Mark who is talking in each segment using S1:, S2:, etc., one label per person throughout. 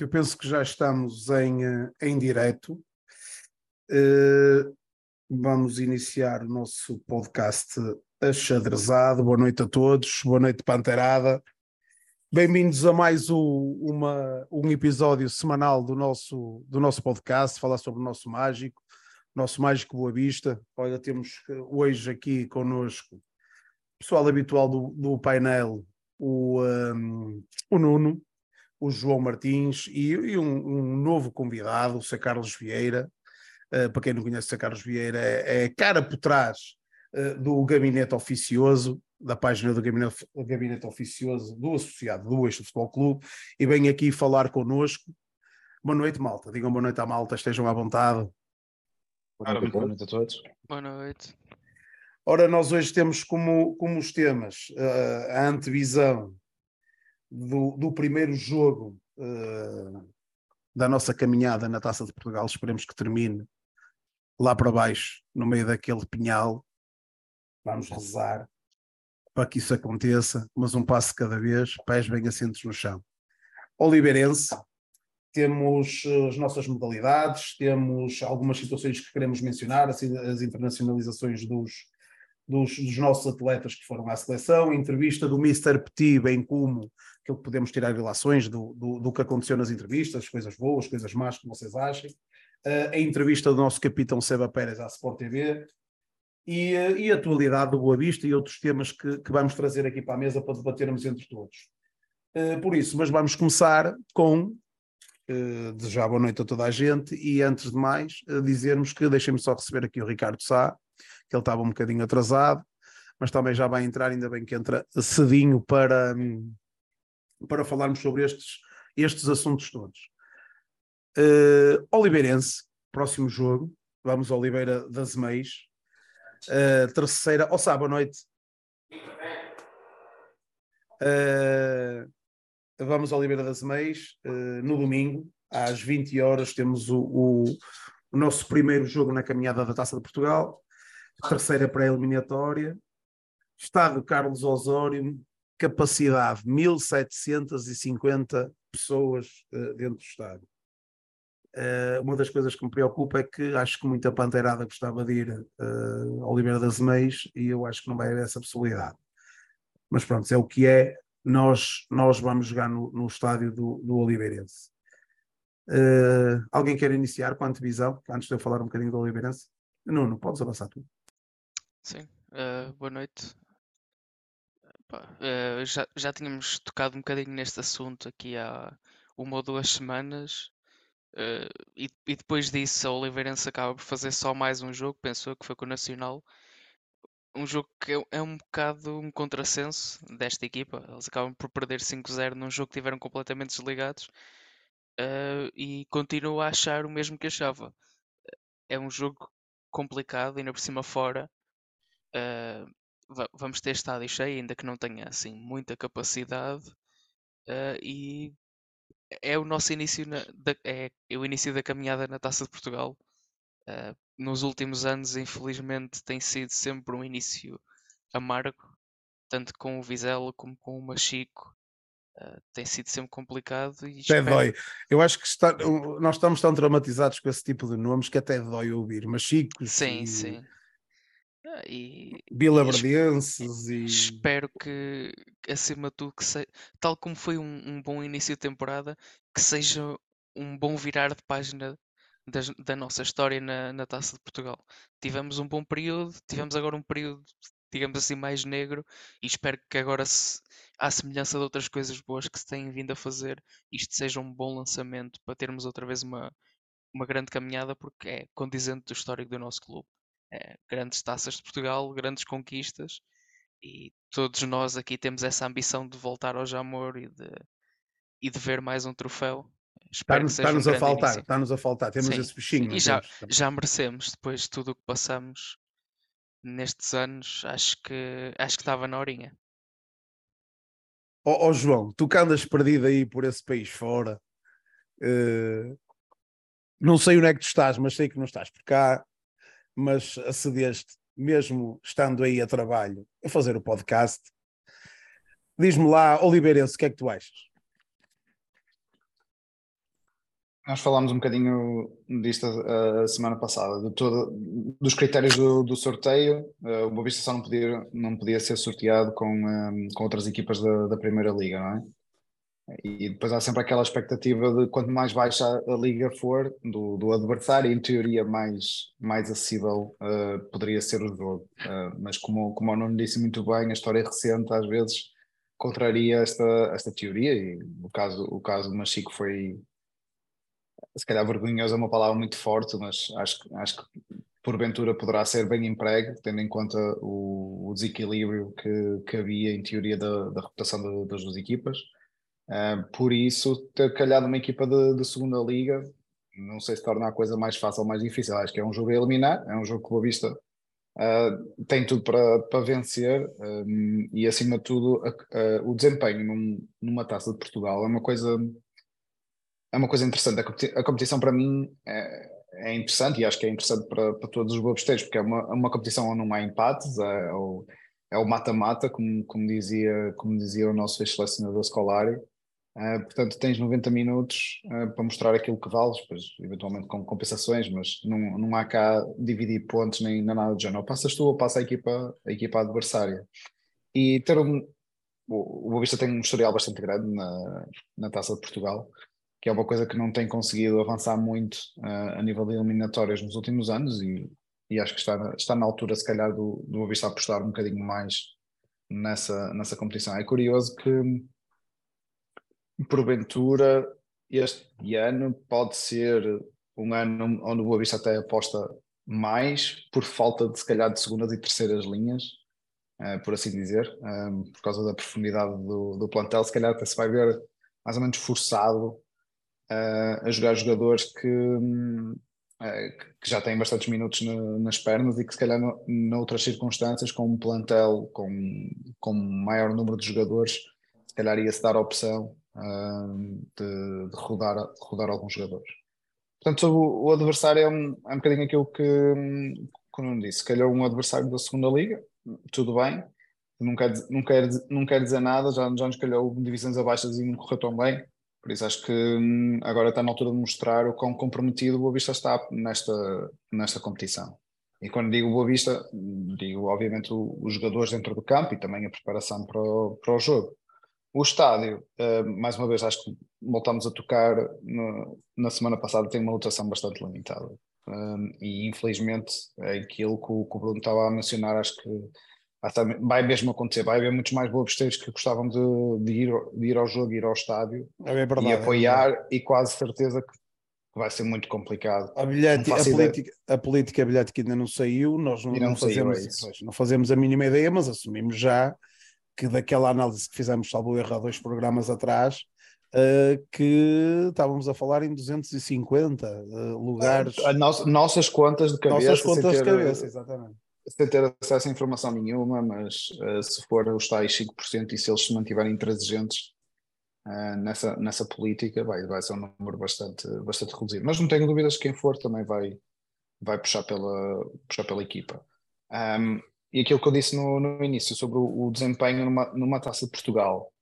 S1: Eu penso que já estamos em, eh, em direto. Uh, vamos iniciar o nosso podcast achadrezado. Boa noite a todos, boa noite, Panterada. Bem-vindos a mais o, uma, um episódio semanal do nosso, do nosso podcast, falar sobre o nosso mágico, nosso mágico Boa Vista. Olha, temos hoje aqui connosco pessoal habitual do, do painel, o, um, o Nuno, o João Martins e, e um, um, novo convidado, o Sr. Carlos Vieira. Uh, para quem não conhece o Sr. Carlos Vieira, é, é cara por trás uh, do Gabinete Oficioso, da página do Gabinete, Gabinete Oficioso do Associado do Eixo Futebol Clube, e vem aqui falar connosco. Boa noite, malta. Digam boa noite à malta, estejam à vontade.
S2: Boa noite, boa noite a todos.
S3: Boa noite.
S1: Ora, nós hoje temos como, como os temas uh, a antevisão do, do primeiro jogo uh, da nossa caminhada na Taça de Portugal. Esperemos que termine lá para baixo, no meio daquele pinhal. Vamos rezar para que isso aconteça, mas um passo cada vez, pés bem assentos no chão. Oliveirense, temos eh, as nossas modalidades, temos algumas situações que queremos mencionar, assim, as internacionalizações dos, dos, dos, nossos atletas que foram à seleção, entrevista do Mr. Petit, bem como que podemos tirar relações do, do, do, que aconteceu nas entrevistas, coisas boas, coisas más, como vocês achem, uh, a entrevista do nosso capitão Seba Pérez à Sport TV e, uh, e a atualidade do Boa Vista e outros temas que, que, vamos trazer aqui para a mesa para debatermos entre todos. Uh, por isso, mas vamos começar com desejar boa noite a toda a gente e antes de mais dizermos que deixem-me só receber aqui o Ricardo Sá, que ele estava um bocadinho atrasado, mas também já vai entrar, ainda bem que entra cedinho para, para falarmos sobre estes, estes assuntos todos. Uh, Oliveirense, próximo jogo, vamos Oliveira das Meis, uh, terceira, ou oh, sábado à noite. Uh, vamos Oliveira das Meis, uh, no domingo, às 20 horas, temos o, o, o nosso primeiro jogo na caminhada da Taça de Portugal terceira pré-eliminatória. Estado Carlos Osório, capacidade 1750 pessoas uh, dentro do estádio. Uh, uma das coisas que me preocupa é que acho que muita panteirada gostava de ir uh, ao Oliveira das Meias e eu acho que não vai haver essa possibilidade. Mas pronto, é o que é. Nós, nós vamos jogar no, no estádio do, do Oliveirense. Uh, alguém quer iniciar com a antevisão, antes de eu falar um bocadinho do Oliveirense? Não podes avançar tudo.
S3: Sim, boa noite. Uh, já, já tínhamos tocado um bocadinho neste assunto aqui há uma ou duas semanas. Uh, e, e, depois disso, a Oliveirense acaba por fazer só mais um jogo, pensou que foi com o Nacional. Um jogo que é, é um bocado um contrassenso desta equipa. Eles acabam por perder 5-0 num jogo que tiveram completamente desligados. e continuo a achar o mesmo que achava. É um jogo complicado, ainda por cima fora vamos ter estádio cheio, ainda que não tenha assim muita capacidade. Uh, e é o nosso início na, da, é, é, o início da caminhada na Taça de Portugal. Uh, nos últimos anos, infelizmente, tem sido sempre um início amargo, tanto com o Vizela como com o Machico. Uh, tem sido sempre complicado e
S1: até espero... dói. Eu acho que está, nós estamos tão traumatizados com esse tipo de nomes que até dói ouvir. Machicos
S3: sim,
S1: e...
S3: sim. Ah, e,
S1: Bilaverdenses e,
S3: espero que acima de tudo que se, tal como foi um, um, bom início de temporada que seja um bom virar de página da, da nossa história na, na Taça de Portugal. Tivemos um bom período tivemos agora um período digamos assim mais negro e espero que agora se, à semelhança de outras coisas boas que se têm vindo a fazer isto seja um bom lançamento para termos outra vez uma, uma grande caminhada porque é condizente do histórico do nosso clube grandes taças de Portugal, grandes conquistas, e todos nós aqui temos essa ambição de voltar ao Jamor e de, e de ver mais um troféu.
S1: Está-nos está um a faltar, está-nos a faltar, temos Sim. esse bichinho.
S3: E já, já merecemos, depois de tudo o que passamos nestes anos, acho que acho que estava na horinha.
S1: Ó oh, oh, João, tu que andas perdido aí por esse país fora, uh, não sei onde é que tu estás, mas sei que não estás por cá, mas acedeste, mesmo estando aí a trabalho, a fazer o podcast. Diz-me lá, Oliveirense, o que é que tu achas?
S2: Nós falámos um bocadinho disto a, a semana passada, de todo, dos critérios do, do sorteio. Uh, o Boavista só não podia, não podia ser sorteado com, um, com outras equipas da, da Primeira Liga, não é? E depois há sempre aquela expectativa de quanto mais baixa a liga for, do, do adversário, em teoria mais, mais acessível uh, poderia ser o jogo. Uh, mas como, como o Nuno disse muito bem, a história recente às vezes contraria esta, esta teoria, e o caso, o caso do Machico foi, se calhar vergonhoso é uma palavra muito forte, mas acho, acho que porventura poderá ser bem emprego, tendo em conta o, o desequilíbrio que, que havia em teoria da, da reputação de, das duas equipas. Uh, por isso, ter calhado uma equipa de, de, segunda liga, não sei se torna a coisa mais fácil ou mais difícil. Acho que é um jogo a eliminar, é um jogo que o Boa Vista uh, tem tudo para, para vencer um, e, acima de tudo, o desempenho num, numa taça de Portugal é uma coisa é uma coisa interessante. A competição para mim é, é interessante e acho que é interessante para, para todos os bobesteiros, porque é uma, é uma competição onde não há empates, é, é o, é o mata-mata, como, como, dizia, como dizia o nosso ex-selecionador Scolari. Uh, portanto, tens 90 minutos uh, para mostrar aquilo que vales, depois, eventualmente com compensações, mas não, não há cá dividir pontos nem, nada do género. Ou passas tu ou passa a equipa, a equipa adversária. E ter um. O, Boa Vista tem um historial bastante grande na, na taça de Portugal que é uma coisa que não tem conseguido avançar muito uh, a nível de eliminatórias nos últimos anos e, e acho que está, está na altura, se calhar, do, do Avista apostar um bocadinho mais nessa, nessa competição. É curioso que, porventura, este ano pode ser um ano onde o Boa Vista até aposta mais por falta de, se calhar, de segundas e terceiras linhas, uh, por assim dizer, um, por causa da profundidade do, do plantel, se calhar até se vai ver mais ou menos forçado uh, a jogar jogadores que, uh, que já têm bastantes minutos na, nas pernas e que se calhar no, noutras circunstâncias, com um plantel com, com maior número de jogadores, se calhar ia-se dar a opção de, de, rodar, de rodar alguns jogadores. Portanto, o, o adversário é um, é um bocadinho aquilo que, como eu disse, se calhar um adversário da segunda liga, tudo bem, não quer, não quer, não quer dizer nada, já, já nos calhou divisões abaixo e não correu tão bem, por isso acho que hum, agora está na altura de mostrar o quão comprometido o Boa Vista está nesta, nesta competição. E quando digo Boa Vista, digo obviamente os jogadores dentro do campo e também a preparação para o, para o jogo. O estádio, uh, mais uma vez, acho que voltamos a tocar no, na semana passada, tem uma lotação bastante limitada. Um, e infelizmente é aquilo que o, que o Bruno estava a mencionar, acho que vai mesmo acontecer, vai haver muitos mais bobesteiros que gostavam de, de, ir, de ir ao jogo, ir ao estádio
S1: é verdade,
S2: e apoiar, é e quase certeza que vai ser muito complicado.
S1: A, bilhete, a, política, a política a bilhete ainda não saiu, nós não, não, não fazemos, saiu, é não fazemos a mínima ideia, mas assumimos já que daquela análise que fizemos, salvo erro, há dois programas atrás, uh, que estávamos a falar em 250 uh, eh, lugares.
S2: A, a no, nossas contas de cabeça.
S1: Nossas contas ter, de cabeça, exatamente
S2: sem ter acesso a informação nenhuma, mas uh, se for os tais 5% e se eles se mantiverem intransigentes nessa, nessa política, vai, vai ser um número bastante, bastante reduzido. Mas não tenho dúvidas que quem for também vai, vai puxar, pela, puxar pela equipa. Um, e aquilo que eu disse no, no início sobre o, o desempenho numa, numa taça de Portugal,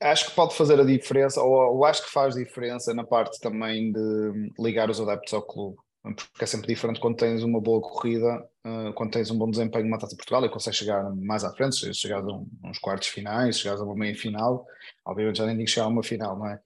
S2: acho que pode fazer a diferença, ou, ou, acho que faz diferença na parte também de ligar os adeptos ao clube porque é sempre diferente quando tens uma boa corrida, uh, quando tens um bom desempenho numa Taça de Portugal e consegues chegar mais à frente, chegares a uns quartos finais, chegares a uma meia final, obviamente já nem digo chegar a uma final, não é?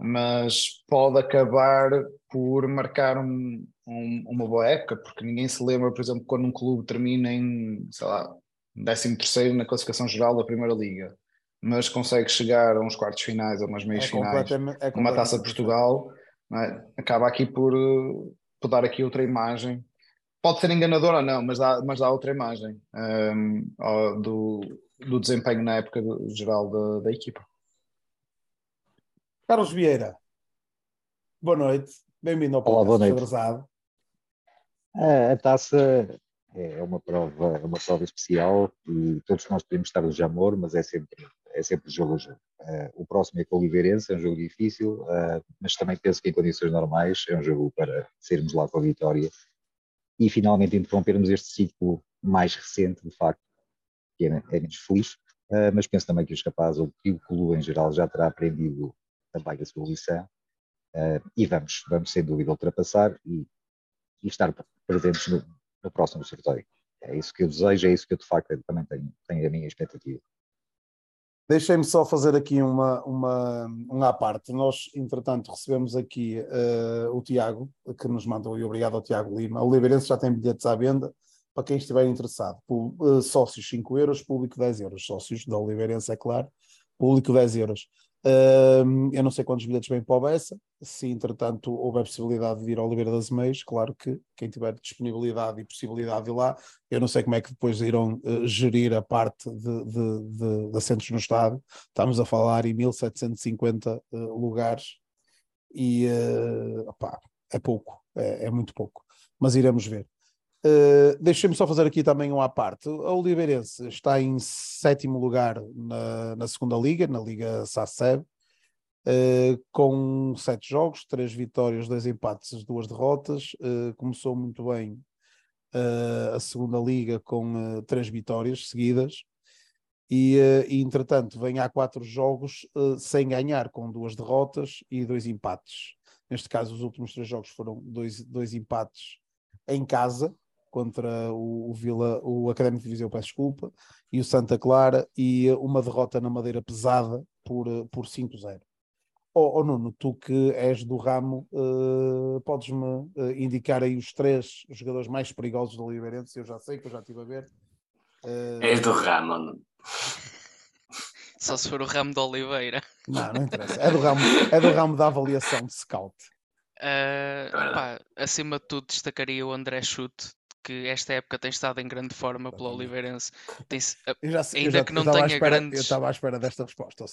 S2: Mas pode acabar por marcar um, um, uma boa época, porque ninguém se lembra, por exemplo, quando um clube termina em, sei lá, 13 terceiro na classificação geral da Primeira Liga, mas consegue chegar a uns quartos finais, a umas meias é finais, é uma Taça de Portugal, é? acaba aqui por por dar aqui outra imagem. Pode ser enganadora ou não, mas dá, mas dá outra imagem um, do, do desempenho na época do, geral da, da equipa.
S1: Carlos Vieira, boa noite, bem-vindo ao podcast Olá,
S4: a taça é, é uma prova, é uma prova especial e todos nós podemos estar de amor, mas é sempre, é sempre jogo a jogo. O próximo é com o Oliveirense, é um jogo difícil, mas também penso que em condições normais é um jogo para sairmos lá com a vitória e finalmente interrompermos este ciclo mais recente, de facto, que é, é menos feliz, uh, mas penso também que os capazes, ou que o clube em geral, já terá aprendido também a sua lição e vamos, vamos sem dúvida ultrapassar e, e estar presentes no, no próximo sorteio. É isso que eu desejo, é isso que eu de facto também tenho, tenho a minha expectativa.
S1: Deixem-me só fazer aqui uma, uma, uma à parte. Nós, entretanto, recebemos aqui uh, o Tiago, que nos mandou, e obrigado ao Tiago Lima. O Oliveirense já tem bilhetes à venda para quem estiver interessado. Uh, sócios 5 euros, público 10 euros. Sócios da Oliveirense, é claro, público 10 euros. Uh, eu não sei quantos bilhetes vêm para o Bessa, se entretanto houver possibilidade de vir ao Oliveira das Meias, claro que quem tiver disponibilidade e possibilidade de ir lá, eu não sei como é que depois irão uh, gerir a parte de, de, de, de, assentos no estádio, estamos a falar em 1750 uh, lugares e uh, opá, é pouco, é, é muito pouco, mas iremos ver. Uh, Deixem-me só fazer aqui também um à parte. A Oliveirense está em sétimo lugar na, na segunda liga, na Liga SACEB, uh, com sete jogos, três vitórias, dois empates, duas derrotas. Uh, começou muito bem a segunda liga com três vitórias seguidas. E, e, entretanto, vem há quatro jogos sem ganhar, com duas derrotas e dois empates. Neste caso, os últimos três jogos foram dois, dois empates em casa, contra o, o, Vila, o Académico de Viseu, peço desculpa, e o Santa Clara, e uma derrota na Madeira pesada por, por 5-0. Oh, oh, Nuno, tu que és do ramo, uh, podes-me uh, indicar aí os três jogadores mais perigosos do Oliveirense? Eu já sei que eu já estive a ver.
S5: Uh... És do ramo, Nuno.
S3: Só se for o ramo de Oliveira.
S1: Não, não interessa. É do ramo, é do ramo da avaliação de scout.
S3: Uh, pá, acima de tudo, destacaria o André Chute, que esta época tem estado em grande forma pelo Oliveirense. Tem,
S1: já, ainda já, que não tenha espera, grandes. Eu estava à espera desta resposta,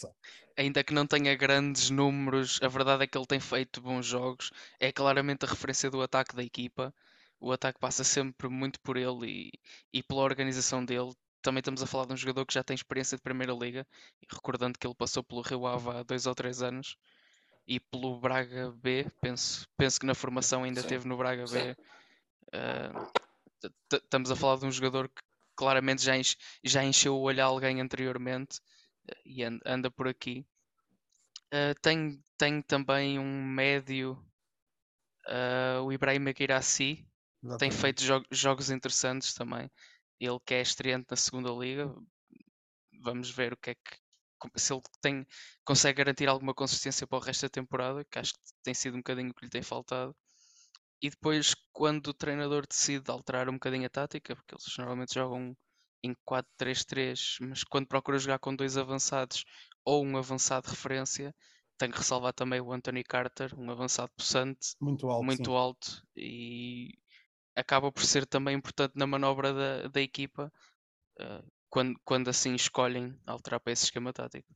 S3: Ainda que não tenha grandes números, a verdade é que ele tem feito bons jogos. É claramente a referência do ataque da equipa. O ataque passa sempre muito por ele e, e pela organização dele. Também estamos a falar de um jogador que já tem experiência de Primeira Liga, recordando que ele passou pelo Rio Ave há dois ou três anos e pelo Braga B. Penso, penso que na formação ainda Sim. teve no Braga B. Uh, estamos a falar de um jogador que claramente já, enche, já encheu o olho a alguém anteriormente eh, e anda, por aqui. Uh, tem, tem também um médio, uh, o Ibrahim Akirassi, tem feito jo jogos interessantes também. Ele que é estreante na segunda liga, vamos ver o que é que se ele tem, consegue garantir alguma consistência para o resto da temporada, que acho que tem sido um bocadinho o que lhe tem faltado. E depois, quando o treinador decide alterar um bocadinho a tática, porque eles normalmente jogam em 4-3-3, mas quando procura jogar com dois avançados ou um avançado de referência, tem que ressalvar também o Anthony Carter, um avançado possante,
S1: muito alto,
S3: muito alto e acaba por ser também importante na manobra da, da equipa uh, quando, quando assim escolhem alterar para esse esquema tático.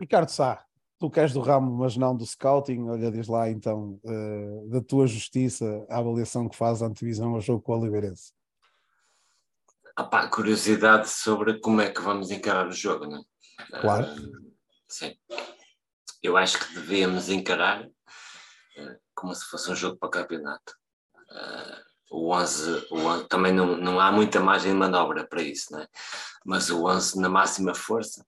S1: Ricardo Sá, tu queres do ramo, mas não do scouting, olha, diz lá então, uh, da tua justiça, a avaliação que faz a antevisão ao jogo com o Oliveirense.
S5: Ah pá, curiosidade sobre como é que vamos encarar o jogo, não
S1: é? Claro. Uh,
S5: sim. Eu acho que devíamos encarar uh, como se fosse um jogo para campeonato. o 11, o 11 também não, não há muita margem de manobra para isso, não é? Mas o 11 na máxima força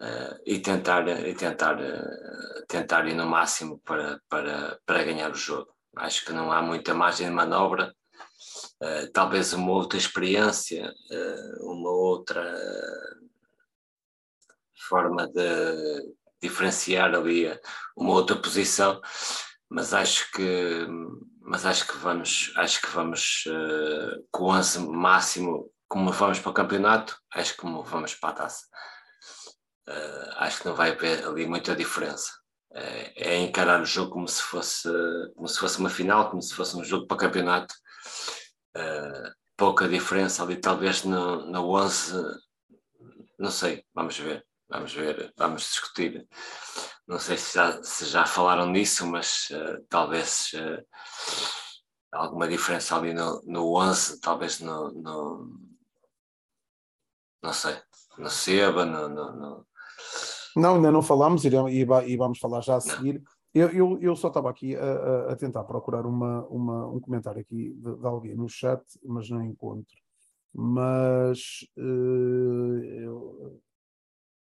S5: Uh, e tentar, e tentar, uh, tentar ir no máximo para, para, para ganhar o jogo. Acho que não há muita margem de manobra. Uh, talvez uma outra experiência, uma outra forma de diferenciar ali uma outra posição, mas acho que mas acho que vamos acho que vamos com o máximo como vamos para o campeonato, acho que como vamos para a taça uh, acho que não vai haver ali muita diferença. Uh, é encarar o jogo como se fosse como se fosse uma final, como se fosse um jogo para campeonato. Uh, pouca diferença ali, talvez no, no 11, não sei, vamos ver, vamos ver, vamos discutir. Não sei se já, se já falaram nisso, mas talvez alguma diferença ali no, no 11, talvez no, no não sei, no Seba, no, no, no...
S1: Não, ainda não falámos e, e vamos falar já a seguir. Eu, eu, eu, só estava aqui a, a, tentar procurar uma, uma, um comentário aqui de, de, alguém no chat, mas não encontro. Mas uh, eu...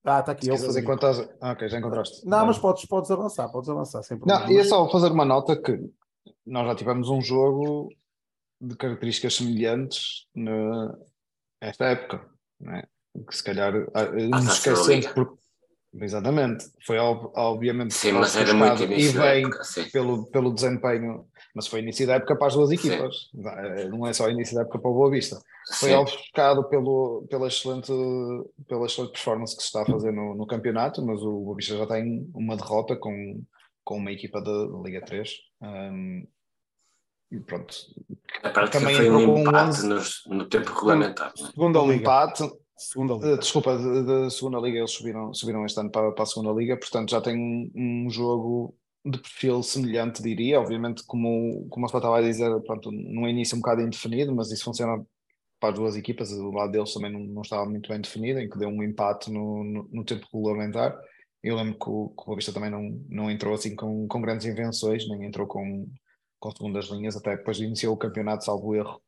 S1: Ah, está aqui. É
S2: Se enquanto estás... ah, ok, já encontraste.
S1: Não, não, mas podes, podes avançar, podes avançar. Sem
S2: não, ia só fazer uma nota que nós já tivemos um jogo de características semelhantes nesta época, né? que se calhar ah, nos esquecemos porque Exatamente, foi obviamente
S5: sim, mas era muito
S2: e vem pelo, pelo desempenho, mas foi início da época para as duas equipas, sim. Eh, não é só início da época para o Boa Vista. Foi ofuscado pelo, pela, excelente, pela excelente performance que se está a fazer no, no campeonato, mas o Boa Vista já tem uma derrota com, com uma equipa da Liga 3. Um, e pronto.
S5: A prática Também foi um empate um 11, no, no tempo regulamentar.
S1: É? Segunda
S2: um empate, Segunda Liga. Uh, desculpa, da segunda Liga eles subiram, subiram este ano para, para a segunda Liga, portanto já tem um, jogo de perfil semelhante, diria. Obviamente, como, como eu estava a dizer, pronto, no início um bocado indefinido, mas isso funciona para as duas equipas. O lado deles também não, não estava muito bem definido, em que deu um empate no, no, no tempo regulamentar. Eu lembro que o, que o Vista também não, não entrou assim com, com grandes invenções, nem entrou com, com segundas linhas, até depois iniciou o campeonato, salvo erro,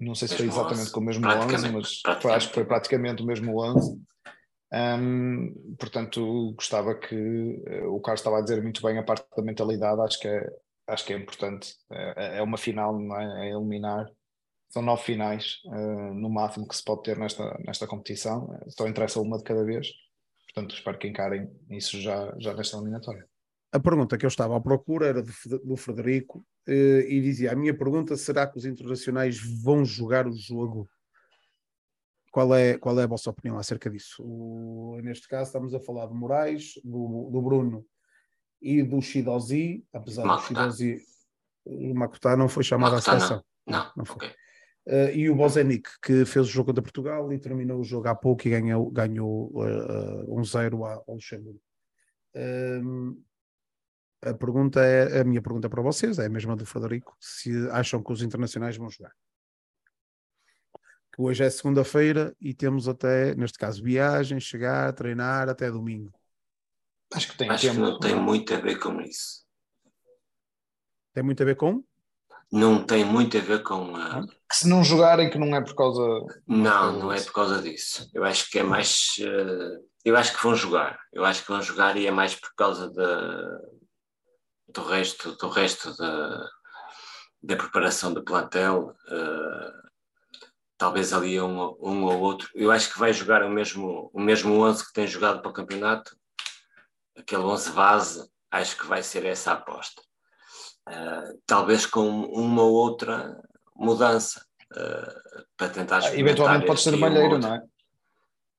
S2: não sei se foi exatamente 11. com o mesmo 11, mas acho que foi praticamente o mesmo 11. Um, portanto, gostava que uh, o Carlos estava a dizer muito bem a parte da mentalidade, acho que é, acho que é importante. É, é uma final, não é? é eliminar. São nove finais, uh, no máximo que se pode ter nesta, nesta competição. Só interessa uma de cada vez. Portanto, espero que encarem isso já, já nesta eliminatória.
S1: A pergunta que eu estava à procura era do Frederico eh, e dizia: A minha pergunta será que os internacionais vão jogar o jogo? Qual é, qual é a vossa opinião acerca disso? O, neste caso, estamos a falar de Moraes, do, do Bruno e do Shidozi, apesar do Shidozi, o Makuta não foi chamado à seleção.
S5: Não, não, não foi. Okay.
S1: Uh, e o Bozenic, que fez o jogo contra Portugal e terminou o jogo há pouco e ganhou, ganhou uh, uh, um zero ao Luxemburgo. Uh, a pergunta é a minha pergunta para vocês, é a mesma do Frederico, se acham que os internacionais vão jogar. Que hoje é segunda-feira e temos até, neste caso, viagem, chegar, treinar até domingo.
S5: Acho que tem Acho que não tem muito a ver com isso.
S1: Tem muito a ver com?
S5: Não tem muito a ver com. Uh...
S2: Se não jogarem, que não é por causa.
S5: Não, não é por causa disso. Eu acho que é mais. Uh... Eu acho que vão jogar. Eu acho que vão jogar e é mais por causa da, do resto, do resto da, da preparação do plantel. Uh, talvez ali um, um ou outro. Eu acho que vai jogar o mesmo, o mesmo 11 que tem jogado para o campeonato, aquele 11 base, acho que vai ser essa a aposta. Uh, talvez com uma ou outra mudança uh, para tentar ah,
S2: Eventualmente pode ser Malheiro, não é?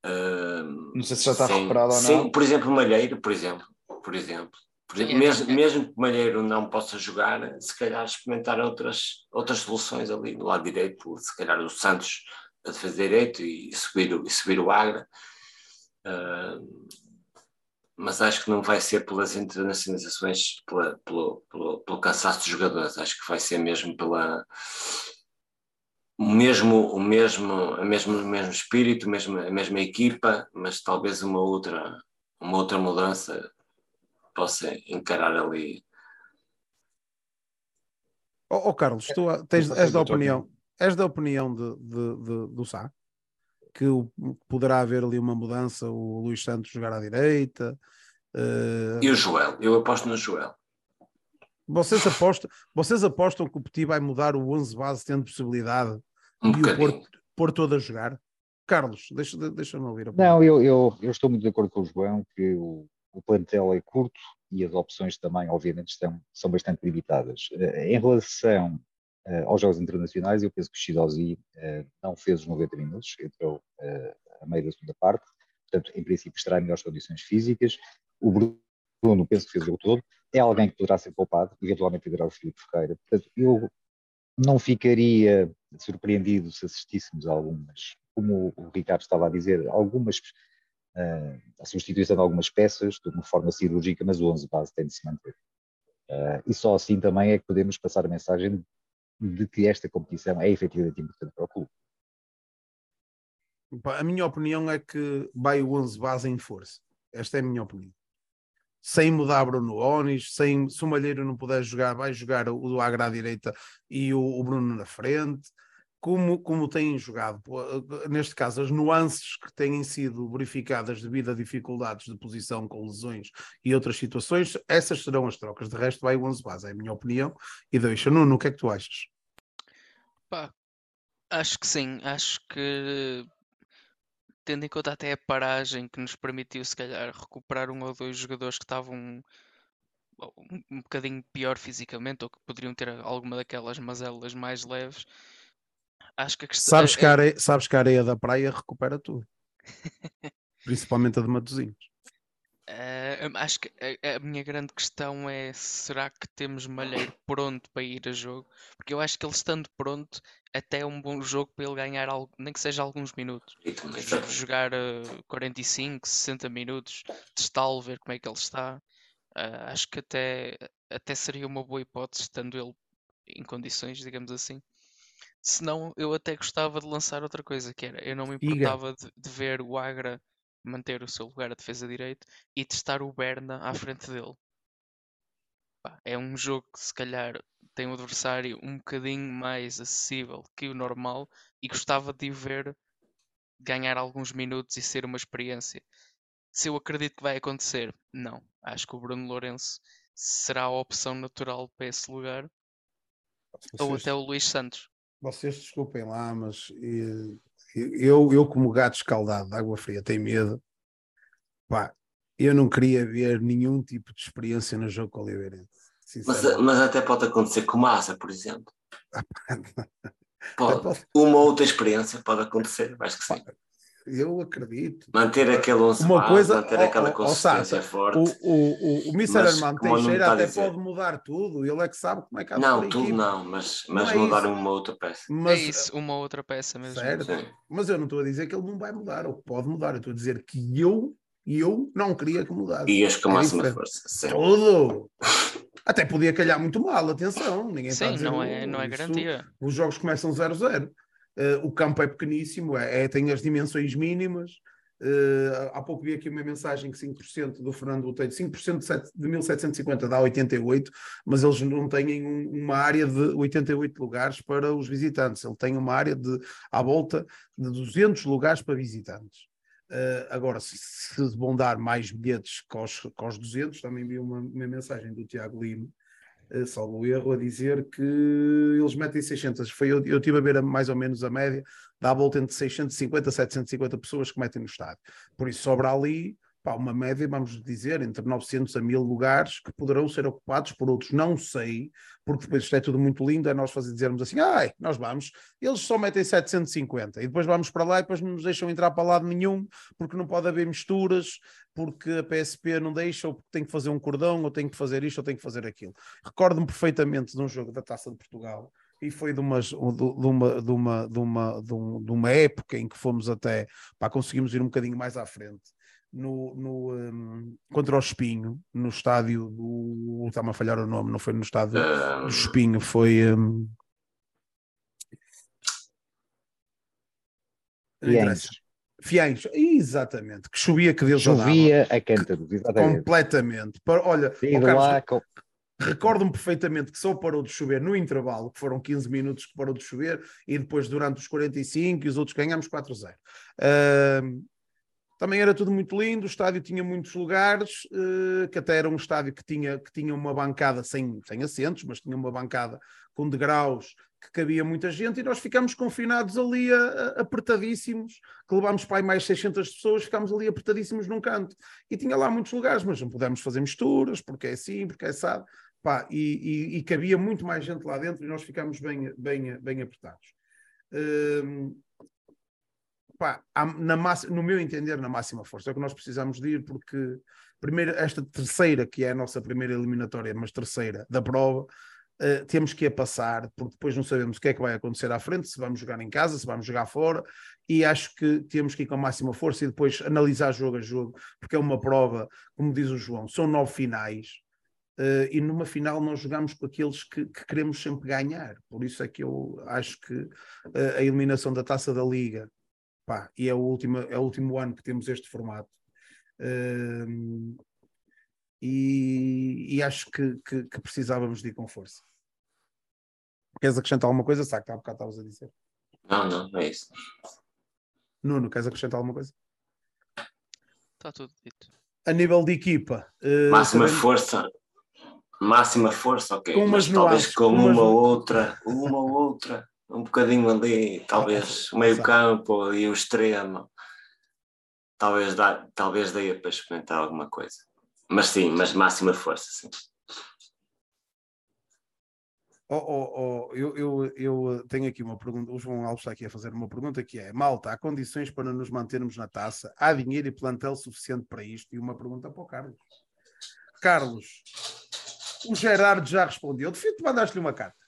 S2: Uh, não sei se já está sim, recuperado ou não.
S5: Sim, por exemplo, Malheiro, por exemplo, por exemplo, mesmo, mesmo que o Malheiro não possa jogar, se calhar experimentar outras, outras soluções ali do lado direito, se calhar o Santos a defesa direito e subir, e subir o Agra. Uh, mas acho que não vai ser pelas internacionalizações, pela, pelo, pelo, pelo cansaço dos jogadores, acho que vai ser mesmo pela o mesmo, o mesmo, a mesmo, o mesmo espírito, a mesma, a mesma equipa, mas talvez uma outra, uma outra mudança possa encarar ali.
S1: Oh, oh Carlos, tu tens, és da opinião, és da opinião de, de, de, do Sá? Que poderá haver ali uma mudança, o Luís Santos jogar à direita.
S5: Uh... E o Joel? Eu aposto no Joel.
S1: Vocês apostam, vocês apostam que o Petit vai mudar o 11 base tendo possibilidade um e o pôr, pôr todo a jogar? Carlos, deixa-me deixa ouvir.
S4: Não, eu, eu, eu estou muito de acordo com o João que o, o plantel é curto e as opções também, obviamente, estão, são bastante limitadas. Eh, em relação uh, aos Jogos Internacionais, eu penso que o Shidozi uh, não fez os 90 minutos, entrou a meio da segunda parte, portanto, em princípio, estará em melhores condições físicas. O Bruno, penso que fez o todo, é alguém que poderá ser poupado, eventualmente poderá o Filipe Ferreira. Portanto, eu não ficaria surpreendido se assistíssemos a algumas, como o Ricardo estava a dizer, algumas a substituição de algumas peças de uma forma cirúrgica, mas o 11 base tem de se manter. Uh, e só assim também é que podemos passar a mensagem de que esta competição é efetivamente importante para o clube.
S1: A minha opinião é que vai o 11 base em força. Esta é a minha opinião. Sem mudar Bruno Onis, sem, se o Malheiro não puder jogar, vai jogar o do Agra à direita e o, o Bruno na frente como, como têm jogado, neste caso, as nuances que têm sido verificadas devido a dificuldades de posição com lesões e outras situações, essas serão as trocas. De resto, vai o 11 base, é a minha opinião. E deixa, Nuno, o que é que tu achas?
S3: Pá, acho que sim, acho que tendo em conta até a paragem que nos permitiu, se calhar, recuperar um ou dois jogadores que estavam um bocadinho pior fisicamente ou que poderiam ter alguma daquelas mazelas mais leves Acho que a questão.
S1: Sabes que, a areia, sabes que a areia da praia recupera tudo. Principalmente a de Matosinhos.
S3: Uh, acho que a, a, minha grande questão é: será que temos Malheiro pronto para ir a jogo? Porque eu acho que ele estando pronto, até é um bom jogo para ele ganhar, algo, nem que seja alguns minutos. Jogar uh, 45, 60 minutos, testá-lo, ver como é que ele está. Uh, acho que até, até seria uma boa hipótese, estando ele em condições, digamos assim. Senão eu até gostava de lançar outra coisa, que era eu não me importava de, de, ver o Agra manter o seu lugar a defesa direito e testar o Berna à frente dele. Pá, é um jogo que se calhar tem um adversário um bocadinho mais acessível que o normal e gostava de ver ganhar alguns minutos e ser uma experiência. Se eu acredito que vai acontecer, não. Acho que o Bruno Lourenço será a opção natural para esse lugar. Ou até o Luís Santos
S1: vocês desculpem lá, mas eu, eu como gato escaldado de água fria, tenho medo. Pá, eu não queria ver nenhum tipo de experiência no jogo com o Oliveirense.
S5: Mas, mas, até pode acontecer com Massa, por exemplo. pode, uma outra experiência pode acontecer, acho que sim.
S1: Eu acredito.
S5: Manter aquele 11
S1: Uma coisa,
S5: manter oh, aquela consistência
S1: oh,
S5: forte.
S1: O, o, o, o Mr. Armando Teixeira até pode mudar tudo, ele é que sabe como é que há
S5: Não, tudo equipe. não, mas, mas não é mudar uma outra peça.
S3: Mas, é isso, uma outra peça mesmo.
S1: Certo, mas eu não estou a dizer que ele não vai mudar, ou pode mudar, eu estou a dizer que eu, eu não queria que mudasse.
S5: Ias com a é máxima força.
S1: Sim. Tudo! Até podia calhar muito mal, atenção. Ninguém
S3: Sim, não é, não é garantia.
S1: Os jogos começam 0-0. Uh, o campo é pequeníssimo, é, é, tem as dimensões mínimas. Uh, há pouco vi aqui uma mensagem que 5% do Fernando Botelho, 5% de, 7, de 1750 dá 88, mas eles não têm um, uma área de 88 lugares para os visitantes, ele tem uma área de à volta de 200 lugares para visitantes. Uh, agora, se, se vão dar mais bilhetes que aos, que aos 200, também vi uma, uma mensagem do Tiago Lima, salvo erro, a dizer que eles metem 600. Foi, eu, eu tive a ver a, mais ou menos a média, dá a volta entre 650 a 750 pessoas que metem no estádio. Por isso sobra ali pá, uma média, vamos dizer, entre 900 a 1000 lugares que poderão ser ocupados por outros, não sei, porque depois isto é tudo muito lindo, é nós fazer, dizermos assim, ai, nós vamos, eles só metem 750 e depois vamos para lá e depois não nos deixam entrar para lado nenhum, porque não pode haver misturas, porque a PSP não deixa, ou porque tem que fazer um cordão, ou tem que fazer isto, ou tem que fazer aquilo. Recordo-me perfeitamente de um jogo da Taça de Portugal, e foi de, umas, de, uma, de, uma, de, uma, de, um, de uma época em que fomos até, pá, conseguimos ir um bocadinho mais à frente, no, no um, contra o Espinho, no estádio do. Está-me a falhar o nome, não foi no estádio do Espinho, foi. Um,
S4: Fiães.
S1: Fiães, exatamente, que chovia que Deus
S4: Chovia a cântaros,
S1: Completamente. Olha, oh, Carlos, com... Recordo-me perfeitamente que só parou de chover no intervalo, que foram 15 minutos que parou de chover, e depois durante os 45 e os outros ganhamos 4-0. Uh, também era tudo muito lindo, o estádio tinha muitos lugares, uh, que até era um estádio que tinha, que tinha uma bancada sem, sem assentos, mas tinha uma bancada com degraus que cabia muita gente e nós ficámos confinados ali a, a, apertadíssimos, que levámos para aí mais 600 pessoas, ficámos ali apertadíssimos num canto. E tinha lá muitos lugares, mas não pudemos fazer misturas, porque é assim, porque é assado. Pá, e, e, e, cabia muito mais gente lá dentro e nós ficámos bem, bem, bem apertados. Uh, pá, na no meu entender, na máxima força. É o que nós precisamos de ir, porque primeiro, esta terceira, que é a nossa primeira eliminatória, mas terceira da prova, uh, temos que a passar, porque depois não sabemos o que é que vai acontecer à frente, se vamos jogar em casa, se vamos jogar fora, e acho que temos que ir com a máxima força e depois analisar jogo a jogo, porque é uma prova, como diz o João, são nove finais Uh, e numa final nós jogamos com aqueles que, que, queremos sempre ganhar. Por isso é que eu acho que uh, a eliminação da taça da Liga, pá, e é o, último, é o último ano que temos este formato. Uh, e, e, acho que, que, que, precisávamos de ir com força. Queres acrescentar alguma coisa? Sabe que há bocado estavas a dizer.
S5: Não, não, é isso.
S1: Nuno, queres acrescentar alguma coisa?
S3: Está tudo dito.
S1: A nível de equipa.
S5: Máxima força máxima força, ok. Com mas talvez com umas... uma outra, uma outra, um bocadinho ali, talvez o meio campo e o extremo. Talvez, dá, talvez daí para experimentar alguma coisa. Mas sim, mas máxima força, sim.
S1: Oh, oh, oh, eu, eu, eu tenho aqui uma pergunta. O João Alves está aqui a fazer uma pergunta que é: Malta, há condições para nos mantermos na taça? Há dinheiro e plantel suficiente para isto? E uma pergunta para o Carlos. Carlos, o Gerardo já respondeu. De tu mandaste-lhe uma carta.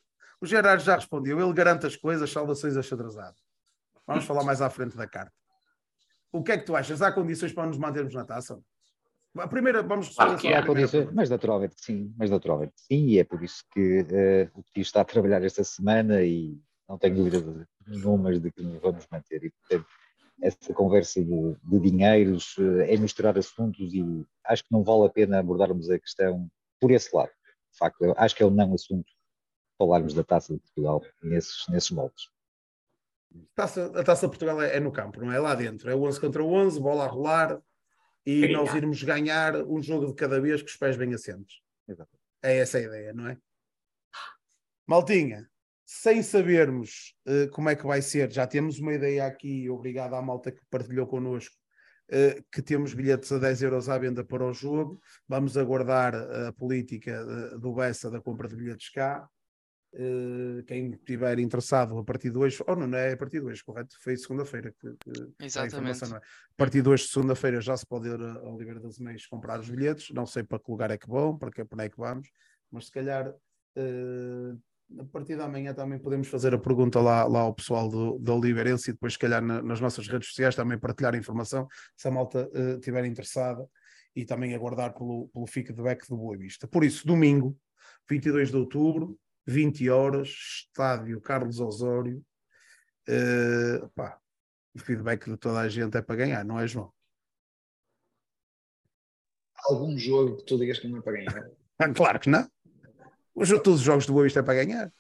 S1: O Gerardo já respondeu. Ele garante as coisas, saudações achadrazado. Vamos falar mais à frente da carta. O que é que tu achas? Há condições para nos mantermos na taça? A primeira, vamos
S4: ah, há condições, mas naturalmente sim, mas naturalmente sim, e é por isso que uh, o que está a trabalhar esta semana e não tenho dúvida nenhuma de que nos vamos manter. E, portanto, essa conversa de, de dinheiros uh, é misturar assuntos e acho que não vale a pena abordarmos a questão por esse lado de facto, acho que é um não assunto falarmos da Taça de Portugal nesses, nesses moldes.
S1: Taça, a Taça de Portugal é, é, no campo, não é lá dentro. É 11 contra 11, bola a rolar e é nós irmos ganhar um jogo de cada vez com os pés bem assentes. Exato. É essa a ideia, não é? Maltinha, sem sabermos uh, como é que vai ser, já temos uma ideia aqui, obrigado à malta que partilhou connosco, eh, que temos bilhetes a 10 euros à venda para o jogo. Vamos aguardar a política do Bessa da compra de bilhetes cá. Uh, quem estiver interessado a partir de hoje, ou oh, não, não é a partir de hoje, correto? Foi segunda-feira que, que
S3: Exatamente.
S1: A, é? a partir de hoje, segunda-feira, já se pode ir a Oliveira das Meias comprar os bilhetes. Não sei para que lugar é que vão, para que para é que vamos, mas se calhar uh, a partir da manhã também podemos fazer a pergunta lá, lá ao pessoal do, do Oliveirense e depois, se calhar, na, nas nossas redes sociais também partilhar a informação, se a malta uh, estiver interessada e também aguardar pelo, pelo feedback do Boa Vista. Por isso, domingo, 22 de outubro, 20 horas, estádio Carlos Osório. Uh, pá, o feedback de toda a gente é para ganhar, não é, João?
S2: Algum jogo que tu digas que não é para ganhar?
S1: claro que não. Todos os jogos do Boa Vista é para ganhar.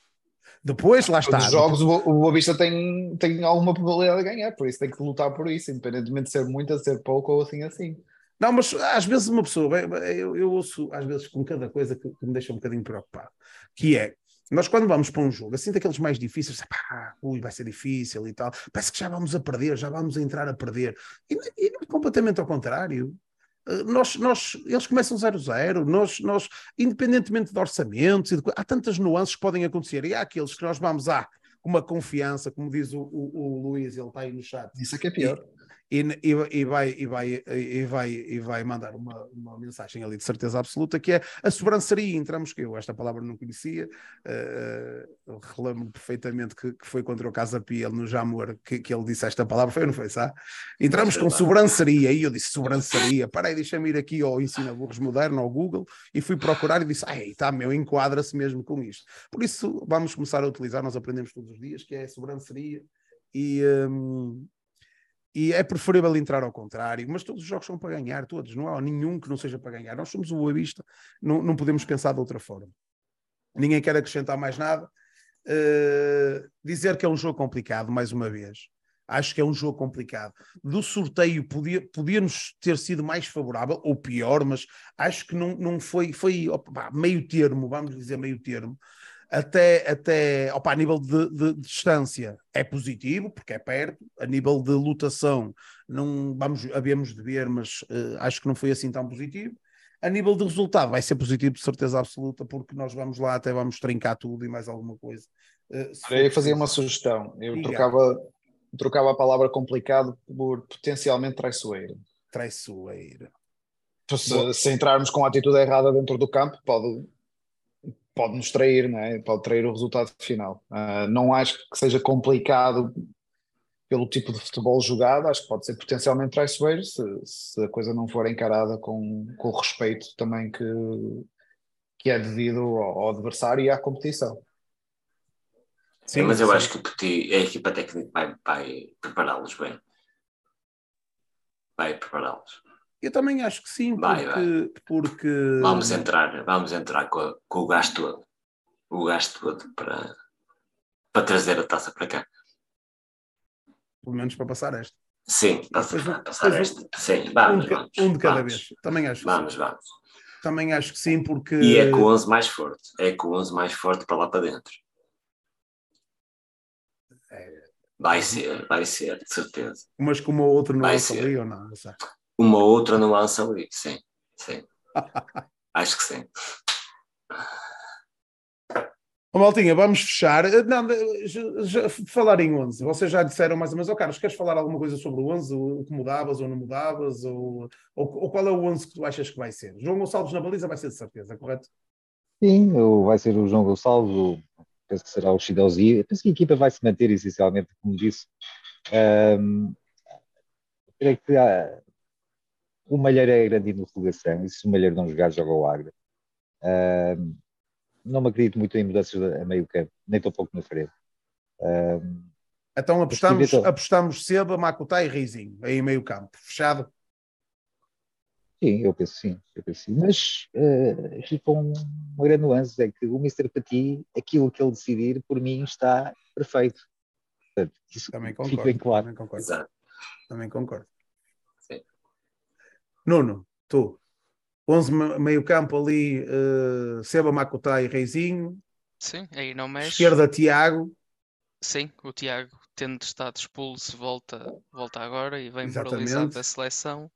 S1: Depois, lá está.
S2: Os jogos, o Boa Vista tem, tem alguma probabilidade de ganhar, por isso tem que lutar por isso, independentemente de ser muito, de ser pouco ou assim assim.
S1: Não, mas às vezes uma pessoa, eu, eu ouço às vezes com cada coisa que, que, me deixa um bocadinho preocupado, que é, nós quando vamos para um jogo, assim daqueles mais difíceis, pá, ui, vai ser difícil e tal, parece que já vamos a perder, já vamos a entrar a perder. E, e completamente ao contrário. Eh, nós, nós, eles começam 0-0, nós, nós, independentemente de orçamentos, de, há tantas nuances que podem acontecer, e há aqueles que nós vamos, ah, com uma confiança, como diz o, o, o Luís, ele está aí no chat.
S2: Isso é que é pior
S1: e, e, e, vai, e, vai, e, vai, e vai mandar uma, uma mensagem ali de certeza absoluta que é a sobranceria. Entramos, que eu esta palavra não conhecia, uh, relembro perfeitamente que, que, foi contra o Casa Pia no Jamor que, que ele disse esta palavra, foi ou não foi, sabe? Entramos com sobranceria e eu disse sobranceria, parei, deixa-me ir aqui ao Ensina Burros Moderno, ao Google, e fui procurar e disse, ai, tá, meu, enquadra-se mesmo com isto. Por isso, vamos começar a utilizar, nós aprendemos todos os dias, que é sobranceria e. Um, e é preferível entrar ao contrário, mas todos os jogos são para ganhar, todos, não há nenhum que não seja para ganhar. Nós somos o Boa Vista, não, não podemos pensar de outra forma. Ninguém quer acrescentar mais nada. Uh, dizer que é um jogo complicado, mais uma vez. Acho que é um jogo complicado. Do sorteio podia, podia ter sido mais favorável ou pior, mas acho que não, não foi, foi opa, meio termo, vamos dizer meio termo até, até opa, a nível de, de, de, distância é positivo, porque é perto, a nível de lotação não vamos, havemos de ver, mas uh, acho que não foi assim tão positivo. A nível de resultado vai ser positivo de certeza absoluta, porque nós vamos lá até vamos trincar tudo e mais alguma coisa.
S2: Uh, eu fazia uma sugestão, eu trocava, trocava a palavra complicado por potencialmente traiçoeiro.
S1: Traiçoeiro.
S2: Se, se entrarmos com a atitude errada dentro do campo, pode pode nos trair, não é? pode trair o resultado final. Uh, não acho que seja complicado pelo tipo de futebol jogado, acho que pode ser potencialmente traiçoeiro se, se a coisa não for encarada com, com o respeito também que, que é devido ao, ao adversário e à competição.
S5: Sim, mas eu sim. acho que o Petit, a equipa técnica vai, vai prepará-los bem. Vai prepará-los.
S1: Eu também acho que sim, porque, vai, vai. porque...
S5: Vamos entrar, vamos entrar com, com o gasto todo. O gasto todo para, para trazer a taça para cá.
S1: Pelo menos para passar esta.
S5: Sim, para passar esta. Sim, vamos,
S1: um,
S5: vamos.
S1: Um de cada
S5: vamos.
S1: vez. Também acho
S5: Vamos, vamos.
S1: Também acho que sim, porque.
S5: E é com o 11 mais forte. É com o 11 mais forte para lá para dentro.
S1: É...
S5: Vai ser, vai ser, de certeza.
S1: Mas com uma outra nuance ali ou não? não sei.
S5: Uma outra nuance ali, sim. Sim. acho que sim.
S1: Oh, Maltinha, vamos fechar. Eh, não, já, já, falar em 11. Vocês já disseram mais ou menos. Oh, Carlos, queres falar alguma coisa sobre o 11? O que mudavas ou não mudavas? Ou, ou, ou, qual é o 11 que tu achas que vai ser? João Gonçalves na baliza vai ser de certeza, correto?
S4: Sim, vai ser o João Gonçalves, penso que será o Chidozi. Penso que a equipa vai se manter essencialmente, como disse. Um, creio que há, o Malheiro é grande interrogação, e se o Malheiro não jogar, joga o Agra. Um, não me acredito muito em mudanças a meio campo, nem tão pouco na frente. Um,
S1: então apostamos, apostamos Seba, Makutai e Reizinho, aí meio campo, fechado?
S4: Sim, eu penso sim, eu penso sim. Mas uh, aqui com uma grande nuance é que o Mr. Pati, aquilo que ele decidir, por mim, está perfeito. Portanto, isso
S1: também concordo, bem claro. Também concordo.
S5: Exato.
S1: Também concordo. Nuno, tu? 11 meio campo ali, uh, Seba Makuta e Reizinho.
S3: Sim, aí não mexe.
S1: Esquerda, Tiago.
S3: Sim, o Tiago, tendo estado expulso, volta, volta agora e vem moralizado da seleção.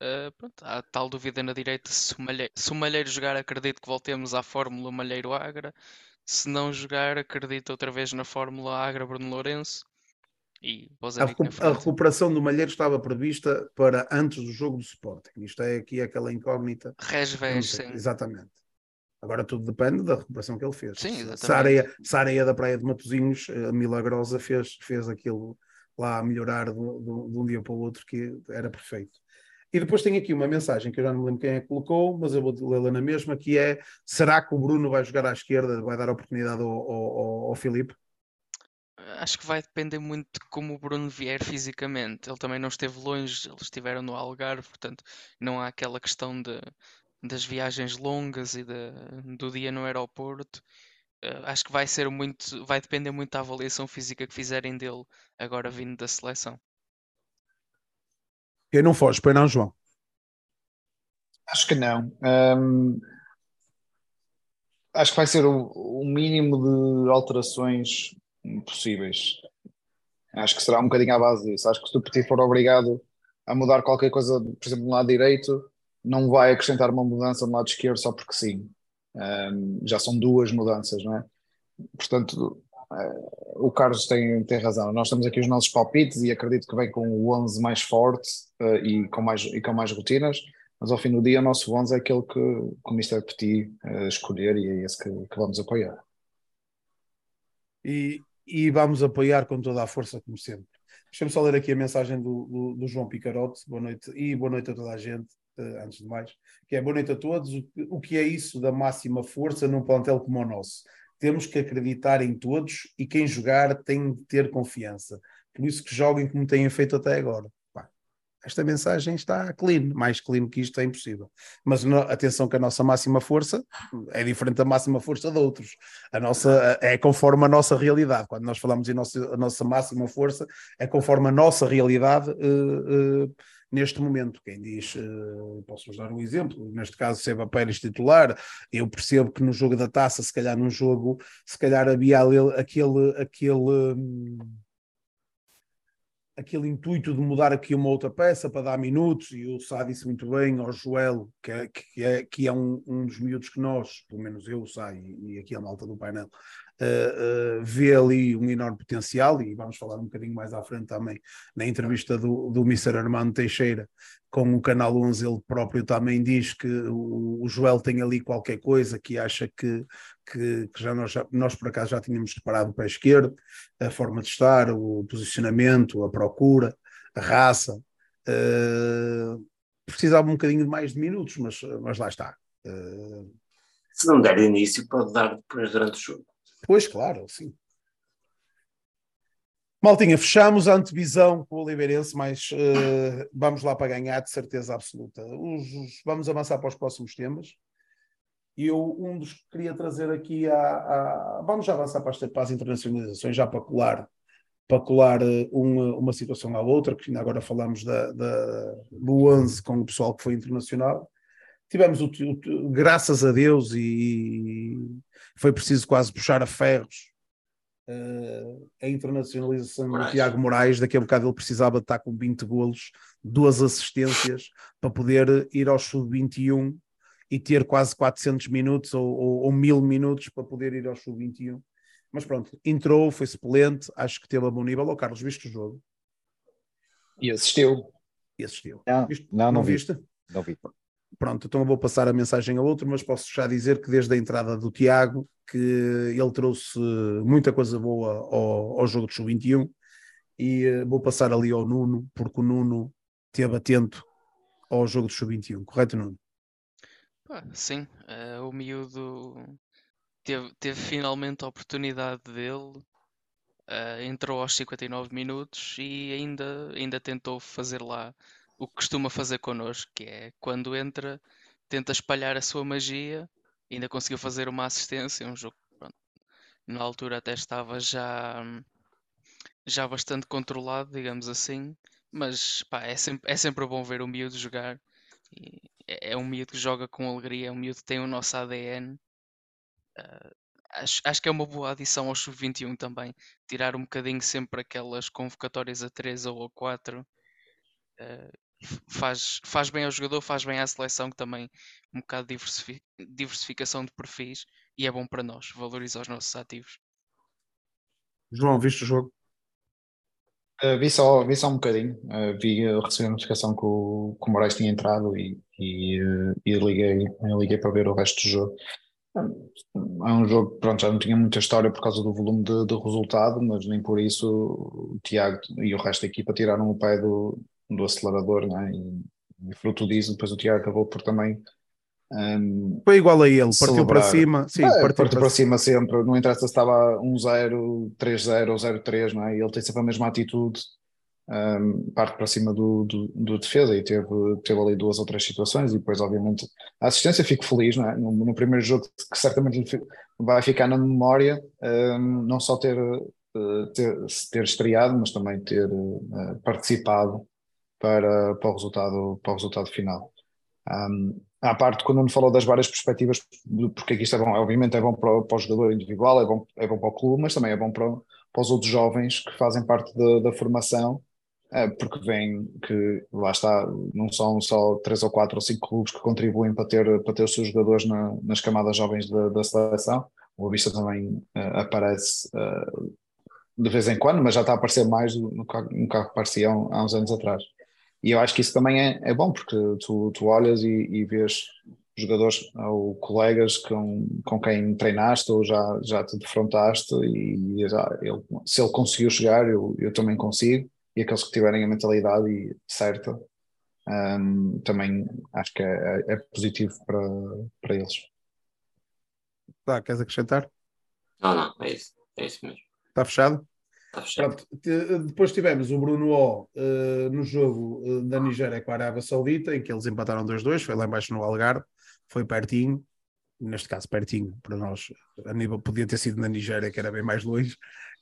S3: Uh, pronto, há tal dúvida na direita. Se o, Malheiro, se o Malheiro jogar, acredito que voltemos à Fórmula Malheiro-Agra. Se não jogar, acredito outra vez na Fórmula Agra-Bruno Lourenço. E
S1: a, recu a, recuperação do Malheiro estava prevista para antes do jogo do Sporting. Isto é aqui aquela incógnita.
S3: Resvés, sim.
S1: Exatamente. Agora tudo depende da recuperação que ele fez.
S3: Sim, exatamente.
S1: Se a areia, se a areia da Praia de Matosinhos, a eh, Milagrosa, fez, fez aquilo lá a melhorar de, de, de um dia para o outro, que era perfeito. E depois tem aqui uma mensagem que eu já não me lembro quem é que colocou, mas eu vou lê-la na mesma, que é será que o Bruno vai jogar à esquerda, vai dar oportunidade ao, ao, ao Filipe?
S3: Acho que vai depender muito de como o Bruno vier fisicamente. Ele também não esteve longe, eles estiveram no Algarve, portanto, não há aquela questão de, das viagens longas e de, do dia no aeroporto. Uh, acho que vai ser muito, vai depender muito da avaliação física que fizerem dele agora vindo da seleção.
S1: Quem não foge, pois não, João?
S2: Acho que não. Um, acho que vai ser o, o mínimo de alterações possíveis. Acho que será um bocadinho à base disso. Acho que se o Petit for obrigado a mudar qualquer coisa, por exemplo, no lado direito, não vai acrescentar uma mudança no lado esquerdo só porque sim. Um, já são duas mudanças, não é? Portanto, uh, o Carlos tem, tem razão. Nós temos aqui os nossos palpites e acredito que vem com o 11 mais forte uh, e, com mais, e com mais rotinas, mas ao fim do dia o nosso 11 é aquele que, que o Mr. Petit uh, escolher e é esse que, que vamos apoiar.
S1: E, e vamos apoiar com toda a força, como sempre. Deixa-me só ler aqui a mensagem do, do, do, João Picarote. Boa noite e boa noite a toda a gente, uh, antes de mais. Que é boa noite a todos. O, o que é isso da máxima força num plantel como o nosso? Temos que acreditar em todos e quem jogar tem de ter confiança. Por isso que joguem como têm feito até agora esta mensagem está clean, mais clean que isto é impossível. Mas no, atenção que a nossa máxima força é diferente da máxima força de outros. A nossa é conforme a nossa realidade. Quando nós falamos em nossa, a nossa máxima força, é conforme a nossa realidade uh, uh, neste momento. Quem diz, uh, posso-vos dar um exemplo, neste caso Seba Pérez titular, eu percebo que no jogo da taça, se calhar num jogo, se calhar havia aquele, aquele um, aquele intuito de mudar aqui uma outra peça para dar minutos, e o Sá disse muito bem ao Joel, que é, que é, que é um, um dos miúdos que nós, pelo menos eu, o Sá e, e aqui a malta do painel, uh, vê ali um enorme potencial, e vamos falar um bocadinho mais à frente também na entrevista do, do Mr. Armando Teixeira com o Canal 11, ele próprio também diz que o, o Joel tem ali qualquer coisa que acha que, que, que já, nós, já, nós por acaso já tínhamos preparado o pé esquerdo, a forma de estar, o posicionamento, a procura, a raça. Uh, precisava um bocadinho mais de minutos, mas, mas lá está. Uh,
S5: Se não der início, pode dar depois durante o jogo.
S1: Pois, claro, sim. Maltinha, fechamos a antevisão com o Oliveirense, mas uh, vamos lá para ganhar, de certeza absoluta. Os, os, vamos avançar para os próximos temas. Eu, um dos que queria trazer aqui, a, a, vamos já avançar para as, para as internacionalizações, já para colar, para colar eh, uma, uma situação à outra, que ainda agora falamos da, da, do 11 com o pessoal que foi internacional. Tivemos, o, o, graças a Deus, e foi preciso quase puxar a ferros uh, a internacionalização Moraes. do Tiago Moraes. Daqui a bocado ele precisava de estar com 20 golos, duas assistências, para poder ir ao sub-21 e ter quase 400 minutos ou, ou, ou 1000 minutos para poder ir ao sub-21. Mas pronto, entrou, foi suplente, acho que teve a bom nível. Ó oh, Carlos, viste o jogo?
S2: E assistiu.
S1: E assistiu.
S4: Não,
S1: viste?
S4: não, não,
S1: não
S4: vi.
S1: viste?
S4: Não vi.
S1: Pronto, então eu vou passar a mensagem a outro, mas posso já dizer que desde a entrada do Tiago, que ele trouxe muita coisa boa ao, ao jogo de sub-21 e uh, vou passar ali ao Nuno, porque o Nuno esteve atento ao jogo de sub-21, correto Nuno?
S3: sim, uh, o miúdo teve, teve finalmente a oportunidade dele, uh, entrou aos 59 minutos e ainda, ainda tentou fazer lá o que costuma fazer connosco, que é quando entra, tenta espalhar a sua magia, ainda conseguiu fazer uma assistência, um jogo pronto, na altura até estava já, já bastante controlado, digamos assim, mas pá, é, sempre, é sempre bom ver o miúdo jogar. É, é um miúdo que joga com alegria, é um miúdo que tem o nosso ADN. Uh, ah, acho, acho que é uma boa adição ao Sub-21 também. Tirar um bocadinho sempre aquelas convocatórias a 3 ou a 4. Uh, ah, faz, faz bem ao jogador, faz bem à seleção, que também um bocado de diversific, diversificação de perfis e é bom para nós, valoriza os nossos ativos.
S1: João, viste o jogo?
S2: Uh, vi, só, vi só um bocadinho, uh, vi, uh, recebi a notificação que o, que o Moraes tinha entrado e, e, e liguei, liguei para ver o resto do jogo. É um jogo que pronto, já não tinha muita história por causa do volume de, de resultado, mas nem por isso o Tiago e o resto da equipa tiraram o pé do, do acelerador, né? e, e fruto disso, depois o Tiago acabou por também. Um,
S1: Foi igual a ele, partiu celebrar. para cima, sim,
S2: é, partiu, partiu para, cima sempre, não interessa se estava 1-0, 3-0 ou 0-3, não é? ele tem sempre a mesma atitude, um, parte para cima do, do, do, defesa e teve, teve ali duas ou três situações e depois obviamente a assistência fico feliz, não é? no, no primeiro jogo que certamente vai ficar na memória, um, não só ter, uh, ter, ter estreado, mas também ter uh, participado para, para, o, resultado, para o resultado final. Um, à parte, quando Nuno falou das várias perspectivas, porque aqui isto é bom, obviamente é bom para, para o jogador individual, é bom, é bom para o clube, mas também é bom para, para os outros jovens que fazem parte da, da formação, é, porque vem que, lá está, não são só três ou quatro ou cinco clubes que contribuem para ter, para ter os seus jogadores na, nas camadas jovens da, da seleção, o Avista também uh, aparece uh, de vez em quando, mas já está a aparecer mais no que aparecia há uns anos atrás. E eu acho que isso também é, é bom, porque tu, tu olhas e, e vês jogadores ou colegas com, com quem treinaste ou já, já te defrontaste e já, ele, se ele conseguiu chegar, eu, eu também consigo. E aqueles que tiverem a mentalidade certa, um, também acho que é, é, é, positivo para, para eles.
S1: Tá, queres acrescentar?
S5: Não, não, é isso, é isso mesmo.
S1: Está fechado? Pronto, depois tivemos o Bruno O uh, no jogo uh, da Nigéria com a Arábia Saudita, em que eles empataram 2-2, foi lá embaixo no Algarve, foi pertinho, neste caso pertinho para nós, a nível podia ter sido na Nigéria, que era bem mais longe,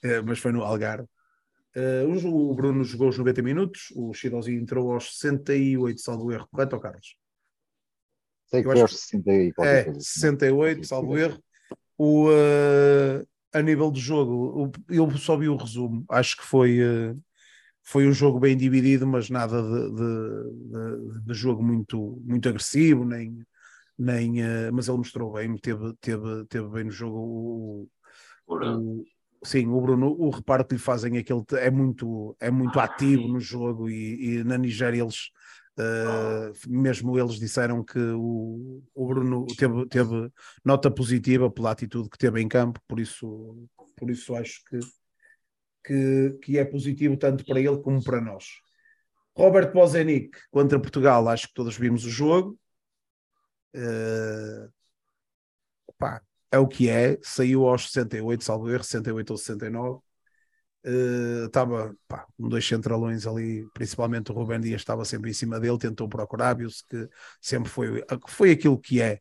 S1: uh, mas foi no Algarve. o Bruno jogou os 90 minutos, o Chidozi entrou aos 68, salvo erro, correto, ou Carlos?
S4: Sei que foi aos
S1: 60 É, 68, salvo erro. O, uh, a nível de jogo, eu só vi o resumo, acho que foi, eh, foi um jogo bem dividido, mas nada de, de, de, jogo muito, muito agressivo, nem, nem, eh, mas ele mostrou bem, teve, teve, teve bem no jogo. O, o, sim, o Bruno, o reparo que lhe fazem é que ele é muito, é muito ativo no jogo e, e na Nigéria eles Uh, mesmo eles disseram que o, o Bruno teve, teve, nota positiva pela atitude que teve em campo, por isso, por isso acho que, que, que é positivo tanto para ele como para nós. Robert Bozenic contra Portugal, acho que todos vimos o jogo. Uh, é o que é, saiu aos 68, salvo erro, 68 ou 69. Uh, estava pá, um dois centralões ali, principalmente o Rubem Dias estava sempre em cima dele, tentou procurar, viu-se que sempre foi, foi aquilo que é.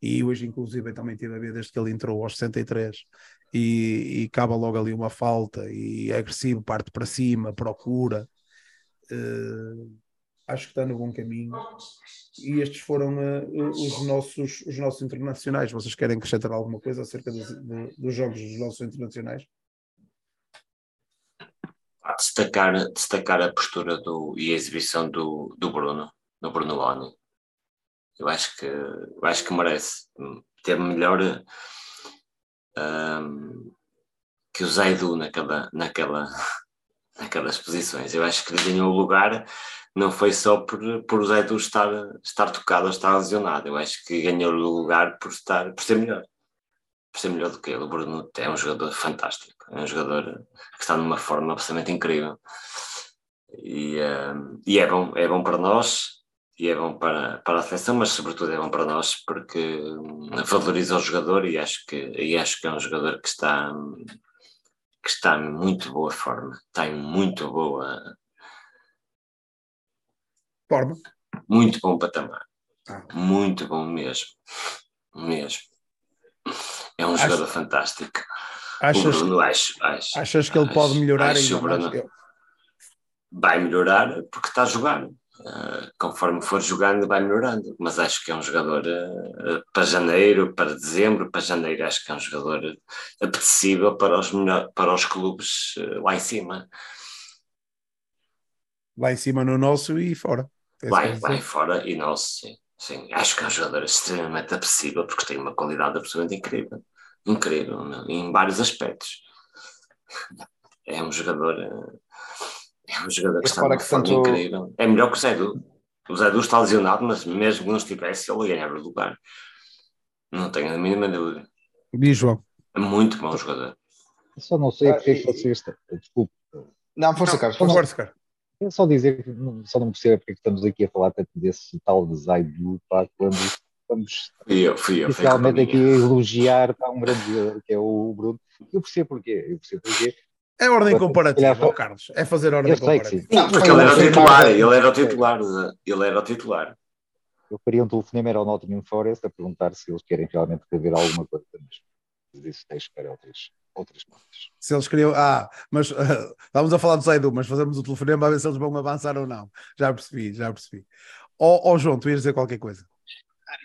S1: E hoje, inclusive, também tive a ver desde que ele entrou aos 63 e, e acaba logo ali uma falta e é agressivo, parte para cima, procura. Uh, acho que está no bom caminho. E estes foram uh, os, nossos, os nossos internacionais. Vocês querem acrescentar alguma coisa acerca dos, dos jogos dos nossos internacionais?
S5: Destacar, destacar a postura do, e a exibição do, do Bruno, do Bruno Loni. Eu acho que, eu acho que merece. ter melhor um, que o Zaidu naquela, naquela, naquelas posições. Eu acho que lhe ganhou o lugar não foi só por, por o Zaidu estar, estar tocado ou estar lesionado. Eu acho que ganhou o lugar por, estar, por ser melhor. Por ser melhor do que ele. O Bruno é um jogador fantástico. É um jogador que está numa forma absolutamente incrível. E, um, e é, bom, é bom para nós e é bom para, para a seleção, mas sobretudo é bom para nós porque valoriza o jogador e acho que, e acho que é um jogador que está, que está em muito boa forma, está em muito boa
S1: forma.
S5: Muito bom patamar. Ah. Muito bom mesmo. Mesmo. É um Acho... jogador fantástico.
S1: Achas,
S5: Bruno, acho, acho,
S1: achas que ele pode melhorar ainda mais?
S5: Vai melhorar porque está a jogar. Uh, conforme for jogando, vai melhorando. Mas acho que é um jogador uh, para janeiro, para dezembro, para janeiro, acho que é um jogador apetecível para os, melhor, para os clubes uh, lá em cima.
S1: Lá em cima no nosso e fora.
S5: Vai, vai fora e nosso, sim, sim. Acho que é um jogador extremamente apetecível porque tem uma qualidade absolutamente incrível. Incrível, em vários aspectos. É um jogador. É um jogador que está forma tanto... incrível. É melhor que o Zé Du. O Zé Du está lesionado, mas mesmo que não estivesse, ele ia ganhar o lugar. Não tenho a mínima dúvida.
S1: Diz, João.
S5: É muito bom jogador.
S4: Eu só não sei ah, porque é que vocês. Desculpe.
S2: Não, força, Carlos.
S1: Força, Carlos.
S4: É só dizer que só não percebo porque é estamos aqui a falar tanto desse tal de Zaidu, pá, quando estamos
S5: fui eu, fui eu,
S4: realmente aqui a elogiar pá, um grande jogador que é o Bruno. Eu percebo porquê, eu percebo porquê.
S1: É ordem comparativa, calhar, Carlos. É fazer ordem comparativa.
S5: Não, porque ele era o titular, ele era o titular, ele era o titular.
S4: Eu faria um telefonema ao Nottingham Forest a perguntar se eles querem realmente rever alguma coisa, mas isso deixo para outras outras partes.
S1: Se eles queriam. Ah, mas uh, estávamos a falar do Zaidu, mas fazemos o telefonema para ver se eles vão avançar ou não. Já percebi, já percebi. Oh, oh, João, tu ias dizer qualquer coisa.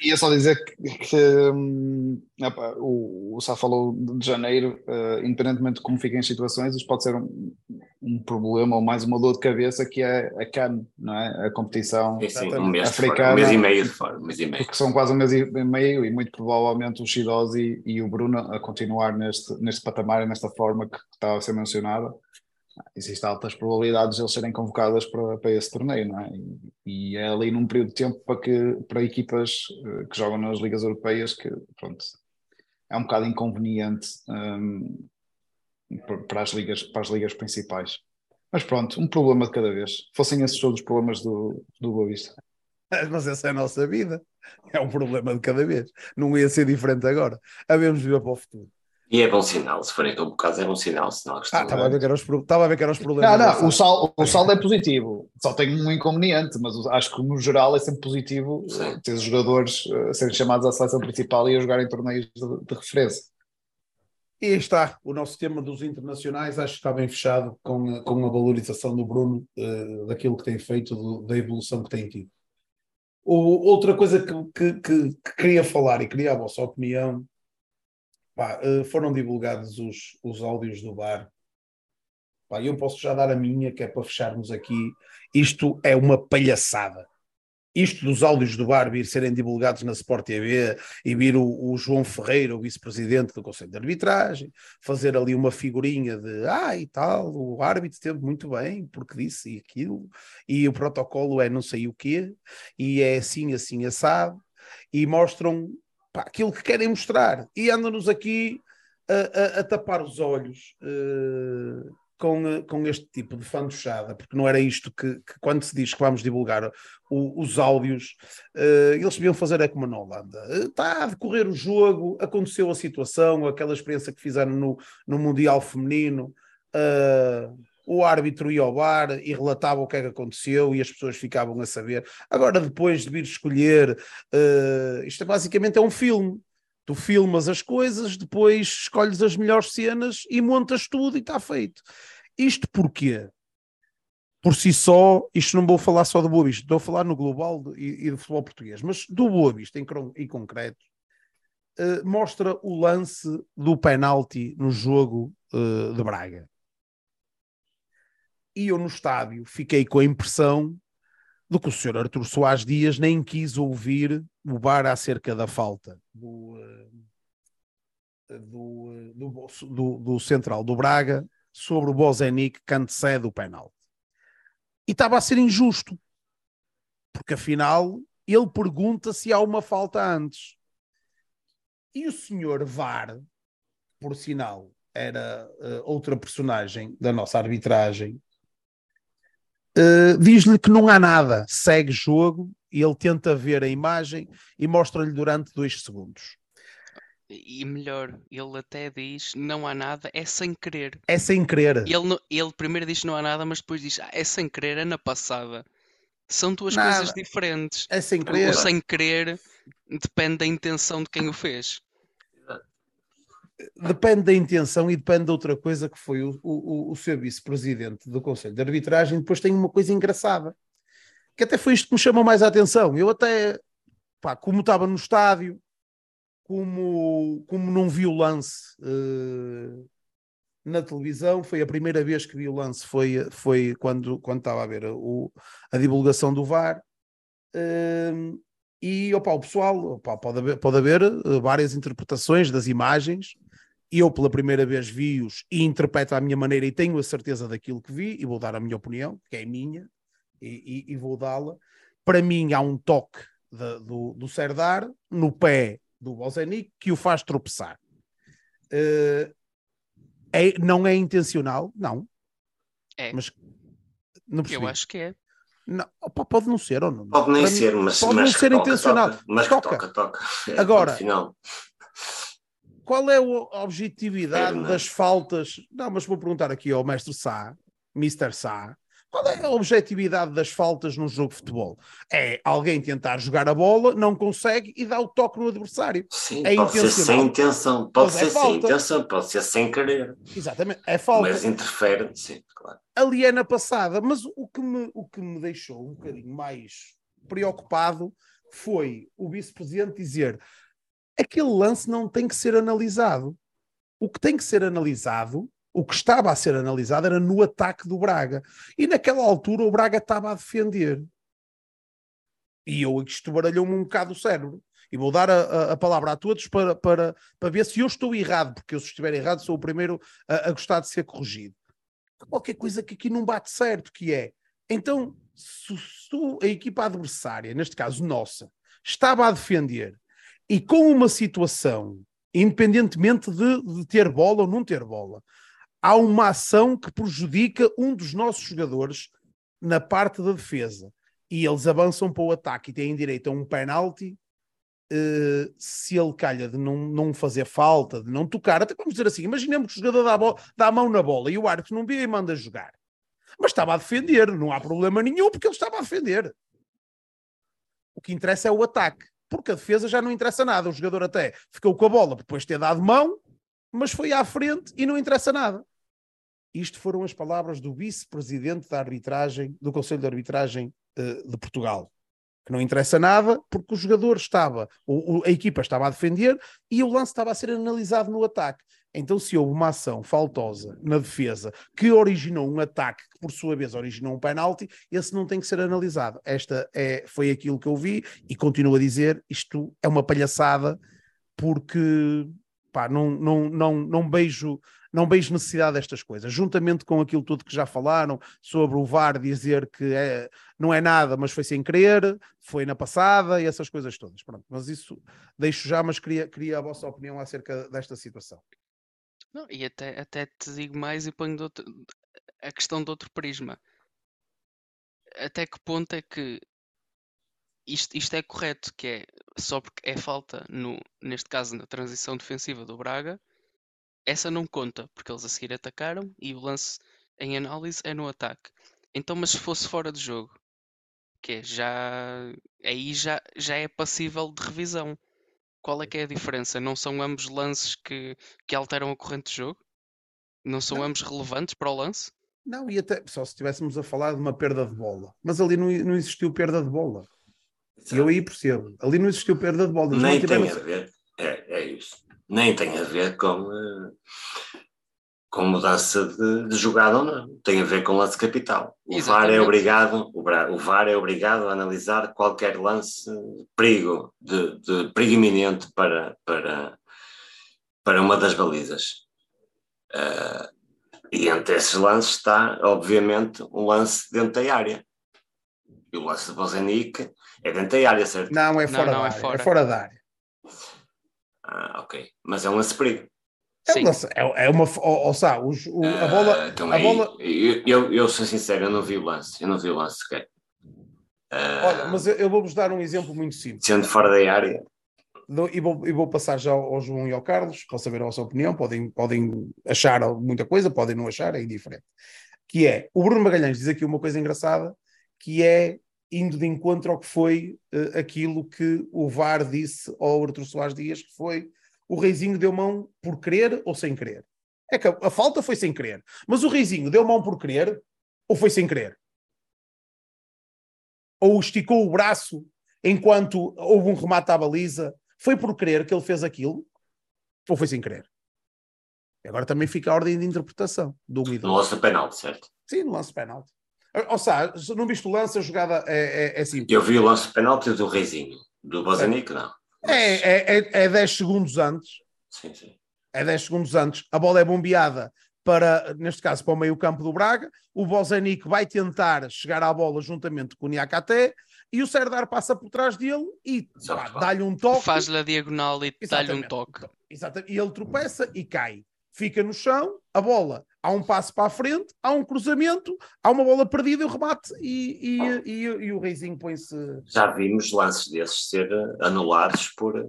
S2: Ia só dizer que, que hum, opa, o, o Sá falou de janeiro, uh, independentemente de como fiquem as situações, isso pode ser um, um, problema ou mais uma dor de cabeça que é a CAN, não é? A competição
S5: sim, sim, um mês africana. um mês e meio de fora, um mês e meio.
S2: Porque são quase um mês e meio e muito provavelmente o Shidozi e o Bruno a continuar neste, neste patamar e nesta forma que estava a ser mencionada existem altas probabilidades de eles serem convocados para, para esse torneio, não é? E, e, é ali num período de tempo para, que, para equipas uh, que jogam nas ligas europeias que, pronto, é um bocado inconveniente um, para, as ligas, para as ligas principais. Mas pronto, um problema de cada vez. Fossem esses todos os problemas do, do Boa Vista.
S1: Mas essa é a nossa vida. É um problema de cada vez. Não ia ser diferente agora. Havemos ver para o futuro.
S5: E é bom sinal, se forem convocados é bom sinal, senão
S1: ah, estava a, ver que eram os, estava a ver que eram os problemas.
S2: Não, não, o, sal, o saldo é positivo, só tem um inconveniente, mas acho que no geral é sempre positivo Sim. ter os jogadores uh, serem chamados à seleção principal e a jogar em torneios de, de referência.
S1: E aí está, o nosso tema dos internacionais acho que está bem fechado com, a, com a valorização do Bruno, uh, daquilo que tem feito, do, da evolução que tem tido. O, outra coisa que, que, que, que, queria falar e queria a vossa opinião Pá, eh, foram divulgados os, os áudios do bar. Pá, eu posso já dar a minha, que é para fecharmos aqui. Isto é uma palhaçada. Isto dos áudios do bar vir serem divulgados na Sport TV e vir o, o João Ferreira, o vice-presidente do Conselho de Arbitragem, fazer ali uma figurinha de ah e tal, o árbitro esteve muito bem porque disse aquilo, e o protocolo é não sei o quê, e é assim, assim, assado, e mostram pá, aquilo que querem mostrar e andam-nos aqui a, a, a, tapar os olhos uh, com, eh, com este tipo de fantochada, porque não era isto que, que quando se diz que vamos divulgar o, os áudios, uh, eles deviam fazer é como na Holanda. Está a decorrer o jogo, aconteceu a situação, aquela experiência que fizeram no, no Mundial Feminino. Uh, o árbitro ia ao bar e relatava o que é que aconteceu e as pessoas ficavam a saber. Agora, depois de vir escolher, uh, isto é basicamente é um filme. Tu filmas as coisas, depois escolhes as melhores cenas e montas tudo e está feito. Isto porquê? Por si só, isto não vou falar só do Boa Vista, estou a falar no global e, e do futebol português, mas do Boa Vista em, em concreto, uh, mostra o lance do penalti no jogo uh, de Braga. E eu no estádio fiquei com a impressão do que o senhor Artur Soares Dias nem quis ouvir o bar acerca da falta do, eh, do, eh, do, do, do central do Braga sobre o Bozenic que antecede o penalti. E estava a ser injusto, porque afinal ele pergunta se há uma falta antes. E o senhor VAR, por sinal, era uh, outra personagem da nossa arbitragem, uh, diz-lhe que não há nada, segue jogo e ele tenta ver a imagem e mostra-lhe durante dois segundos.
S3: E melhor, ele até diz não há nada, é sem querer.
S1: É sem querer.
S3: Ele, ele primeiro diz não há nada, mas depois diz ah, é sem querer, é na passada. São duas nada. coisas diferentes.
S1: É sem querer.
S3: O sem querer depende da intenção de quem o fez
S1: depende da intenção e depende de outra coisa que foi o, o, o seu vice-presidente do Conselho de Arbitragem. Depois tem uma coisa engraçada, que até foi isto que me chamou mais a atenção. Eu até, pá, como estava no estádio, como, como não vi o lance uh, na televisão, foi a primeira vez que vi o lance, foi, foi quando, quando estava a ver o, a divulgação do VAR. Uh, e opa, o pessoal opa, pode, haver, pode haver uh, várias interpretações das imagens. Eu, pela primeira vez, vi-os e interpreto à minha maneira e tenho a certeza daquilo que vi e vou dar a minha opinião, que é minha, e, e, e vou dá-la. Para mim, há um toque de, do, do Serdar no pé do Bozenic que o faz tropeçar. Uh, é, não é intencional, não.
S3: É.
S1: Mas
S3: não Eu acho que é.
S1: Não, opa, pode não ser, ou não?
S5: Pode nem ser, mas
S1: pode
S5: mas
S1: não ser
S5: toca,
S1: intencional.
S5: Toca, mas
S1: toca.
S5: toca, toca. É,
S1: Agora,
S5: final.
S1: Qual é a objetividade é, das faltas? Não, mas vou perguntar aqui ao mestre Sá, Mr. Sá, qual é a objetividade das faltas num jogo de futebol? É alguém tentar jogar a bola, não consegue e dá o toque no adversário.
S5: Sim,
S1: é
S5: pode ser sem intenção, pode
S1: Mas é
S5: ser sem
S1: falta.
S5: intenção, pode ser sem querer.
S1: Exatamente, é falta.
S5: Mas interfere, sim, claro.
S1: Ali é na passada, mas o que, me, o que me deixou um bocadinho mais preocupado foi o vice-presidente dizer aquele lance não tem que ser analisado. O que tem que ser analisado o que estava a ser analisado era no ataque do Braga. E naquela altura o Braga estava a defender. E eu isto baralhou-me um bocado o cérebro. E vou dar a, a, palavra a todos para, para, para ver se eu estou errado, porque eu, se estiver errado, sou o primeiro a, a gostar de ser corrigido. Qualquer coisa que aqui não bate certo, que é. Então, se, se a equipa adversária, neste caso nossa, estava a defender e com uma situação, independentemente de, de ter bola ou não ter bola, há uma ação que prejudica um dos nossos jogadores na parte da defesa e eles avançam para o ataque e têm direito a um penalti uh, se ele calha de não, não fazer falta, de não tocar, até vamos dizer assim, imaginemos que o jogador dá a, dá a mão na bola e o árbitro não vê e manda jogar. Mas estava a defender, não há problema nenhum porque ele estava a defender. O que interessa é o ataque, porque a defesa já não interessa nada. O jogador até ficou com a bola depois de ter dado mão, mas foi à frente e não interessa nada. Isto foram as palavras do vice-presidente da arbitragem, do Conselho de Arbitragem uh, de Portugal. Que não interessa nada, porque o jogador estava, o, o, a equipa estava a defender e o lance estava a ser analisado no ataque. Então, se houve uma ação faltosa na defesa que originou um ataque que, por sua vez, originou um penalti, esse não tem que ser analisado. Esta é, foi aquilo que eu vi e continuo a dizer: isto é uma palhaçada, porque pá, não, não, não, não beijo não vejo necessidade destas coisas, juntamente com aquilo tudo que já falaram sobre o VAR dizer que é, não é nada, mas foi sem querer, foi na passada e essas coisas todas. Pronto, mas isso deixo já, mas queria, queria a vossa opinião acerca desta situação.
S3: Não, e até, até te digo mais e ponho a questão de outro prisma. Até que ponto é que isto, isto é correto, que é só porque é falta, no, neste caso na transição defensiva do Braga, essa não conta, porque eles a seguir atacaram e o lance em análise é no ataque. Então, mas se fosse fora de jogo, que é já aí já, já é passível de revisão. Qual é que é a diferença? Não são ambos lances que, que alteram a corrente de jogo? Não são
S1: Não.
S3: ambos relevantes para o lance?
S1: Não, e até só se estivéssemos a falar de uma perda de bola. Mas ali não, não existiu perda de bola. E eu aí percebo. Ali não existiu perda de bola.
S5: Nem tem a ver, é, é isso. Nem tem a ver com, eh, com mudança de, de jogada ou não. Tem a ver com lance capital. O VAR é obrigado, o, VAR é obrigado a analisar qualquer lance de perigo, de, de perigo iminente para, para, para uma das balizas. Eh, e entre esses lances está, obviamente, um lance dentro da área. E o lance de Bozenic é dentro da área, certo?
S1: Não, é
S3: Não,
S1: fora
S3: não,
S1: da
S3: é
S1: área. É
S3: fora.
S1: fora da área.
S5: Ah, ok. Mas é um lance perigo.
S1: É, um lance- é, é uma. Ou, ou sabe, os- o- a bola.
S5: Ah, então
S1: a
S5: aí,
S1: bola
S5: eu, eu, eu sou sincero, eu não vi o lance, eu não vi o lance sequer. Ah,
S1: olha, mas eu, eu vou-vos dar um exemplo muito simples.
S5: Sendo fora da área,
S1: E vou, e vou passar já ao, ao João e ao Carlos para saber a vossa opinião. Podem, podem achar muita coisa, podem não achar, é indiferente. Que é, o Bruno Magalhães diz aqui uma coisa engraçada, que é indo de encontro ao que foi eh, aquilo que o VAR disse ao Artur Soares Dias, que foi o Reizinho deu mão por querer ou sem querer. É que a, falta foi sem querer. Mas o Reizinho deu mão por querer ou foi sem querer? Ou esticou o braço enquanto houve um remate à baliza? Foi por querer que ele fez aquilo? Ou foi sem querer? Agora também fica a ordem de interpretação do um e do
S5: no lance do penalti, certo?
S1: Sim, no lance de penalti. Ou seja, se não viste o lance, a jogada é, é, é simples.
S5: Eu vi o lance do penalti do Reizinho, do Bozanic, não.
S1: É, é, é, é 10 segundos antes.
S5: Sim, sim.
S1: É 10 segundos antes. A bola é bombeada para, neste caso, para o meio campo do Braga. O Bozanic vai tentar chegar à bola juntamente com o Niakaté e o Serdar passa por trás dele e dá-lhe um toque.
S3: Faz-lhe a diagonal e dá-lhe um toque.
S1: Exatamente. E ele tropeça e cai. Fica no chão, a bola, há um passo para a frente, há um cruzamento, há uma bola perdida e o remate e, e, e, e o Reizinho põe-se
S5: Já vimos lances desses ser anulados por, eh,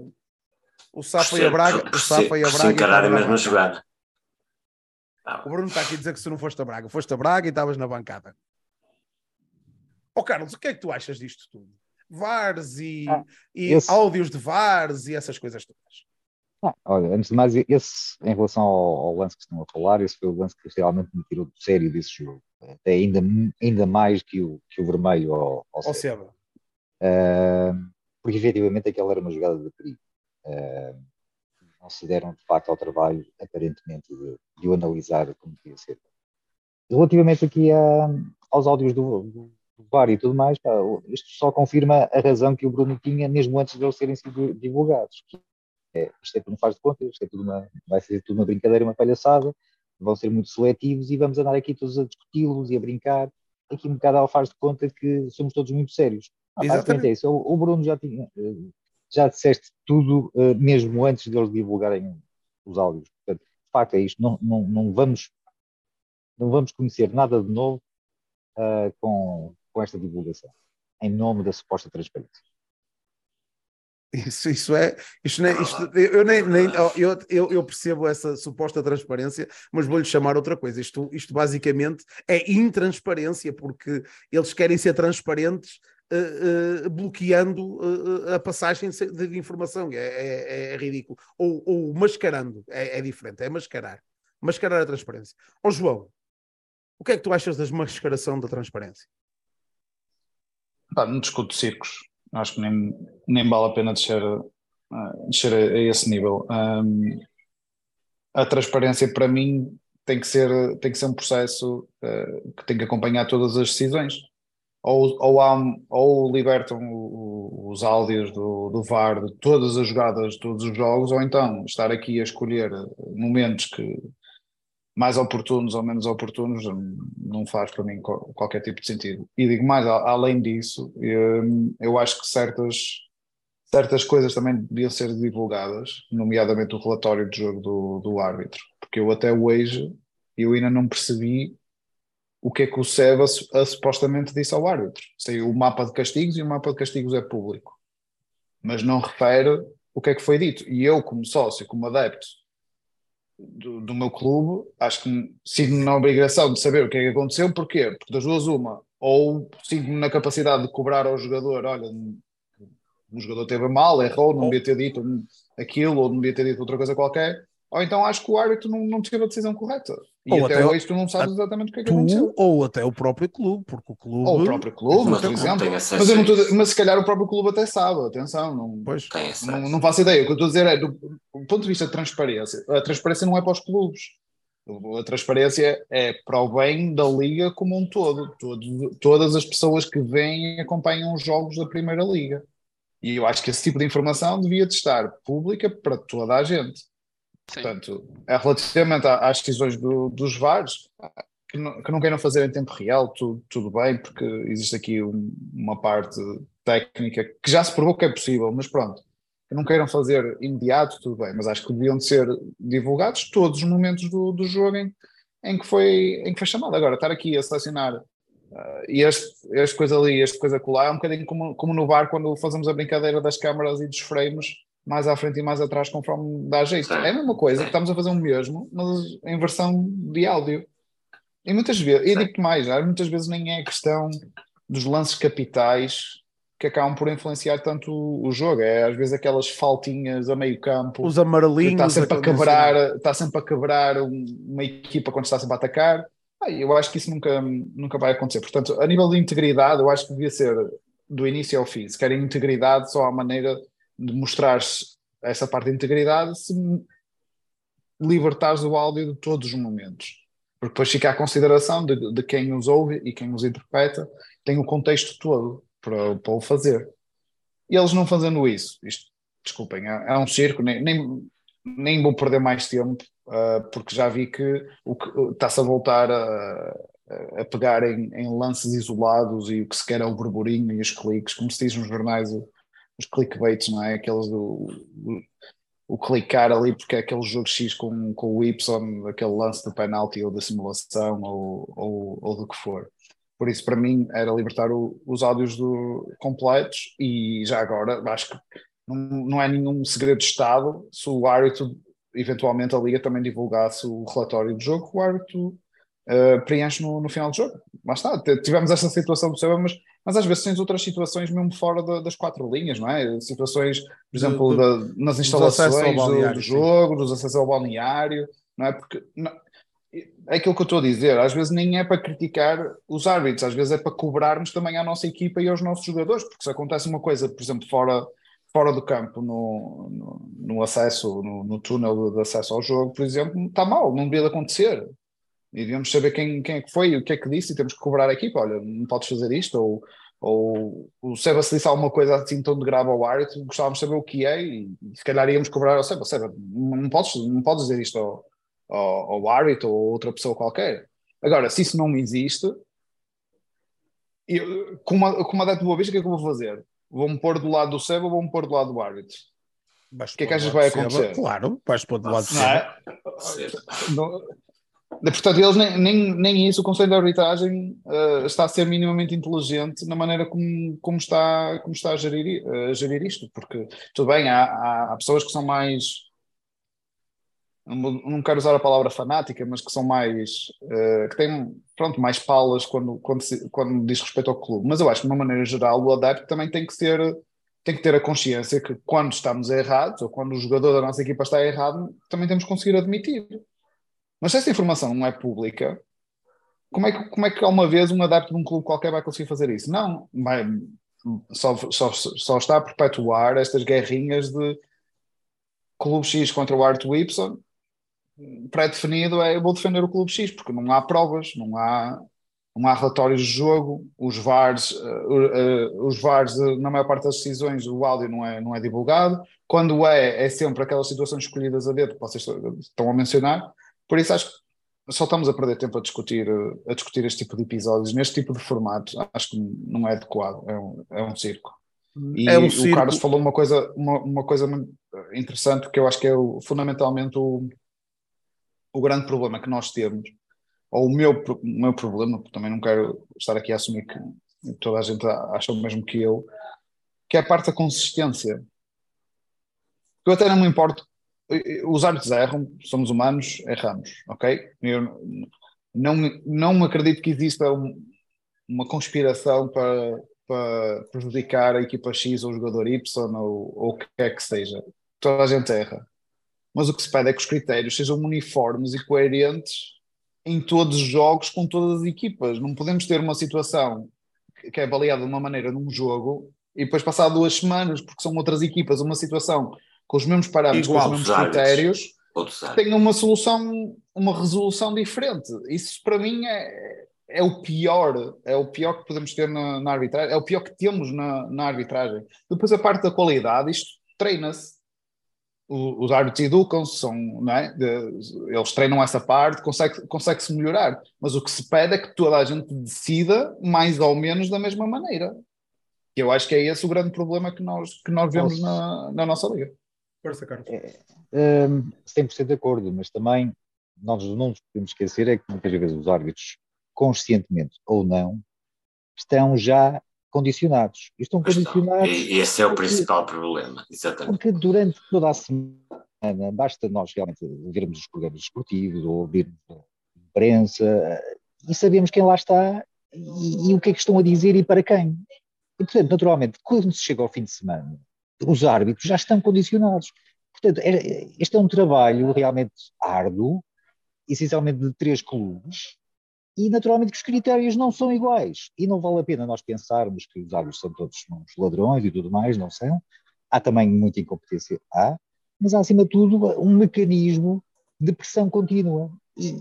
S1: o Safa e a Braga.
S5: por
S1: O Safa e a
S5: por se
S1: Braga.
S5: encararem mesmo a jogada. Ah,
S1: O Bruno está aqui a dizer que se não foste a Braga, foste a Braga e estavas na bancada. Ó Carlos, o que é que tu achas disto tudo? VARs e,
S4: Ah,
S1: e áudios de VARs e essas coisas todas.
S4: Ah, olha, antes de mais, esse, em relação ao, ao lance que estão a falar, esse foi o lance que realmente me tirou do sério desse jogo. Até ainda, ainda mais que o, que o vermelho ao, ao
S1: Ou
S4: Sérgio.
S1: Seba.
S4: Ah, porque efetivamente aquela era uma jogada de perigo. Ah, não se deram de facto ao trabalho, aparentemente, de, de o analisar como devia ser. Relativamente aqui a- aos áudios do, do, do VAR e tudo mais, pá, isto só confirma a razão que o Bruno tinha mesmo antes de eles serem sido divulgados. que é, isto é tudo um faz de conta, isto é tudo uma, vai ser tudo uma brincadeira, uma palhaçada, vão ser muito seletivos e vamos andar aqui todos a discuti-los e a brincar, aqui um bocado ao faz de conta que somos todos muito sérios. Ah,
S1: Exatamente.
S4: é isso. O, o Bruno já tinha, já disseste tudo eh, mesmo antes de eles divulgarem os áudios. Portanto, de facto é isto, não, não, não, vamos, não vamos conhecer nada de novo ah, com, com esta divulgação, em nome da suposta transparência.
S1: Isso, isso é. Isto nem, isto, eu, nem, nem- eu, eu, eu percebo essa suposta transparência, mas vou-lhe chamar outra coisa. Isto, isto basicamente é intransparência, porque eles querem ser transparentes. eh, eh, bloqueando eh, a passagem de informação é, é- é ridículo ou, ou mascarando é, é diferente, é mascarar mascarar a transparência. Ó João, o que é que tu achas da mascaração da transparência?
S2: Pá, não discuto circos. Acho que nem, nem vale a pena descer, ah, descer a, a esse nível. Ahm, a transparência, para mim, tem que ser, tem que ser um processo ah, que tem que acompanhar todas as decisões. Ou, ou, há, ou libertam o- os áudios do, do VAR de todas as jogadas, de todos os jogos, ou então estar aqui a escolher momentos que mais oportunos ou menos oportunos não faz para mim qual- qualquer tipo de sentido. E digo mais, além disso, hum, eu acho que certas, certas coisas também deviam ser divulgadas, nomeadamente o relatório de jogo do, do árbitro, porque eu até hoje eu ainda não percebi o que é que o SEBA supostamente disse ao árbitro. Saiu o mapa de castigos e o mapa de castigos é público. Mas não refere o que é que foi dito. E eu, como sócio, como adepto do, do meu clube, acho que sinto-me na obrigação de saber o que é que aconteceu. Porquê? Porque das duas, uma, ou sinto-me na capacidade de cobrar ao jogador: olha, o jogador teve mal, errou, não devia ter dito aquilo, ou não devia ter dito outra coisa qualquer ou então acho que o árbitro não, não teve a decisão correta. E ou até, até hoje tu não sabes exatamente o que é que tu, aconteceu.
S1: Ou até o próprio clube, porque o clube.
S2: Ou o próprio clube, por exemplo. Mas, eu não tô, mas se calhar o próprio clube até sabe, atenção. Não,
S1: pois.
S2: não, não faço ideia. O que eu estou a dizer é, do, do ponto de vista de transparência, a transparência não é para os clubes. A transparência é para o bem da liga como um todo. todo todas as pessoas que vêm e acompanham os jogos da Primeira Liga. E eu acho que esse tipo de informação devia de estar pública para toda a gente. Portanto, é relativamente às decisões do, dos VARs, que não, que não queiram fazer em tempo real, tudo, tudo bem, porque existe aqui um, uma parte técnica que já se provou que é possível, mas pronto, que não queiram fazer imediato, tudo bem, mas acho que deviam de ser divulgados todos os momentos do, do jogo em, em, que foi, em que foi chamado. Agora, estar aqui a selecionar uh, e este, este coisa ali, este coisa colar, é um bocadinho como, como no bar quando fazemos a brincadeira das câmaras e dos frames mais à frente e mais atrás conforme dá jeito. Sim. É a mesma coisa, estamos a fazer o mesmo, mas em versão de áudio. E muitas vezes, e digo-te mais, muitas vezes nem é questão dos lances capitais que acabam por influenciar tanto o, jogo. É às vezes aquelas faltinhas a meio campo.
S1: Os amarelinhos.
S2: Está sempre a quebrar, está sempre a quebrar uma equipa quando está sempre a atacar. Ah, eu acho que isso nunca, nunca vai acontecer. Portanto, a nível de integridade, eu acho que devia ser do início ao fim. Se querem integridade, só há maneira de mostrares essa parte de integridade se libertares o áudio de todos os momentos. Porque depois fica a consideração de, de quem os ouve e quem os interpreta, tem o contexto todo para, para o fazer. E eles não fazendo isso, isto, desculpem, é, é um circo, nem, nem, nem vou perder mais tempo, uh, porque já vi que está-se a voltar a, a pegar em, em, lances isolados e o que se quer é o burburinho e os cliques, como se diz nos jornais, os clickbaits, não é? Aqueles do, o clicar ali porque é aquele jogo X com, com o Y, aquele lance do penalti ou da simulação ou, ou, ou do que for. Por isso, para mim, era libertar o, os áudios do, completos e já agora, acho que não, não é nenhum segredo de Estado se o árbitro, eventualmente a Liga também divulgasse o relatório do jogo, o árbitro uh, preenche no, no final do jogo. Mas está, tivemos essa situação do Seba, mas mas às vezes tens outras situações mesmo fora da, das quatro linhas, não é? Situações, por exemplo, da, nas instalações do, do, jogo, dos acessos ao balneário, não é? Porque não, é aquilo que eu estou a dizer, às vezes nem é para criticar os árbitros, às vezes é para cobrarmos também à nossa equipa e aos nossos jogadores, porque se acontece uma coisa, por exemplo, fora, fora do campo, no, no, no acesso, no, no, túnel de acesso ao jogo, por exemplo, está mal, não devia acontecer. E devíamos saber quem, quem é que foi, o que é que disse, e temos que cobrar a equipa. Olha, não podes fazer isto, ou, ou o Seba se disse alguma coisa assim tão de grave ao árbitro, gostávamos de saber o que é, e, e se calhar íamos cobrar ao Seba. Seba, não podes, não podes dizer isto ao, ao, ao árbitro ou outra pessoa qualquer. Agora, se isso não existe, eu, como, como adepto de Boa Vista, o que é que eu vou fazer? Vou-me pôr do lado do Seba ou vou-me pôr do lado do árbitro? O que é que achas que vai acontecer?
S1: Claro, vais pôr do lado do Seba.
S2: Não é? Portanto, eles nem, nem, nem isso, o Conselho de Arbitragem uh, está a ser minimamente inteligente na maneira como, como, está, como está a gerir, uh, gerir isto, porque tudo bem, há, há, há pessoas que são mais não quero usar a palavra fanática, mas que são mais uh, que têm pronto, mais palas quando, quando, se, quando diz respeito ao clube. Mas eu acho que de uma maneira geral o adepto também tem que ser tem que ter a consciência que quando estamos errados ou quando o jogador da nossa equipa está errado, também temos que conseguir admitir. Mas se essa informação não é pública, como é que, como é que uma vez um adepto de um clube qualquer vai conseguir fazer isso? Não, vai, só, só, só está a perpetuar estas guerrinhas de clube X contra o Art Y, pré-definido é eu vou defender o clube X, porque não há provas, não há, não há relatórios de jogo, os VARs, uh, uh, os VARs uh, na maior parte das decisões o áudio não é, não é divulgado, quando é, é sempre aquelas situações escolhidas a dedo que vocês estão a mencionar, por isso acho que só estamos a perder tempo a discutir, a discutir este tipo de episódios, neste tipo de formato, acho que não é adequado, é um, é um circo. E é um circo. o Carlos falou uma coisa, uma, uma coisa interessante que eu acho que é o, fundamentalmente o, o grande problema que nós temos, ou o meu, o meu problema, porque também não quero estar aqui a assumir que toda a gente acha o mesmo que eu, que é a parte da consistência. Eu até não me importo, os árbitros erram, somos humanos, erramos, ok? Eu não, não acredito que exista um, uma conspiração para, para prejudicar a equipa X ou o jogador Y ou, o que quer que seja. Toda a gente erra. Mas o que se pede é que os critérios sejam uniformes e coerentes em todos os jogos com todas as equipas. Não podemos ter uma situação que é avaliada de uma maneira num jogo e depois passar duas semanas, porque são outras equipas, uma situação com os mesmos parâmetros, Igual, com os mesmos critérios, tenha uma solução, uma resolução diferente. Isso para mim é, é o pior, é o pior que podemos ter na, na arbitragem, é o pior que temos na, na arbitragem. Depois a parte da qualidade, isto treina-se os árbitros educam-se, são, não é? Eles treinam essa parte, consegue-se consegue melhorar. Mas o que se pede é que toda a gente decida mais ou menos da mesma maneira. E eu acho que é esse o grande problema que nós, que nós vemos na, na nossa liga.
S1: Força, Carlos.
S4: É, um, 100% de acordo, mas também nós não nos podemos esquecer é que muitas vezes os árbitros, conscientemente ou não, estão já condicionados. E estão condicionados.
S5: E esse é o principal problema, exatamente.
S4: Porque durante toda a semana, basta nós realmente vermos os programas esportivos ou ouvirmos a imprensa e sabemos quem lá está e, e, o que é que estão a dizer e para quem. E, portanto, naturalmente, quando se chega ao fim de semana, os árbitros já estão condicionados. Portanto, é, este é um trabalho realmente árduo, essencialmente de três clubes, e naturalmente que os critérios não são iguais. E não vale a pena nós pensarmos que os árbitros são todos uns ladrões e tudo mais, não são. Há também muita incompetência, há, mas há acima de tudo um mecanismo de pressão contínua. E,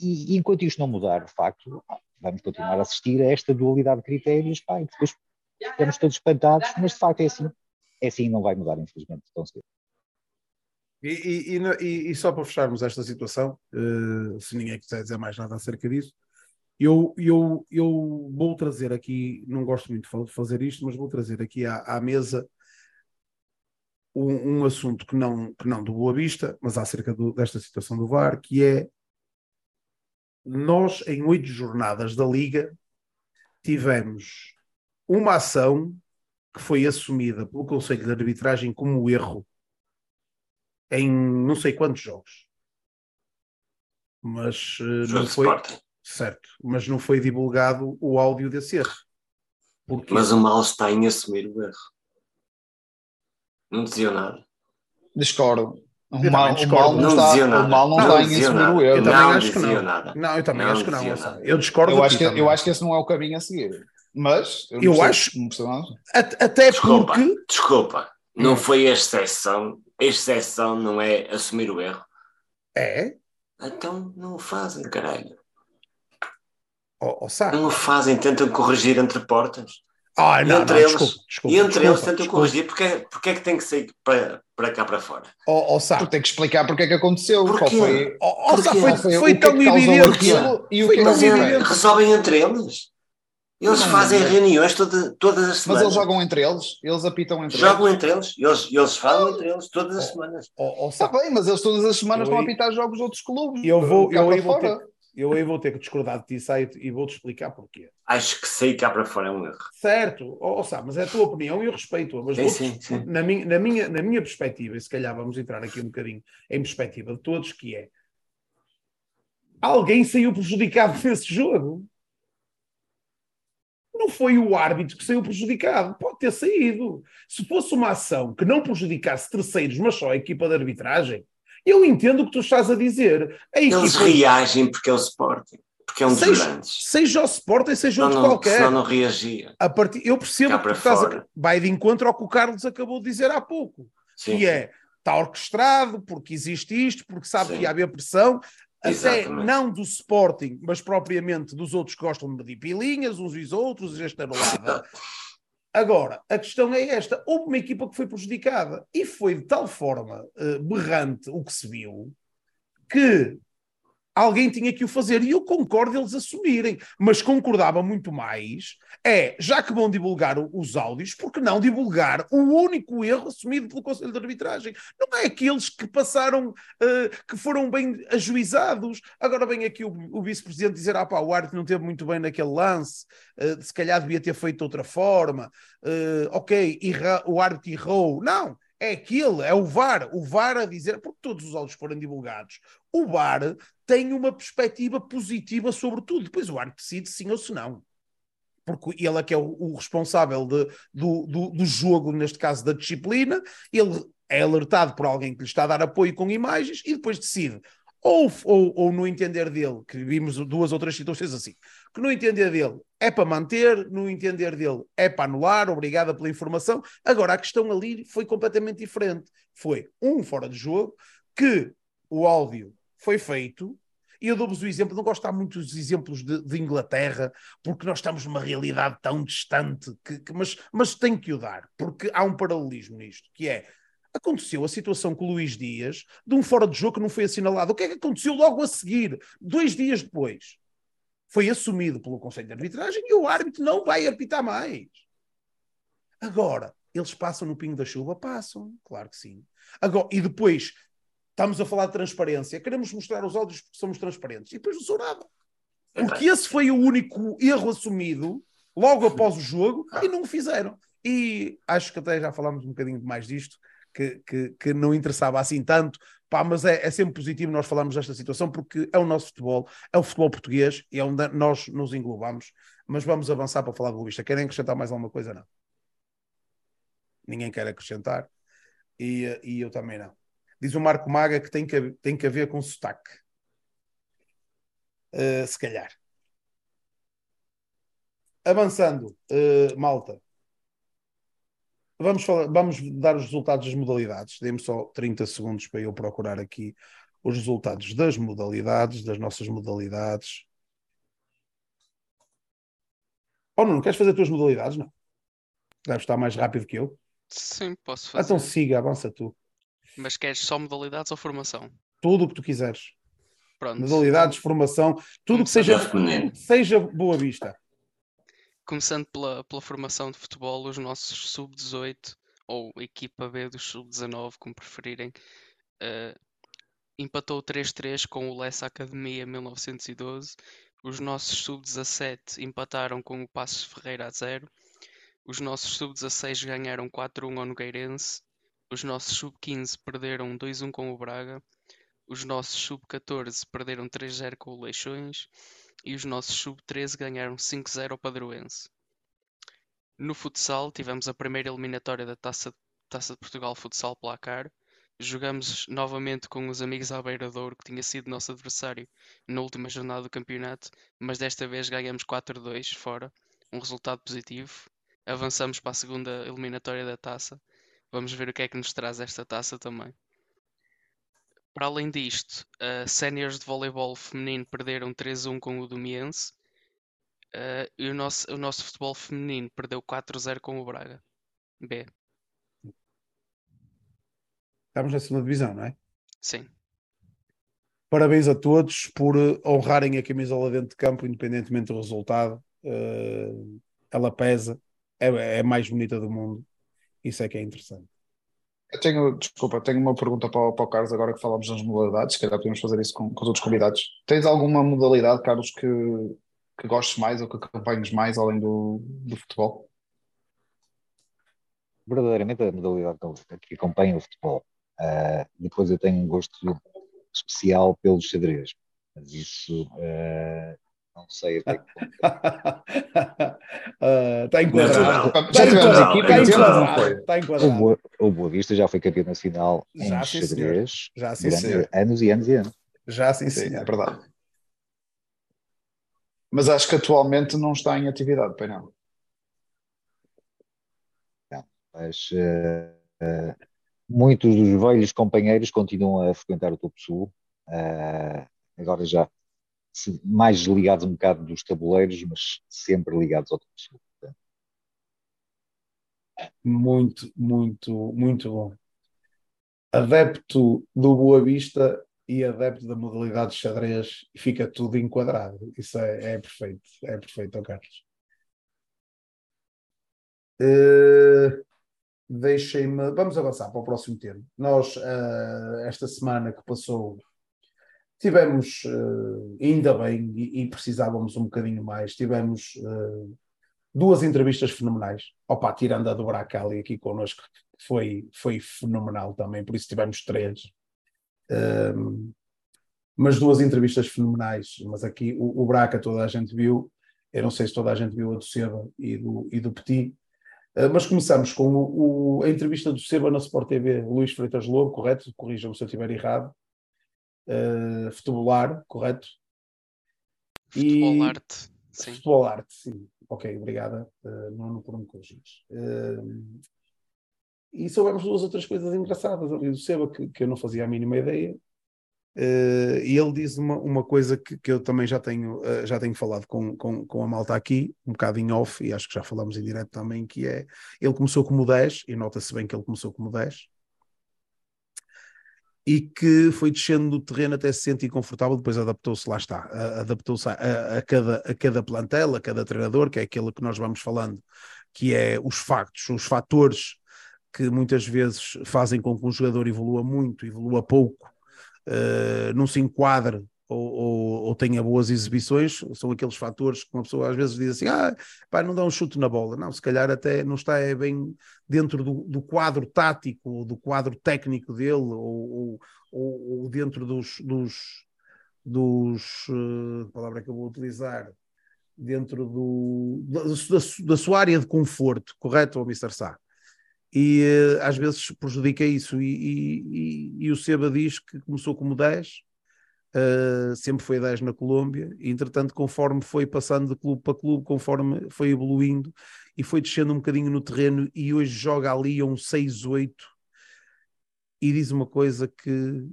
S4: e, enquanto isto não mudar, de facto, vamos continuar a assistir a esta dualidade de critérios, pá, e depois ficamos todos espantados, mas de facto é assim. É assim e não vai mudar, infelizmente, tão cedo.
S1: E, e, e, só para fecharmos esta situação, uh, se ninguém quiser dizer mais nada acerca disso, eu, eu, eu vou trazer aqui, não gosto muito de fazer isto, mas vou trazer aqui à, à mesa um, um, assunto que não, que não do Boa Vista, mas acerca do, desta situação do VAR, que é nós, em oito jornadas da Liga, tivemos uma ação que foi assumida pelo Conselho de Arbitragem como erro em não sei quantos jogos. Mas uh, não foi. Certo, mas não foi divulgado o áudio desse erro.
S5: Porquê? Mas o mal está em assumir o erro. Não dizia nada.
S2: Discordo. O mal, o mal, não, está, o mal não, não está em assumir nada. o erro.
S1: Eu também não acho que não. Nada. Não, eu também não acho que não. Nada. Eu discordo.
S2: Eu acho, que, eu acho que esse não é o caminho a seguir. Mas
S1: eu, eu acho. Até
S5: desculpa,
S1: porque.
S5: Desculpa, não foi a exceção. A exceção não é assumir o erro.
S1: É?
S5: Então não o fazem, caralho.
S1: Oh, oh,
S5: não o fazem, tentam corrigir entre portas.
S1: Ah, não,
S5: entre
S1: não,
S5: eles,
S1: desculpa, desculpa,
S5: e entre
S1: desculpa,
S5: eles tentam
S1: desculpa.
S5: corrigir porque, é, porque é que tem que sair para, para cá para fora.
S1: Oh, oh, Sá.
S2: Tu tem que explicar porque é que aconteceu.
S5: Porquê?
S2: Qual foi,
S1: oh, oh, Sá, foi, foi, foi tão evidente.
S2: E o que
S5: mas resolvem entre eles. Eles não, fazem não. reuniões toda, todas as semanas.
S2: Mas eles jogam entre eles? Eles apitam entre
S5: jogam
S2: eles?
S5: entre eles. Eles, eles falam entre eles todas as semanas.
S2: Está bem, mas eles todas as semanas a apitar jogos de outros clubes.
S1: Eu vou, eu, eu vou ter, eu aí vou ter que discordar de ti e vou-te explicar porquê.
S5: Acho que sair cá para fora é um erro.
S1: Certo, oh, sabe, mas é a tua opinião e eu respeito-a. Mas
S5: sim, sim, sim.
S1: Na, minha, na, minha, na minha perspectiva, e se calhar vamos entrar aqui um bocadinho em perspectiva de todos, que é alguém saiu prejudicado nesse jogo. Não foi o árbitro que saiu prejudicado, pode ter saído. Se fosse uma ação que não prejudicasse terceiros, mas só a equipa de arbitragem, eu entendo o que tu estás a dizer. A
S5: Eles equipa... reagem porque é o Sporting. Porque é um dos seja,
S1: grandes. Seja o Sporting, seja outro qualquer.
S5: Senão não reagia.
S1: A part... Eu percebo que estás a... vai de encontro ao que o Carlos acabou de dizer há pouco. Sim, que é, está orquestrado, porque existe isto, porque sabe sim. que ia haver pressão. Até não do Sporting, mas propriamente dos outros que gostam de medir pilinhas, uns e os outros, esta anulada. Agora, a questão é esta: houve uma equipa que foi prejudicada e foi de tal forma uh, berrante o que se viu que Alguém tinha que o fazer e eu concordo eles assumirem, mas concordava muito mais. É, já que vão divulgar os áudios, porque não divulgar o único erro assumido pelo Conselho de Arbitragem? Não é aqueles que passaram, uh, que foram bem ajuizados. Agora vem aqui o, o vice-presidente dizer: ah, pá, o árbitro não teve muito bem naquele lance, uh, se calhar devia ter feito de outra forma. Uh, ok, erra, o árbitro errou. Não, é aquele, é o VAR, o VAR a dizer, porque todos os áudios foram divulgados, o VAR tem uma perspectiva positiva sobre tudo. Depois o árbitro decide sim ou se não. Porque ele é que é o, o responsável de, do, do, do, jogo, neste caso da disciplina, ele é alertado por alguém que lhe está a dar apoio com imagens e depois decide. Ou, ou, ou no entender dele, que vimos duas ou três situações assim, que no entender dele é para manter, no entender dele é para anular, obrigada pela informação. Agora, a questão ali foi completamente diferente. Foi um fora de jogo que o áudio foi feito, e eu dou-vos o exemplo, não gosto de dar muitos exemplos de, de, Inglaterra, porque nós estamos numa realidade tão distante, que, que, mas, mas tenho que o dar, porque há um paralelismo nisto, que é, aconteceu a situação com o Luís Dias, de um fora de jogo que não foi assinalado. O que é que aconteceu logo a seguir, dois dias depois? Foi assumido pelo Conselho de Arbitragem e o árbitro não vai apitar mais. Agora, eles passam no pingo da chuva? Passam, claro que sim. Agora, e depois Estamos a falar de transparência. Queremos mostrar os áudios porque somos transparentes. E depois não sou nada. Porque esse foi o único erro assumido logo após o jogo e não o fizeram. E acho que até já falámos um bocadinho mais disto, que, que, que não interessava assim tanto, pá, mas é, é, sempre positivo nós falarmos desta situação porque é o nosso futebol, é o futebol português e é onde nós nos englobamos. Mas vamos avançar para falar do Vista. Querem acrescentar mais alguma coisa? Não. Ninguém quer acrescentar e, e eu também não. Diz o Marco Maga que tem que, tem que haver com sotaque. Uh, se calhar. Avançando, uh, malta. Vamos, falar, vamos dar os resultados das modalidades. Dê-me só 30 segundos para eu procurar aqui os resultados das modalidades, das nossas modalidades. Oh, não, queres fazer as tuas modalidades? Não. Deves estar mais rápido que eu.
S3: Sim, posso fazer.
S1: Então siga, avança tu.
S3: Mas queres só modalidades ou formação?
S1: Tudo o que tu quiseres. Pronto. Modalidades, formação, tudo que seja, seja boa vista.
S3: Começando pela, pela formação de futebol, os nossos sub-18 ou equipa B dos sub-19, como preferirem, uh, empatou 3-3 com o Lessa Academia 1912. Os nossos sub-17 empataram com o Passos Ferreira a 0. Os nossos sub-16 ganharam 4-1 ao Nogueirense os nossos sub-15 perderam 2-1 com o Braga. Os nossos sub-14 perderam 3-0 com o Leixões. E os nossos sub-13 ganharam 5-0 ao Padroense. No futsal, tivemos a primeira eliminatória da Taça, Taça de Portugal Futsal Placar. Jogamos novamente com os amigos à Beira Douro, que tinha sido nosso adversário na última jornada do campeonato, mas desta vez ganhamos 4-2 fora, um resultado positivo. Avançamos para a segunda eliminatória da taça Vamos ver o que é que nos traz esta taça também. Para além disto, uh, séniores de voleibol feminino perderam 3-1 com o Domiense uh, e o nosso, o nosso futebol feminino perdeu 4-0 com o Braga. B.
S1: Estamos na segunda divisão, não é?
S3: Sim.
S1: Parabéns a todos por eh, honrarem a camisola dentro de campo, independentemente do resultado. Uh, ela pesa, é, é a mais bonita do mundo isso é que é interessante.
S2: Eu tenho, desculpa, tenho uma pergunta para o, para o Carlos, agora que falamos das modalidades, se calhar podemos fazer isso com, com os outros convidados. Tens alguma modalidade, Carlos, que, que gostes mais ou que acompanhes mais além do, do futebol?
S4: Verdadeiramente a modalidade que acompanha o futebol. Uh, depois eu tenho um gosto especial pelo xadrez, mas isso uh, não sei até que ponto.
S1: uh, está enquadrado.
S2: Já tivemos equipa
S1: está enquadrado. Está enquadrado.
S4: O, Boa, o Boa Vista já foi campeão nacional já, em sim, xadrez
S1: já, sim, senhor.
S4: anos e anos e anos.
S1: Já sim,
S2: sim, é verdade. Mas acho que atualmente não está em atividade, pai não.
S4: Não, mas uh, uh, muitos dos velhos companheiros continuam a frequentar o Topo Sul. Uh, agora já mais ligados um bocado dos tabuleiros, mas sempre ligados ao professor.
S1: Muito, muito, muito bom. Adepto do Boa Vista e adepto da modalidade de xadrez fica tudo enquadrado. Isso é, é perfeito, é perfeito, Carlos. Uh, Deixem-me. Vamos avançar para o próximo tema. Nós, uh, esta semana que passou, tivemos, uh, ainda bem, e, e, precisávamos um bocadinho mais, tivemos duas entrevistas fenomenais. Opa, tirando a do Bracali aqui connosco, foi, foi fenomenal também, por isso tivemos três. Um, mas duas entrevistas fenomenais. Mas aqui o, o, Braca toda a gente viu, eu não sei se toda a gente viu a do Seba e do, e do Petit. Uh, mas começamos com o, o, a entrevista do Seba na Sport TV, Luís Freitas Lobo, correto? Corrijam-me se eu estiver errado. Uh, futebolar, correto?
S3: Futebol e... arte, sim.
S1: Futebol arte, sim. Ok, obrigada, uh, não por me corrigir. Uh, e soubemos duas outras coisas engraçadas do Seba que, que eu não fazia a mínima ideia. Uh, e ele diz uma, uma coisa que, que eu também já tenho, uh, já tenho falado com, com, com a malta aqui, um bocado em off, e acho que já falamos em direto também, que é, ele começou como 10, e nota-se bem que ele começou como 10, e que foi descendo do terreno até se sentir confortável, depois adaptou-se, lá está, adaptou-se a, a, cada, a cada plantel, a cada treinador, que é aquilo que nós vamos falando, que é os factos, os fatores que muitas vezes fazem com que um jogador evolua muito, evolua pouco, uh, não se enquadre ou, ou, ou, tenha boas exibições, são aqueles fatores que uma pessoa às vezes diz assim: ah, pá, não dá um chute na bola. Não, se calhar até não está é bem dentro do, do quadro tático, do quadro técnico dele, ou, ou dentro dos. dos, dos uh, palavra que eu vou utilizar, dentro do, da, da, sua área de conforto, correto, Mr. Sá? e uh, às vezes prejudica isso. E, e, e, o Seba diz que começou como 10, uh, sempre foi 10 na Colômbia, e entretanto, conforme foi passando de clube para clube, conforme foi evoluindo e foi descendo um bocadinho no terreno, e hoje joga ali a um 6-8 e diz uma coisa que,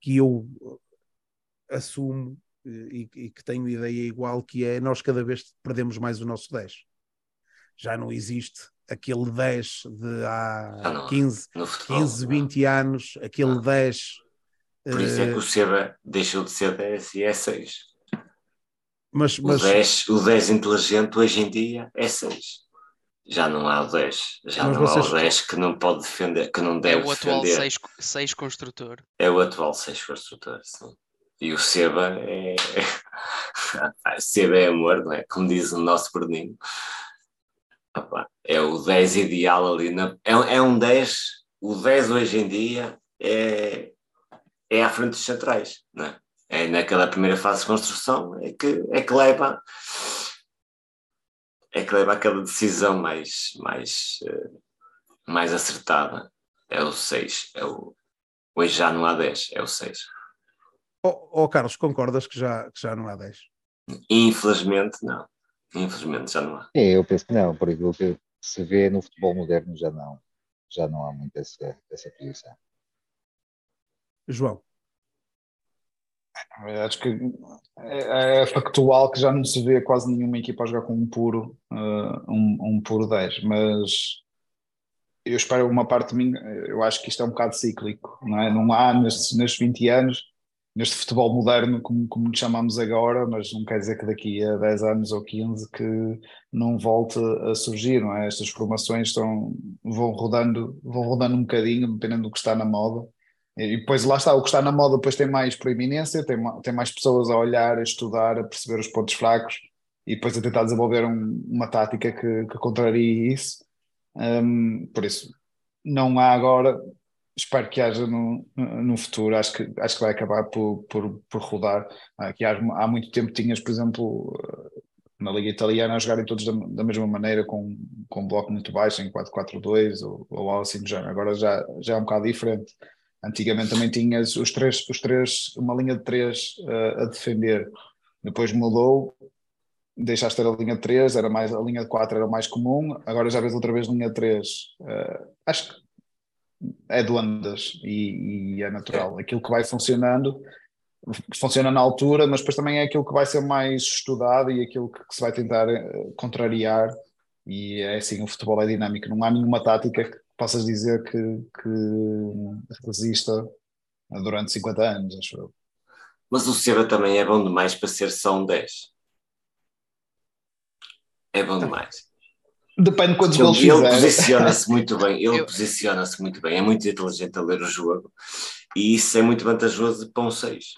S1: que eu assumo e, e, que tenho ideia igual, que é nós cada vez perdemos mais o nosso 10. Já não existe aquele 10 de há 15, ah, futebol, 15 20 não. anos, aquele não. 10.
S5: Por isso é que o Seba deixou de ser 10 e é 6. Mas, mas... O, 10, o 10 inteligente hoje em dia é 6. Já não há o 10. Já mas não vocês... há o 10 que não pode defender, que não deve defender. É o atual
S3: defender. 6, 6 construtor.
S5: É o atual 6 construtor, sim. E o Seba é. Seba é amor, não é? Como diz o nosso Berninho é o 10 ideal ali. Na, é, é um 10, o 10 hoje em dia é, é à frente dos centrais, não é? É naquela primeira fase de construção é que, é que leva é que leva aquela decisão mais, mais, eh, mais acertada. É o 6. É o, hoje já não há 10, é o 6.
S1: Oh, oh, Carlos, concordas que já, que já não há 10?
S5: Infelizmente, não. Infelizmente já não há.
S4: É, eu penso que não, por aquilo que se vê no futebol moderno já não, já não há muito essa, essa posição.
S1: João.
S2: Acho que é, é, factual que já não se vê quase nenhuma equipa a jogar com um puro, uh, um, um puro 10, mas eu espero uma parte de mim, eu acho que isto é um bocado cíclico, não é? Não há nestes, nestes 20 anos neste futebol moderno, como, como chamamos agora, mas não quer dizer que daqui a 10 anos ou 15 que não volte a surgir, não é? Estas formações estão, vão rodando, vão rodando um bocadinho, dependendo do que está na moda. E depois lá está, o que está na moda depois tem mais proeminência, tem, tem mais pessoas a olhar, a estudar, a perceber os pontos fracos e depois a tentar desenvolver um, uma tática que, que contrarie isso. Um, por isso, não há agora, espero que haja no, no futuro, acho que, acho que vai acabar por, por, por rodar. Aqui há, há muito tempo tinhas, por exemplo, eh, na Liga Italiana a jogarem todos da, da mesma maneira, com, com um bloco muito baixo, em 4-4-2 ou, ou algo assim do género. Agora já, já é um bocado diferente. Antigamente também tinhas os três, os três uma linha de três uh, a defender. Depois mudou, deixaste a linha de 3, era mais, a linha de 4 era mais comum, agora já vês outra vez linha de 3. Uh, eh, acho que é de ondas e, e, é natural. Aquilo que vai funcionando funciona na altura, mas depois também é aquilo que vai ser mais estudado e aquilo que, que se vai tentar eh, contrariar. E é assim: o futebol é dinâmico, não há nenhuma tática que possas dizer que, que resista durante 50 anos, acho eu.
S5: Mas o Seba também é bom demais para ser só um 10. É bom demais.
S2: Depende de quantos
S5: Ele,
S2: gols
S5: ele
S2: fizer.
S5: posiciona-se muito bem, ele
S3: Eu-
S5: posiciona-se muito bem, é muito inteligente a ler o jogo e isso é muito vantajoso para um 6.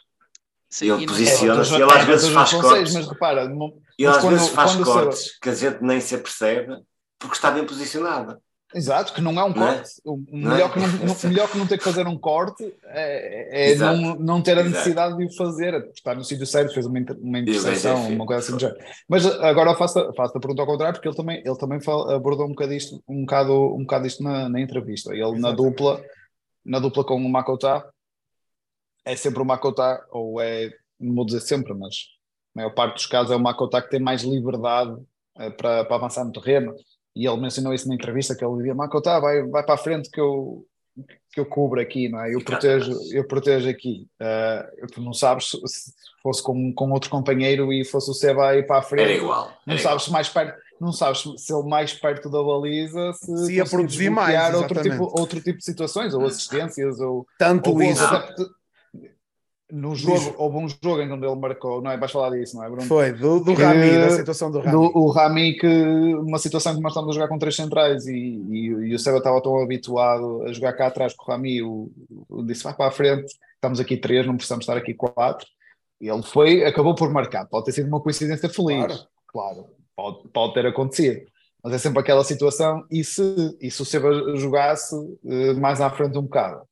S3: Sim,
S5: Ele posiciona-se,
S2: É,
S5: ele às
S2: é,
S5: vezes
S2: mas
S5: faz cortes.
S2: Mas repara, não-
S5: Ele
S2: Mas
S5: às
S2: quando-
S5: vezes faz cortes que a gente nem se apercebe porque está bem posicionado.
S2: exato, que não é um
S5: Não é?
S2: corte. O o
S5: Não é?
S2: melhor, que não, melhor que não ter que fazer um corte é, é
S5: Exato.
S2: não, não ter a
S5: Exato.
S2: necessidade de o fazer, é estar no sítio certo, fez uma, inter- uma interseção,
S5: é
S2: uma coisa assim do género. Mas agora faço, faço a pergunta ao contrário, porque ele também, ele também fala- abordou um bocado isto, um bocado, um bocado isto na, na entrevista. Ele na
S1: Exatamente.
S2: dupla, na dupla com o Makota, é sempre o Makota, ou é, não vou dizer sempre, mas a maior parte dos casos é o Makota que tem mais liberdade eh, para, para avançar no terreno. E ele mencionou isso na entrevista, que ele dizia, Makota, vai, vai para a frente que eu, que eu cubro aqui, não é? Eu protejo, eu protejo aqui. Eh, tu não sabes se se fosse com, com outro companheiro e fosse o Seba ir para a frente.
S5: Era igual.
S2: Não
S5: era
S2: sabes se mais perto, não sabes se ele mais perto da baliza se,
S1: Se ia produzir mais,
S2: outro tipo, outro tipo de situações, ou assistências, ou,
S1: Tanto
S2: ou
S1: isso.
S2: até no jogo,
S1: Diz.
S2: houve um jogo em que ele marcou, não é? Vais falar disso, não é, Bruno?
S1: Foi, do, do
S2: Que-
S1: Rami, da situação do Rami.
S2: Do, o Rami, que uma situação que nós estamos a jogar com três centrais e, e, e o Seba estava tão habituado a jogar cá atrás com o Rami, o, o disse vai para a frente, estamos aqui três, não precisamos estar aqui quatro. E ele foi, acabou por marcar. Pode ter sido uma coincidência feliz,
S1: Claro.
S2: claro, pode, pode ter acontecido. Mas é sempre aquela situação, e se, e se o Seba jogasse eh, mais à frente um bocado?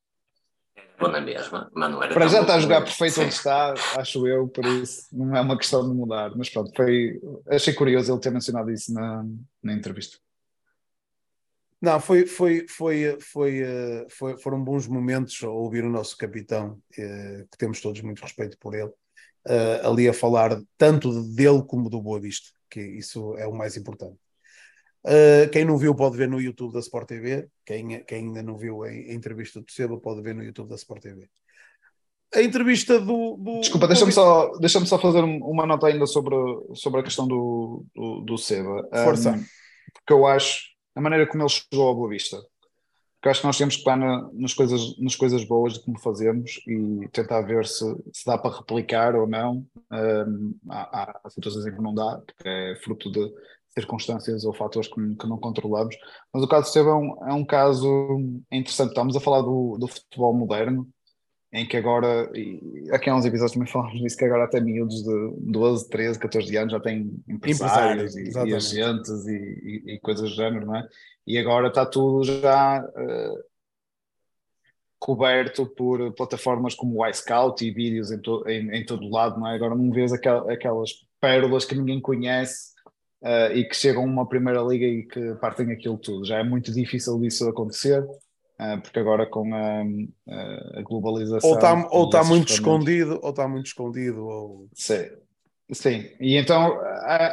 S5: Bom na mesma, mas não era
S2: Para já está a jogar perfeito
S5: Sim.
S2: onde está, acho eu, por isso não é uma questão de mudar. Mas pronto, foi, achei curioso ele ter mencionado isso na, na entrevista.
S1: Não, foi, foi, foi, foi, eh, foi- foram bons momentos a ouvir o nosso capitão, eh, que temos todos muito respeito por ele, eh, ali a falar tanto dele como do Boa Vista, que isso é o mais importante. Eh, quem não viu pode ver no YouTube da Sport TV, quem, quem ainda não viu a, entrevista do Seba pode ver no YouTube da Sport TV. A entrevista do. do
S2: Desculpa, deixa-me só, deixa só fazer um- uma nota ainda sobre, sobre a questão do, do, do Seba.
S1: Força.
S2: Um, porque eu acho, a maneira como ele chegou ao Boa Vista, porque eu acho que nós temos que estar na- nas, coisas, nas coisas boas de como fazemos e tentar ver se, se dá para replicar ou não. Um, há, há situações em que não dá, porque é fruto de circunstâncias ou fatores que, que não controlamos. Mas o caso do Seba é um, é um caso interessante. Estamos a falar do, do futebol moderno, em que agora, e aqui há uns episódios também falámos disso, que agora até miúdos de 12, 13, 14 anos já têm empresários
S1: Empresários,
S2: e, e agentes e, e- e coisas do género, não é? E agora está tudo já eh, coberto por plataformas como o iScout e vídeos em, to- em, em todo lado, não é? Agora não vês aquel- aquelas pérolas que ninguém conhece eh, e que chegam a uma primeira liga e que partem aquilo tudo. Já é muito difícil disso acontecer. eh, porque agora com a, a- a globalização.
S1: ou está ou tá muito escondido, ou está muito escondido, ou
S2: Sim, sim. E então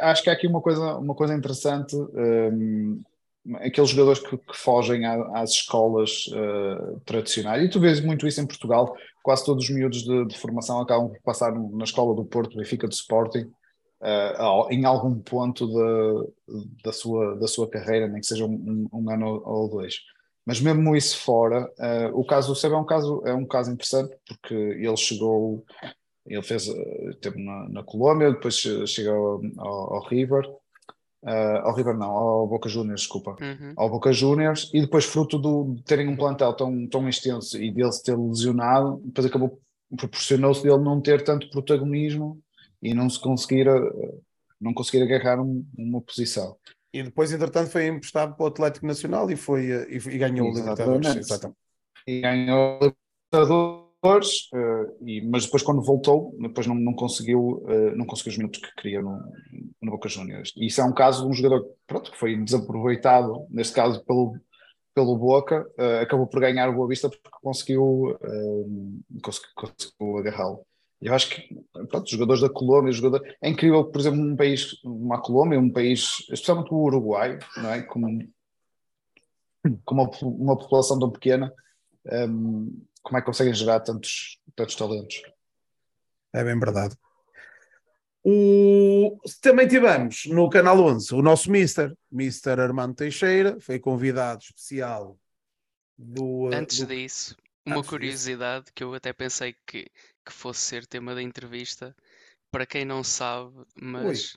S2: acho que há aqui uma coisa, uma coisa interessante. hum, aqueles jogadores que, que fogem à- às escolas eh, tradicionais, e tu vês muito isso em Portugal, quase todos os miúdos de, de formação acabam por passar na escola do Porto, Benfica do Sporting, ao- em algum ponto da, da, sua, da sua carreira, nem que seja um, um- ano ou dois. Mas mesmo isso fora, eh, o caso do Seba é um caso, é um caso interessante, porque ele chegou ele fez, eh, teve na, na Colômbia, depois che- chegou ao, ao River, eh, ao River não, ao Boca Juniors, desculpa,
S3: Uhum.
S2: ao Boca Juniors, e depois fruto do, de terem um plantel tão, tão extenso e dele se ter lesionado, depois acabou, proporcionou-se dele não ter tanto protagonismo e não se conseguir, eh, não conseguir agarrar um- uma posição.
S1: E depois, entretanto, foi emprestado para o Atlético Nacional e, foi, eh, e, e ganhou o Libertadores.
S2: Exatamente.
S1: Exatamente.
S2: e ganhou Libertadores, eh, e, mas depois quando voltou, depois não, não conseguiu não conseguiu os minutos que queria no, no Boca Juniors. E isso é um caso de um jogador pronto, que foi desaproveitado, neste caso pelo, pelo Boca, acabou por ganhar o Boa Vista porque conseguiu, conseguiu, conseguiu agarrá-lo. Eu acho que pronto, os jogadores da Colômbia, os jogadores... é incrível que, por exemplo, um país, uma Colômbia, um país, especialmente o Uruguai, não é? com, com uma, uma população tão pequena, um, como é que conseguem gerar tantos, tantos talentos?
S1: É bem verdade. O... Também tivemos no Canal 11 o nosso Mister, Mister Armando Teixeira, foi convidado especial do. uh,
S3: Antes
S1: do...
S3: disso, Uma
S1: Acho
S3: curiosidade que eu até pensei que, que fosse ser tema da entrevista, para quem não sabe, mas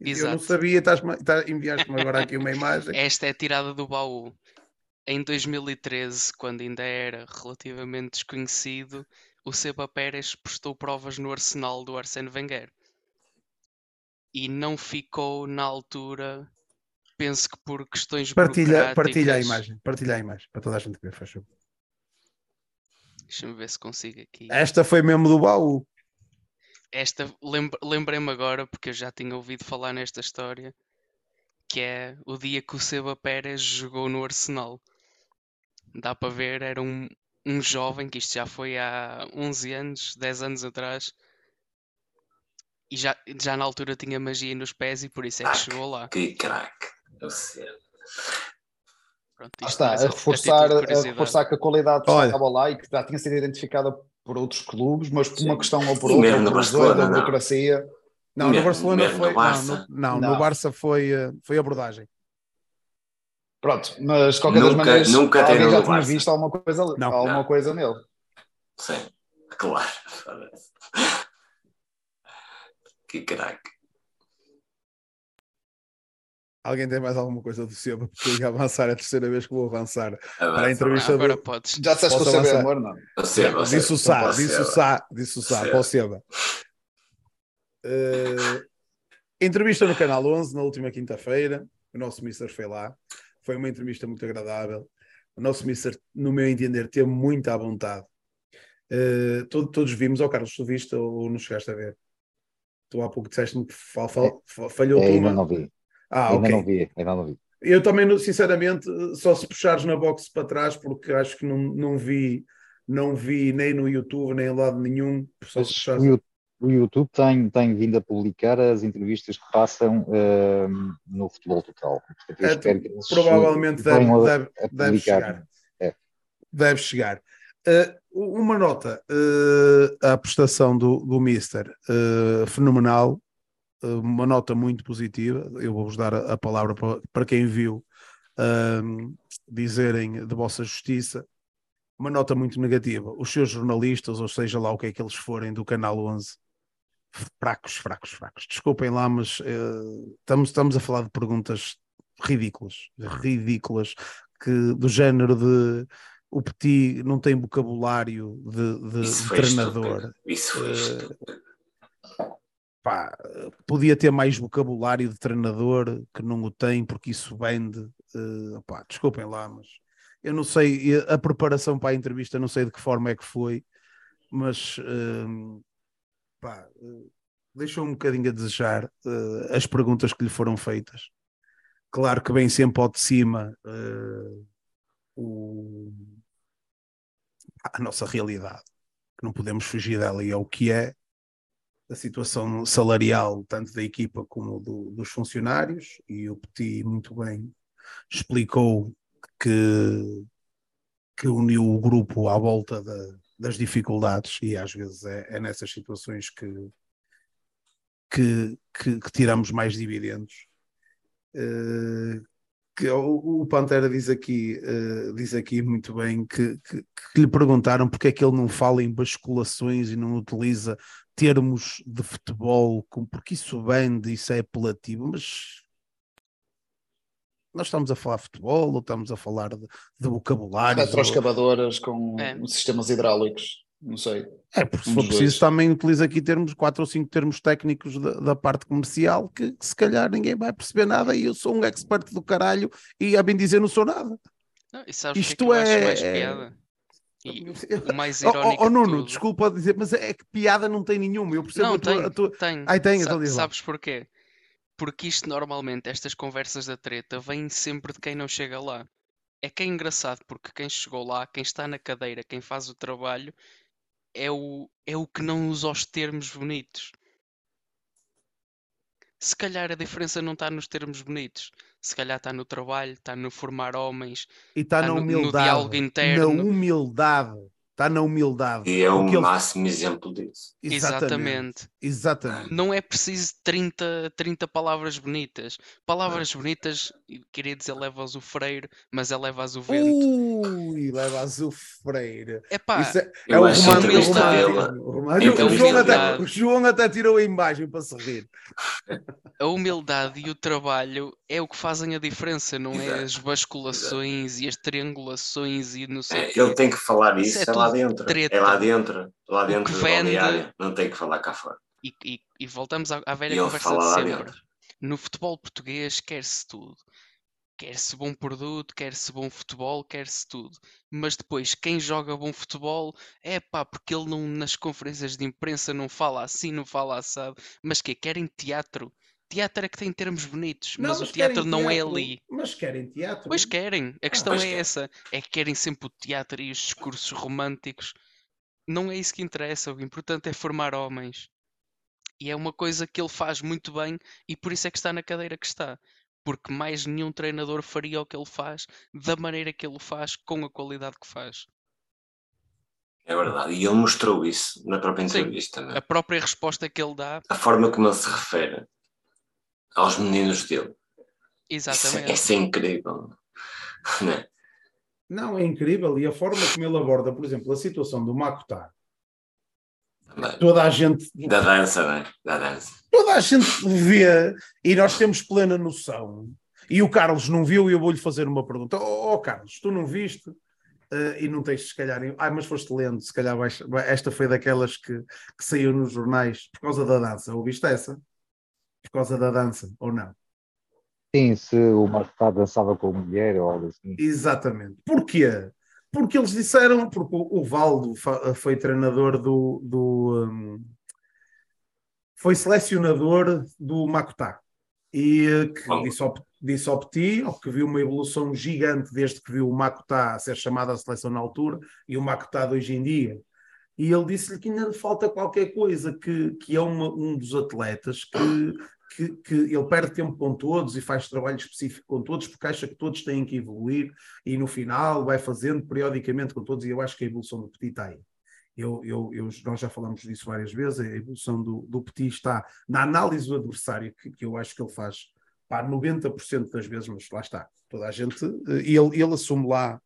S1: Eu não sabia, estás-me- tá- enviaste-me agora aqui uma imagem.
S3: esta é tirada do baú. Em 2013, quando ainda era relativamente desconhecido, o Seba Pérez prestou provas no Arsenal do Arsène Wenger. E não ficou na altura, penso que por questões
S1: Partilha, partilha a
S3: burocráticas.
S1: imagem, partilha a imagem, para toda a gente ver, faz favor.
S3: Deixa-me ver se consigo aqui.
S1: Esta foi mesmo do baú.
S3: Esta lembrei-me agora, porque eu já tinha ouvido falar nesta história, que é o dia que o Seba Pérez jogou no Arsenal. Dá para ver, era um, um jovem, que isto já foi há 11 anos, 10 anos atrás, e já, já na altura tinha magia nos pés e por isso é que chegou lá.
S5: Que craque.
S3: Pronto, isto
S2: está, a reforçar, a reforçar que a qualidade
S1: Olha.
S2: estava lá e que já tinha sido identificada por outros clubes, mas por uma
S5: Sim.
S2: questão ou por outra,
S5: mesmo no
S2: por
S5: Barcelona,
S2: da
S5: não.
S2: burocracia.
S1: Não, no
S5: Mesmo-
S1: Barcelona
S5: mesmo no
S1: foi.
S5: Barça?
S1: Não, no, não,
S2: Não.
S1: no Barça foi, eh, foi abordagem.
S2: Pronto, mas de qualquer das
S5: Nunca-
S2: maneiras,
S5: nunca
S2: alguém já
S5: no
S2: tinha
S5: Barça.
S2: visto alguma coisa,
S1: Não.
S2: alguma
S5: Não.
S2: coisa nele.
S5: Sim, claro. Que craque.
S1: Alguém tem mais alguma coisa do Seba? Porque eu ia avançar, é a terceira vez que vou avançar.
S5: Avança,
S1: Para a entrevista
S5: avança.
S3: Agora
S1: do-
S3: podes.
S2: Já disseste que o Seba é amor, não?
S5: Você, você.
S1: Disse o Sá, disse o Sá, disse o Sá,
S5: Seba.
S1: para o Seba. Eh, entrevista no Canal 11 na última quinta-feira. O nosso Mister foi lá. Foi uma entrevista muito agradável. O nosso Mister, no meu entender, teve muita vontade. Eh, todo- todos vimos, ó Carlos, tu viste ou não chegaste a ver? Tu há pouco disseste-me que fal- fal- fa- falhou
S4: É,
S1: uma.
S4: não vi.
S1: Ah,
S4: ainda não vi, ainda não vi.
S1: Eu também, sinceramente, só se puxares na box para trás, porque acho que não, não vi, não vi nem no YouTube, nem em lado nenhum.
S4: O, o YouTube tem, tem vindo a publicar as entrevistas que passam ehm, no futebol. Portanto, eu
S1: É,
S4: que
S1: Provavelmente deve,
S4: a-
S1: deve,
S4: a
S1: deve chegar.
S4: É.
S1: Deve chegar. Uh, uma nota, uh, a prestação do, do Mister, uh, fenomenal, uh, uma nota muito positiva. Eu vou-vos dar a, palavra para, para quem viu um, dizerem de vossa justiça. Uma nota muito negativa. Os seus jornalistas, ou seja lá o que é que eles forem do Canal 11, fracos, fracos, fracos. Desculpem lá, mas uh, estamos, estamos a falar de perguntas ridículas, ridículas, que do género de o Petit não tem vocabulário de, de-
S5: Isso
S1: treinador.
S5: Isso foi estúpido.
S1: Pá, podia ter mais vocabulário de treinador que não o tem porque isso vende. eh, pá, desculpem lá, mas eu não sei a preparação para a entrevista, não sei de que forma é que foi, mas eh, pá, eh, deixou um bocadinho a desejar eh, as perguntas que lhe foram feitas. Claro que vem sempre ao de cima o- a nossa realidade, que não podemos fugir dela e é o que é a situação salarial, tanto da equipa como do- dos funcionários, e o Petit muito bem explicou que, que uniu o grupo à volta da- das dificuldades, e às vezes é, é nessas situações que, que, que- que tiramos mais dividendos. Eh, que o, Pantera diz aqui, eh, diz aqui muito bem que, que, que lhe perguntaram porque é que ele não fala em basculações e não utiliza termos de futebol, como- porque isso vende, isso é apelativo, mas nós estamos a falar de futebol ou estamos a falar de, de vocabulários? ou-
S2: Retroescavadoras com
S3: É.
S2: sistemas hidráulicos, não sei.
S1: É, porque se for preciso
S2: dois.
S1: também utiliza aqui termos, quatro ou cinco termos técnicos da, da parte comercial que, que se calhar ninguém vai perceber nada e eu sou um expert do caralho e a bem dizer não sou nada.
S3: Não, e que é
S1: Isto
S3: que eu acho
S1: é-
S3: mais
S1: é-
S3: piada? E o mais
S1: Oh,
S3: irónico
S1: oh, oh,
S3: de
S1: Nuno,
S3: tudo-
S1: desculpa dizer, mas é que piada não tem nenhuma. Eu percebo
S3: Não,
S1: a tua,
S3: tem,
S1: a tua-
S3: tem.
S1: Ai, tem,
S3: Sa-
S1: então
S3: sabes porquê? Porque isto normalmente, estas conversas da treta, vêm sempre de quem não chega lá. É que é engraçado, porque quem chegou lá, quem está na cadeira, quem faz o trabalho, é o, é o que não usa os termos bonitos. Se calhar a diferença não está nos termos bonitos. Se calhar está no trabalho, está no formar homens.
S1: E está
S3: Tá
S1: na
S3: no- no
S1: humildade.
S3: diálogo interno.
S1: Na humildade. Está na humildade.
S5: E é o
S1: ele-
S5: máximo exemplo disso.
S3: Exatamente.
S1: Exatamente.
S3: Não é preciso 30, 30 palavras bonitas. Palavras bonitas, queria dizer levas o freire, mas é levas o vento.
S1: Ui, leva azul freire.
S3: Epá,
S1: Isso é, é o romântico. romântico, o O João, até,
S3: humildade.
S1: o João até tirou a imagem para se rir.
S3: a humildade e o trabalho é o que fazem a diferença, não é
S5: Exato,
S3: as basculações e as triangulações e não sei o
S5: É, ele tem que falar
S3: Isso
S5: isso,
S3: é
S5: é, lá dentro.
S3: treta.
S5: É lá dentro. Lá dentro do
S3: vende-.
S5: Não tem que falar cá fora.
S3: E, e- e voltamos à, à velha
S5: E
S3: conversa de sempre. No futebol português quer-se tudo. Quer-se bom produto, quer-se bom futebol, quer-se tudo. Mas depois, quem joga bom futebol, é pá, porque ele não, nas conferências de imprensa não fala assim, não fala assado. Mas que Querem teatro. Teatro é que tem termos bonitos, mas, o teatro
S1: querem
S3: não é
S1: teatro,
S3: ali.
S1: Mas querem teatro.
S3: Pois querem, a questão
S5: pois
S3: é
S5: querem.
S3: essa. É que querem sempre o teatro e os discursos românticos. Não é isso que interessa. O importante é formar homens. E é uma coisa que ele faz muito bem e por isso é que está na cadeira que está. Porque mais nenhum treinador faria o que ele faz da maneira que ele o faz, com a qualidade que faz.
S5: É verdade. E ele mostrou isso na própria
S3: Sim.
S5: entrevista. não é?
S3: A própria resposta que ele dá,
S5: A forma como ele se refere aos meninos dele. Isso, é-
S3: exatamente.
S5: isso é incrível. Não é?
S1: Não, é incrível. E a forma como ele aborda, por exemplo, a situação do Makuta.
S5: Também.
S1: Toda a gente,
S5: Da dança, não é? Da dança.
S1: toda a gente vê e nós temos plena noção. E o Carlos não viu e eu vou-lhe fazer uma pergunta. Oh, oh, Carlos, tu não viste? Eh, e não tens, se calhar... Ah, mas foste lendo. Se calhar vais- vai- esta foi daquelas que, que saiu nos jornais por causa da dança. Ouviste essa? Por causa da dança, ou não?
S4: Sim, se o Marcos dançava com mulher ou algo assim.
S1: Exatamente. Porquê? Porque eles disseram, porque o Valdo foi treinador do, do hum, foi selecionador do Makutá e eh, que disse ao, disse ao Petit, ao que viu uma evolução gigante desde que viu o Makutá a ser chamado à seleção na altura e o Makutá de hoje em dia. E ele disse-lhe que ainda falta qualquer coisa, que, que é uma- um dos atletas que, que, que ele perde tempo com todos e faz trabalho específico com todos porque acha que todos têm que evoluir e no final vai fazendo periodicamente com todos e eu acho que a evolução do Petit está aí. Eu, eu, eu- nós já falamos disso várias vezes, a evolução do, do Petit está na análise do adversário, que, que eu acho que ele faz pá, 90% das vezes, mas lá está, toda a gente, eh, ele, ele assume lá,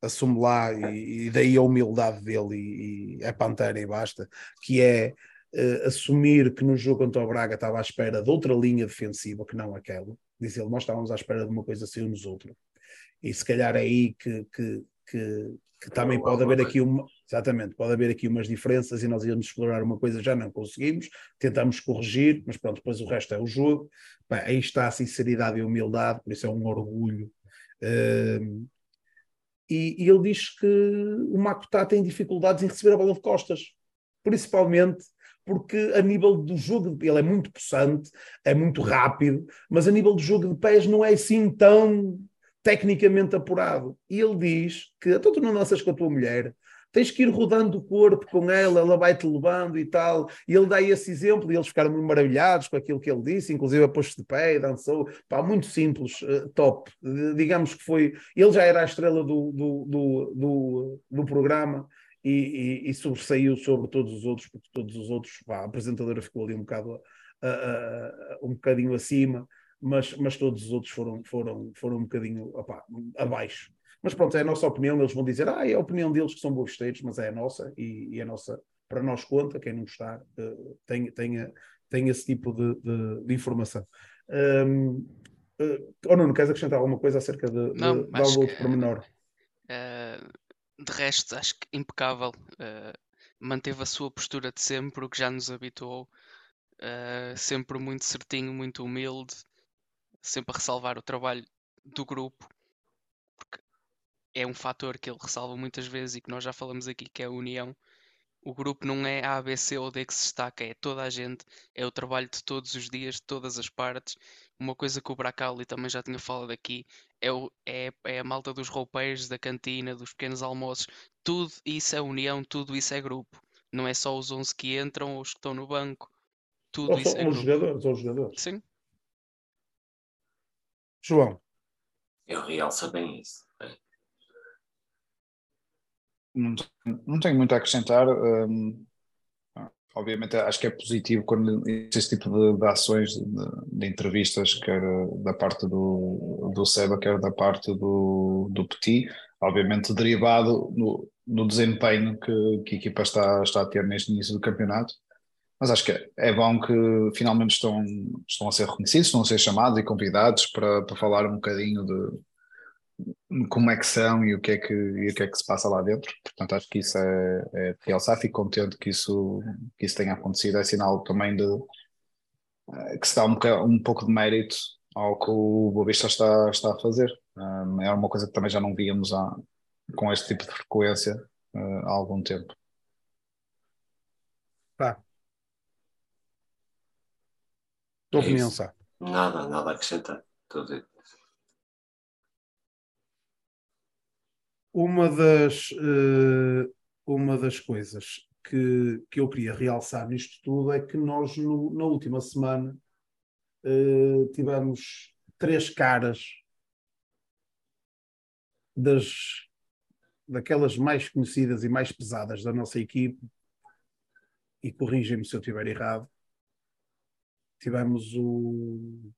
S1: assume lá, e, e daí a humildade dele, e, e pantera e basta, que é eh, assumir que no jogo contra o Braga estava à espera de outra linha defensiva que não aquela. Diz ele, nós estávamos à espera de uma coisa assim nos outros. E se calhar é aí que, que, que, que também pode haver aqui uma. Exatamente, pode haver aqui umas diferenças e nós íamos explorar uma coisa, já não conseguimos, tentamos corrigir, mas pronto, depois o resto é o jogo. Bem, aí está a sinceridade e a humildade, por isso é um orgulho. Ehm, e, e ele diz que o Makutá tem dificuldades em receber a bola de costas, principalmente porque a nível do jogo, ele é muito possante, é muito rápido, mas a nível do jogo de pés não é assim tão tecnicamente apurado. E ele diz que, então tu não danças com a tua mulher, tens que ir rodando o corpo com ela, ela vai-te levando e tal. E ele dá esse exemplo e eles ficaram muito maravilhados com aquilo que ele disse, inclusive a pôs de pé e dançou. Pá, muito simples, eh, top. Eh, digamos que foi. Ele já era a estrela do, do, do, do, do programa. E, e, e sobressaiu sobre todos os outros, porque todos os outros, pá, a apresentadora ficou ali um bocado a- a- a- um bocadinho acima, mas, mas todos os outros foram, foram, foram um bocadinho opá, abaixo. Mas pronto, é a nossa opinião, eles vão dizer, ah, é a opinião deles que são bosteiros, mas é a nossa, e, e a nossa, para nós conta, quem não gostar, eh, tem, tem, tem esse tipo de, de, de informação. Um, uh, oh, Nuno, queres acrescentar alguma coisa acerca de, de,
S3: Não,
S1: de
S3: acho
S1: algum outro pormenor?
S3: Eh, de resto, acho que impecável. eh, manteve a sua postura de sempre, o que já nos habituou. eh, sempre muito certinho, muito humilde, sempre a ressalvar o trabalho do grupo, porque é um fator que ele ressalva muitas vezes e que nós já falamos aqui, que é a união. O grupo não é A, B, C ou D que se destaca, é toda a gente, é o trabalho de todos os dias, de todas as partes. Uma coisa que o Bracali também já tinha falado aqui é, o- é- é a malta dos roupeiros, da cantina, dos pequenos almoços. Tudo isso é união, tudo isso é grupo. Não é só os 11 que entram ou os que estão no banco. Tudo
S1: Ou,
S3: isso
S1: só-
S3: é
S1: os
S3: grupo.
S1: jogadores, ou os jogadores.
S3: Sim,
S1: João,
S5: Eu realço bem isso.
S2: Não, não tenho muito a acrescentar. Um, obviamente, acho que é positivo quando esse tipo de, de ações, de, de, entrevistas, quer da parte do, do Seba, quer da parte do, do Petit, obviamente derivado no, no desempenho que, que a equipa está, está a ter neste início do campeonato. Mas acho que é bom que finalmente estão, estão a ser reconhecidos, estão a ser chamados e convidados para, para falar um bocadinho de como é que são e o que é que, e o que, é que se passa lá dentro. Portanto, acho que isso é, é de realçar. Fico contente que isso, que isso tenha acontecido. É sinal também de eh, que se dá um, um pouco de mérito ao que o Boavista está, está a fazer. Um, é uma coisa que também já não víamos há, com este tipo de frequência uh, há algum tempo.
S1: Tá, tua
S5: É
S1: opinião. Sá.
S5: Nada, nada a acrescentar. Tudo dito.
S1: Uma das, eh, uma das coisas que, que eu queria realçar nisto tudo é que nós, no- na última semana, eh, tivemos três caras das, daquelas mais conhecidas e mais pesadas da nossa equipe, e corrigem-me se eu estiver errado. Tivemos o,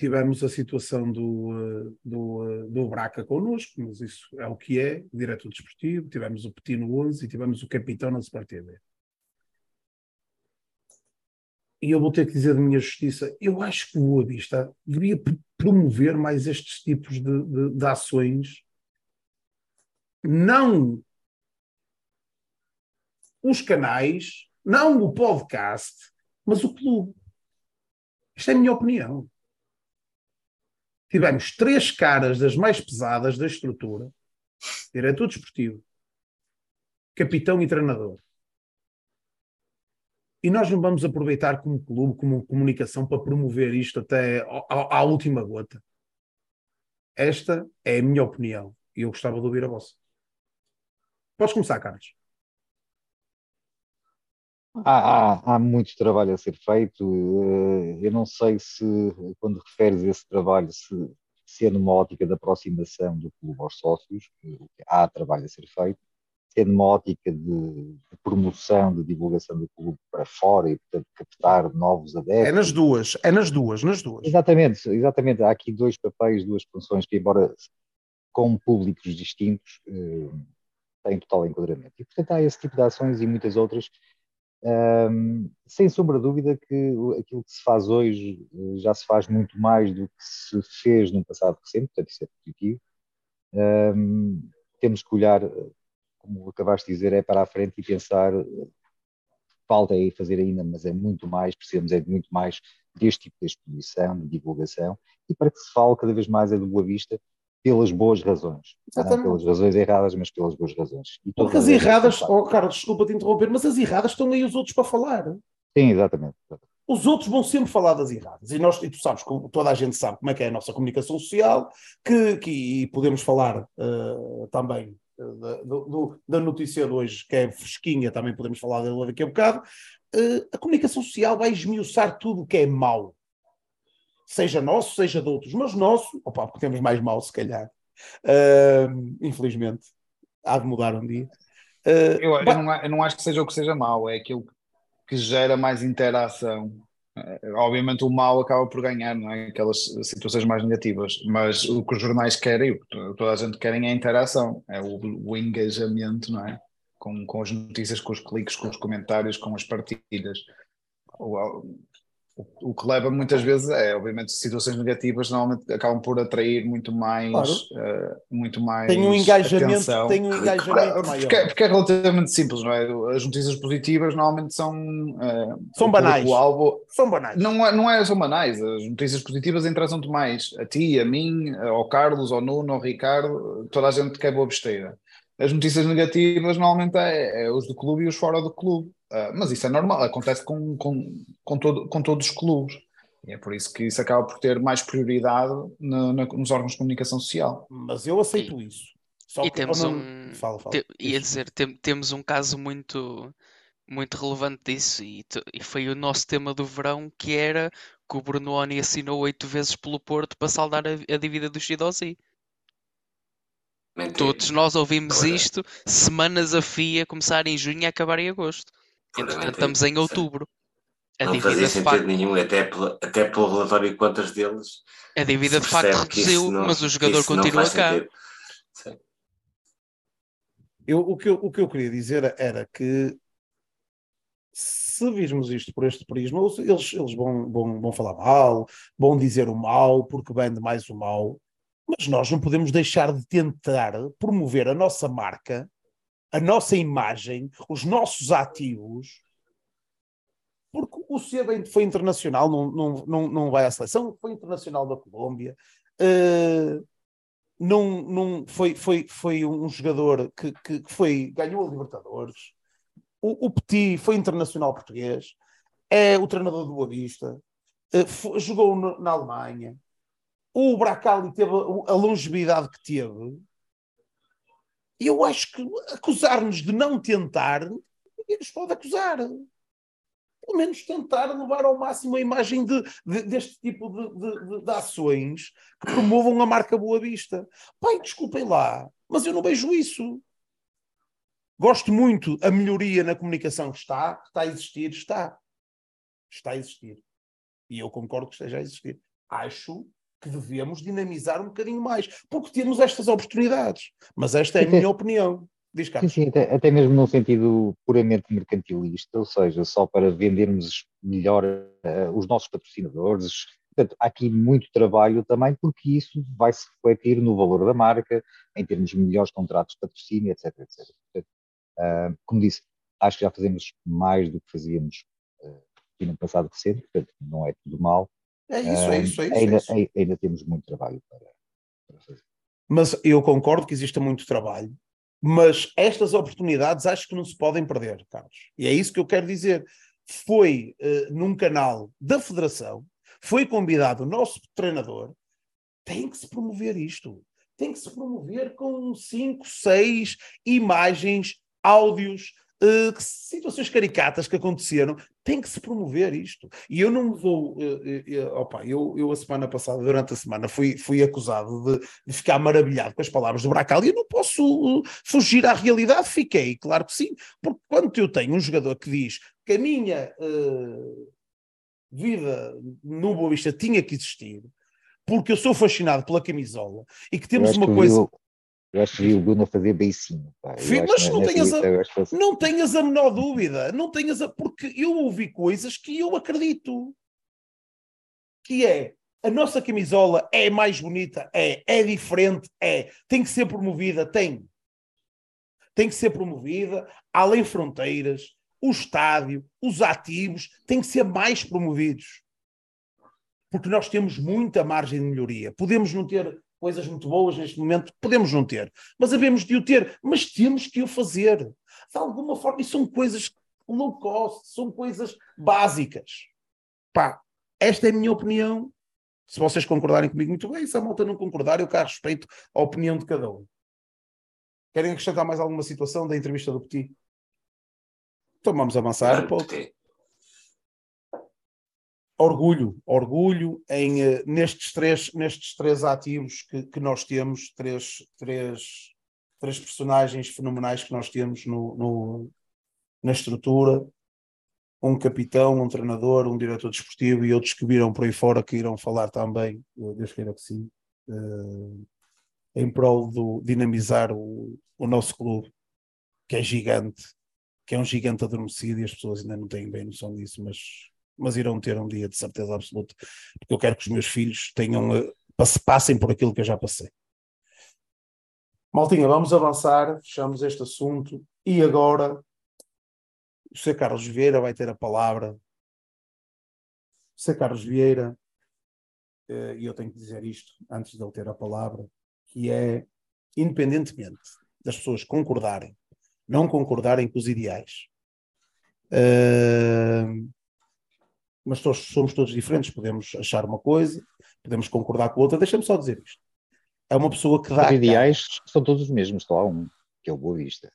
S1: tivemos a situação do, eh, do, eh, do Braca connosco, mas isso é o que é, diretor desportivo, tivemos o Petit no 11 e tivemos o capitão na Sport TV. E eu vou ter que dizer de minha justiça, eu acho que o Boa Vista deveria p- promover mais estes tipos de, de, de ações, não os canais, não o podcast, mas o clube. Isto é a minha opinião tivemos três caras das mais pesadas da estrutura: diretor desportivo, capitão e treinador. E nós não vamos aproveitar como clube, como comunicação, para promover isto até à última gota. Esta é a minha opinião e eu gostava de ouvir a vossa. Podes começar, Carlos.
S4: Há, há, há muito trabalho a ser feito. eh, Eu não sei se, quando referes esse trabalho, se, se é numa ótica de aproximação do clube aos sócios, há trabalho a ser feito, se é numa ótica de, de promoção, de divulgação do clube para fora e, portanto, captar novos adeptos.
S1: É nas duas, é nas duas, nas duas.
S4: Exatamente, exatamente. Há aqui dois papéis, duas funções que, embora com públicos distintos, eh, têm total enquadramento. E, portanto, há esse tipo de ações e muitas outras. Ahm, sem sombra de dúvida que aquilo que se faz hoje eh, já se faz muito mais do que se fez no passado recente, portanto, isso é positivo. Ahm, temos que olhar, como acabaste de dizer, é para a frente e pensar. Falta aí fazer ainda, mas é muito mais, precisamos é de muito mais deste tipo de exposição, de divulgação, e para que se fale cada vez mais é do Boa Vista pelas boas razões. Não
S1: Exatamente.
S4: pelas razões erradas, mas pelas boas razões. E
S1: Porque as
S4: elas
S1: erradas,
S4: são
S1: oh, Carlos, desculpa te interromper, mas as erradas estão aí os outros para falar.
S4: Sim, exatamente.
S1: Os outros vão sempre falar das erradas. E, nós, e tu sabes, toda a gente sabe como é que é a nossa comunicação social, que, que e podemos falar eh, também eh, da, do- da notícia de hoje, que é fresquinha, também podemos falar dela daqui a bocado. Eh, a comunicação social vai esmiuçar tudo o que é mau. Seja nosso, seja de outros. Mas nosso, opa, porque temos mais mau, se calhar. Eh, infelizmente. Há de mudar um dia. Eh,
S2: Eu, eu não, eu não acho que seja o que seja mau, é aquilo que gera mais interação. Eh, Obviamente o mau acaba por ganhar, não é? Aquelas situações mais negativas, mas o que os jornais querem, o que to- toda a gente querem é a interação, é o, o engajamento, não é? Com, com as notícias, com os cliques, com os comentários, com as partilhas. O, o, o que leva muitas vezes é, obviamente, situações negativas normalmente acabam por atrair muito mais,
S1: Claro.
S2: eh, muito mais
S1: tem um engajamento,
S2: atenção.
S1: tem um engajamento
S2: Claro,
S1: maior.
S2: porque, porque é relativamente simples, não é? As notícias positivas normalmente são. eh,
S1: São
S2: o
S1: banais.
S2: público-alvo-
S1: São banais.
S2: Não é, não é são banais. As notícias positivas interessam-te mais a ti, a mim, ao Carlos, ao Nuno, ao Ricardo, toda a gente que é boa besteira. As notícias negativas normalmente é, é os do clube e os fora do clube. Ah, mas isso é normal, acontece com, com, com, todo, com todos os clubes. E é por isso que isso acaba por ter mais prioridade na- na- nos órgãos de comunicação social.
S1: Mas eu aceito isso. Só
S3: e
S1: que-
S3: temos
S1: não-
S3: um.
S1: Fala, fala.
S3: te- ia dizer, tem- temos um caso muito, muito relevante disso, e, te- e foi o nosso tema do verão, que era que o Bruno Oni assinou oito vezes pelo Porto para saldar a, a dívida do Shidozi.
S5: Mentira.
S3: Todos nós ouvimos
S5: Ora.
S3: isto semanas a fio a começar em junho e acabar em agosto. Entretanto,
S5: mentira.
S3: estamos em outubro. A
S5: Não fazia
S3: de
S5: sentido
S3: facto,
S5: nenhum, até, pela- até pelo relatório de contas deles.
S3: a dívida de facto reduziu,
S5: não-
S3: mas o jogador continua cá.
S1: Eu, o, que eu, o que eu queria dizer era que se virmos isto por este prisma, eles, eles vão, vão, vão falar mal, vão dizer o mal, porque vende mais o mal, mas nós não podemos deixar de tentar promover a nossa marca, a nossa imagem, os nossos ativos, porque o Seba foi internacional, não, não, não, não vai à seleção, foi internacional da Colômbia. eh, não, não foi, foi, foi um jogador que, que, foi, ganhou a Libertadores. O, o Petit foi internacional português, é o treinador do Boa Vista, eh, fo- jogou no- na Alemanha. O Bracali teve a, longevidade que teve. Eu acho que acusar-nos de não tentar, ninguém nos pode acusar. Pelo menos tentar levar ao máximo a imagem de, de- deste tipo de, de- ações que promovam a marca Boa Vista. Pai, desculpem lá, mas eu não vejo isso. Gosto muito a melhoria na comunicação que está, está a existir, está. Está a existir. E eu concordo que esteja a existir. Acho que devemos dinamizar um bocadinho mais, porque temos estas oportunidades. Mas esta é a
S4: Sim,
S1: minha
S4: sim.
S1: opinião. Diz
S4: Sim,
S1: Carlos.
S4: sim, até, até mesmo num sentido puramente mercantilista, ou seja, só para vendermos melhor eh, os nossos patrocinadores. Portanto, há aqui muito trabalho também, porque isso vai se refletir no valor da marca, em termos de melhores contratos de patrocínio, etc. etc. Portanto, ah, como disse, acho que já fazemos mais do que fazíamos aqui no passado recente, portanto, não é tudo mal.
S1: É isso, é isso, é isso. é
S4: ainda,
S1: isso.
S4: ai- ainda temos muito trabalho para, para fazer.
S1: Mas eu concordo que exista muito trabalho. Mas estas oportunidades acho que não se podem perder, Carlos. E é isso que eu quero dizer. Foi eh, num canal da Federação, foi convidado o nosso treinador, tem que se promover isto. Tem que se promover com cinco, seis imagens, áudios, eh, situações caricatas que aconteceram. Tem que se promover isto. E eu não vou. eh, eh, opa, eu, eu a semana passada, durante a semana, fui, fui acusado de, de ficar maravilhado com as palavras do Bracal e eu não posso uh, fugir à realidade. Fiquei, claro que sim, porque quando eu tenho um jogador que diz que a minha uh, vida no Boa Vista tinha que existir, porque eu sou fascinado pela camisola e que temos uma coisa.
S4: Eu acho que vi o Bruno fazer beicinho. pá. Acho
S1: mas não
S4: nessa
S1: tenhas a- Não tenhas a menor dúvida, não tenhas a... porque eu ouvi coisas que eu acredito. Que é, a nossa camisola é mais bonita, é, é diferente, é, tem que ser promovida, tem. Tem que ser promovida, além fronteiras, o estádio, os ativos, têm que ser mais promovidos. Porque nós temos muita margem de melhoria. Podemos não ter coisas muito boas neste momento, podemos não ter, mas havemos de o ter, mas temos que o fazer. De alguma forma, e são coisas low cost, são coisas básicas. Pá, esta é a minha opinião. Se vocês concordarem comigo, muito bem. Se a malta não concordar, eu cá respeito a opinião de cada um. Querem acrescentar mais alguma situação da entrevista do Petit? Então vamos avançar.
S5: Não,
S1: para o-
S5: Petit.
S1: Orgulho, orgulho em, eh, nestes, três, nestes três ativos que, que nós temos, três, três, três personagens fenomenais que nós temos no, no- na estrutura, um capitão, um treinador, um diretor desportivo e outros que viram por aí fora que irão falar também, eh, Deus queira que sim, eh, em prol do dinamizar o, o nosso clube, que é gigante, que é um gigante adormecido e as pessoas ainda não têm bem noção disso, mas mas irão ter um dia de certeza absoluta, porque eu quero que os meus filhos tenham, eh, passe- passem por aquilo que eu já passei. Maltinha, vamos avançar, fechamos este assunto e agora o Sr. Carlos Vieira vai ter a palavra. O Sr. Carlos Vieira, eh, e eu tenho que dizer isto antes de ele ter a palavra, que é, independentemente das pessoas concordarem, não concordarem com os ideais, eh, mas todos, somos todos diferentes, podemos achar uma coisa, podemos concordar com outra. Deixa-me só dizer isto. É uma pessoa que dá.
S4: Os ideais são todos os mesmos, só há um, que é o Boa Vista.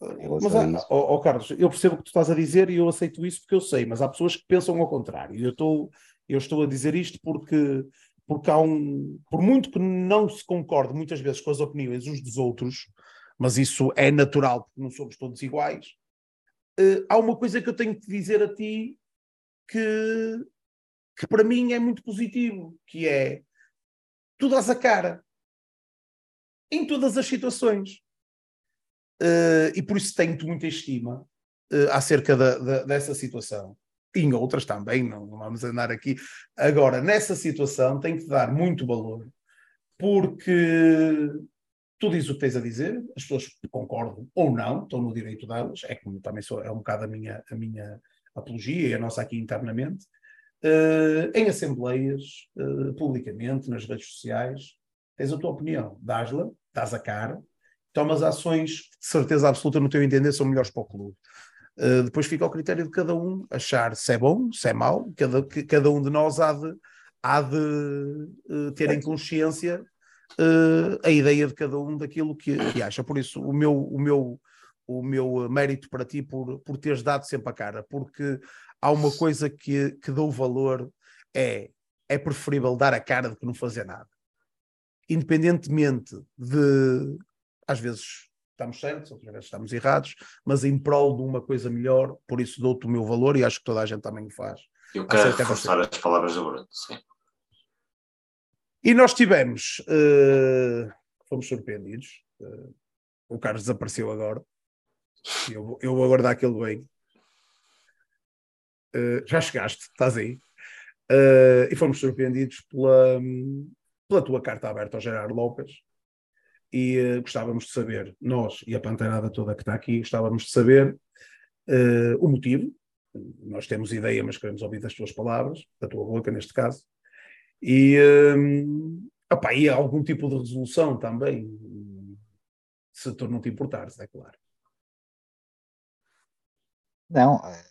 S1: Mas,
S4: a
S1: há-
S4: isso.
S1: ó- ó, Carlos, eu percebo o que tu estás a dizer e eu aceito isso porque eu sei, mas há pessoas que pensam ao contrário. Eu estou, eu estou a dizer isto porque porque há um. Por muito que não se concorde muitas vezes com as opiniões uns dos outros, mas isso é natural, porque não somos todos iguais, uh, há uma coisa que eu tenho que dizer a ti que, que para mim é muito positivo, que é tu dás a cara em todas as situações. Uh, e por isso tenho-te muita estima uh, acerca da, da, dessa situação. E em outras também, não, não vamos andar aqui. Agora, nessa situação, tenho que dar muito valor, porque tu dizes o que tens a dizer, as pessoas concordam ou não, estão no direito delas, é como também sou, é um bocado a minha, a minha apologia e a nossa aqui internamente, uh, em assembleias, uh, publicamente, nas redes sociais, tens a tua opinião, dás-la, dás a cara, tomas ações de certeza absoluta no teu entender são melhores para o clube. Uh, depois fica ao critério de cada um achar se é bom, se é mau, cada, cada um de nós há de, há de uh, ter em consciência uh, a ideia de cada um daquilo que, que, acha. Por isso, o meu, o meu, o meu mérito para ti por, por teres dado sempre a cara, porque há uma coisa que, que dou valor, é, é preferível dar a cara do que não fazer nada. Independentemente de, às vezes, estamos certos, outras vezes estamos errados, mas em prol de uma coisa melhor, por isso dou-te o meu valor e acho que toda a gente também o faz.
S5: Eu quero reforçar as palavras do Bruno, sim.
S1: E nós tivemos, uh, fomos surpreendidos, uh, o Carlos desapareceu agora, eu, eu vou aguardar aquele bem. Uh, já chegaste, estás aí. e fomos surpreendidos pela, pela tua carta aberta ao Gerardo Lopes, e uh, gostávamos de saber, nós e a panterada toda que está aqui, gostávamos de saber uh, o motivo. Nós temos ideia, mas queremos ouvir das tuas palavras, da tua boca neste caso. E, opa, e algum tipo de resolução também, se tu não te importares, é claro.
S4: Não, eh,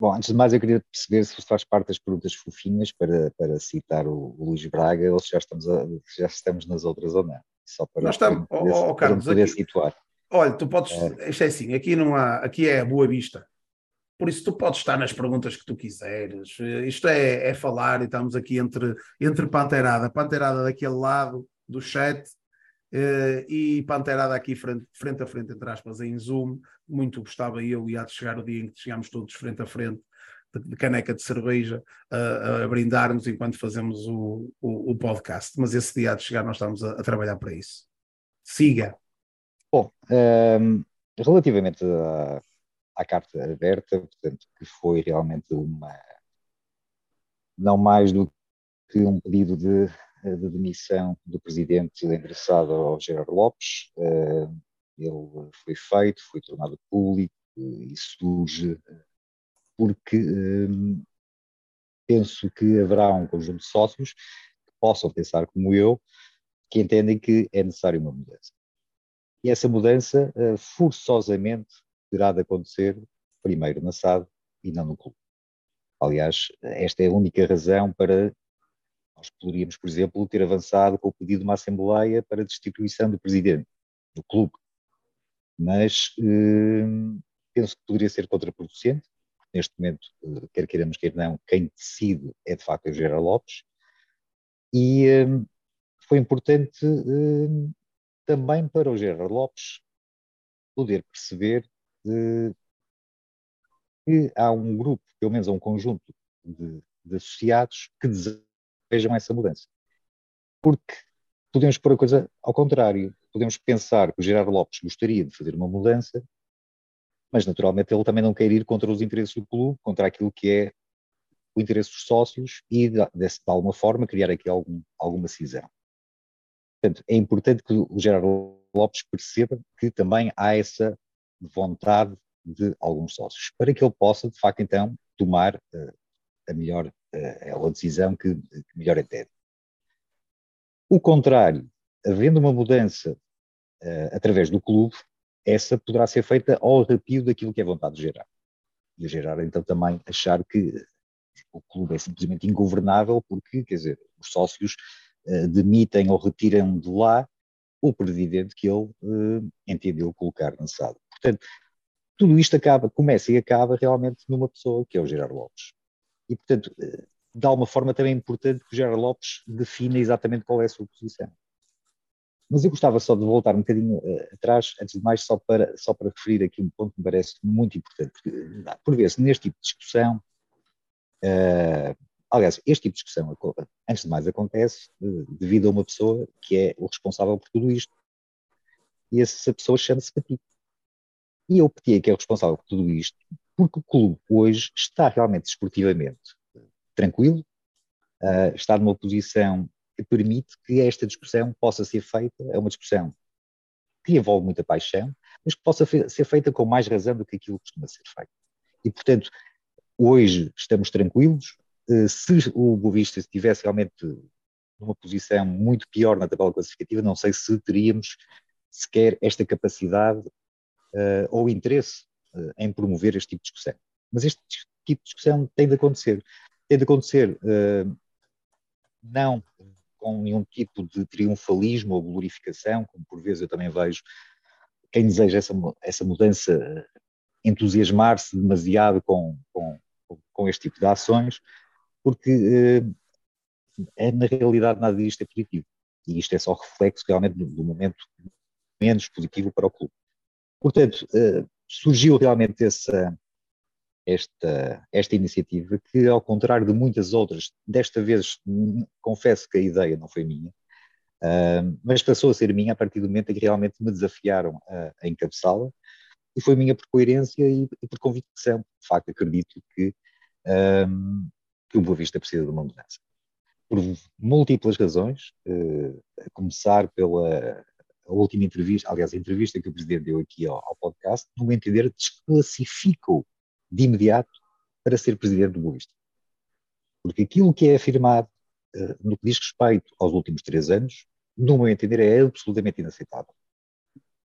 S4: Bom, antes de mais, eu queria perceber se faz parte das perguntas fofinhas para, para citar o, o Luís Braga ou se já estamos, a, já estamos nas outras ou não. Só para,
S1: Nós estamos,
S4: para, poder,
S1: oh, oh, Carlos,
S4: poder
S1: aqui,
S4: situar.
S1: Olha, tu podes, é. isto é assim, aqui não há, aqui é a boa vista. Por isso tu podes estar nas perguntas que tu quiseres. Isto é, é falar e estamos aqui entre, entre panteirada, panteirada daquele lado do chat uh, e panteirada aqui frente, frente a frente, entre aspas, em Zoom. Muito gostava eu e há de chegar o dia em que chegamos todos frente a frente de caneca de cerveja a, a brindarmos enquanto fazemos o, o, o, podcast. Mas esse dia de chegar, nós estamos a, a trabalhar para isso. Siga.
S4: Bom, um, ehm, relativamente à, à, carta aberta, portanto, que foi realmente uma. não mais do que um pedido de, de demissão do presidente endereçado ao Gerardo Lopes. Uh, ele foi feito, foi tornado público e surge porque hum, penso que haverá um conjunto de sócios que possam pensar como eu, que entendem que é necessário uma mudança. E essa mudança, forçosamente, terá de acontecer primeiro na SAD e não no clube. Aliás, esta é a única razão para nós poderíamos, por exemplo, ter avançado com o pedido de uma Assembleia para a destituição do presidente do clube. Mas hum, penso que poderia ser contraproducente, neste momento, eh, quer queiramos, quer não, quem decide é de facto o Gerard Lopes, e um, foi importante um, também para o Gerard Lopes poder perceber uh, que há um grupo, pelo menos um conjunto de, de associados que desejam essa mudança. Porque podemos pôr a coisa ao contrário. Podemos pensar que o Gerardo Lopes gostaria de fazer uma mudança mas naturalmente ele também não quer ir contra os interesses do clube, contra aquilo que é o interesse dos sócios e, de, de, alguma forma, criar aqui algum, alguma cisão. Portanto, é importante que o Gerardo Lopes perceba que também há essa vontade de alguns sócios, para que ele possa, de facto, então, tomar uh, a melhor uh, a decisão que, melhor entende. O contrário, havendo uma mudança uh, através do clube, essa poderá ser feita ao arrepio daquilo que é vontade de gerar. E gerar, então, também achar que o clube é simplesmente ingovernável porque, quer dizer, os sócios uh, demitem ou retiram de lá o presidente que ele uh, entendeu colocar na sala. Portanto, tudo isto acaba, começa e acaba realmente numa pessoa que é o Gerardo Lopes. E, portanto, de alguma forma também importante que o Gerard Lopes defina exatamente qual é a sua posição. Mas eu gostava só de voltar um bocadinho uh, atrás, antes de mais, só para, só para referir aqui um ponto que me parece muito importante, porque, por vezes, neste tipo de discussão, uh, aliás, este tipo de discussão, antes de mais, acontece uh, devido a uma pessoa que é o responsável por tudo isto. E essa pessoa chama-se Petit. E o Petit que é o responsável por tudo isto, porque o clube hoje está realmente esportivamente tranquilo, está numa posição que permite que esta discussão possa ser feita, é uma discussão que envolve muita paixão, mas que possa ser feita com mais razão do que aquilo que costuma ser feito. E, portanto, hoje estamos tranquilos. Eh, se o Boavista estivesse realmente numa posição muito pior na tabela classificativa, não sei se teríamos sequer esta capacidade uh, ou interesse uh, em promover este tipo de discussão. Mas este tipo de discussão tem de acontecer. Tem de acontecer uh, não com nenhum tipo de triunfalismo ou glorificação, como por vezes eu também vejo quem deseja essa, essa mudança entusiasmar-se demasiado com, com, com este tipo de ações, porque eh, é, na realidade nada disto é positivo. E isto é só reflexo realmente do, momento menos positivo para o clube. Portanto, eh, surgiu realmente essa, esta, esta iniciativa, que ao contrário de muitas outras, desta vez confesso que a ideia não foi minha, uh, mas passou a ser minha a partir do momento em que realmente me desafiaram a, a encabeçá-la, e foi minha por coerência e, e, por convicção. De facto, acredito que, um, que o Boa Vista precisa de uma mudança. Por múltiplas razões, uh, a começar pela a última entrevista, aliás, a entrevista que o Presidente deu aqui ao, ao podcast, no meu entender, desclassifica-o de imediato para ser presidente do Boavista. Porque aquilo que é afirmado uh, no que diz respeito aos últimos três anos, no meu entender, é absolutamente inaceitável.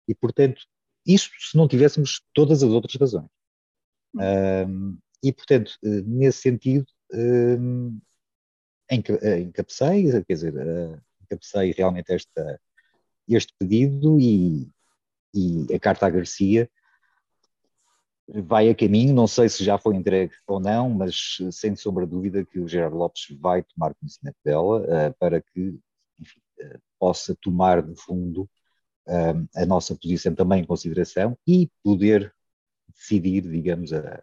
S4: E, portanto, isso se não tivéssemos todas as outras razões. E, portanto, uh, nesse sentido, um, encapecei, quer dizer, uh, realmente esta, este pedido e, e a carta à Garcia vai a caminho, não sei se já foi entregue ou não, mas sem sombra de dúvida que o Gerardo Lopes vai tomar conhecimento dela uh, para que enfim, uh, possa tomar, no fundo, uh, a nossa posição também em consideração e poder decidir, digamos, a,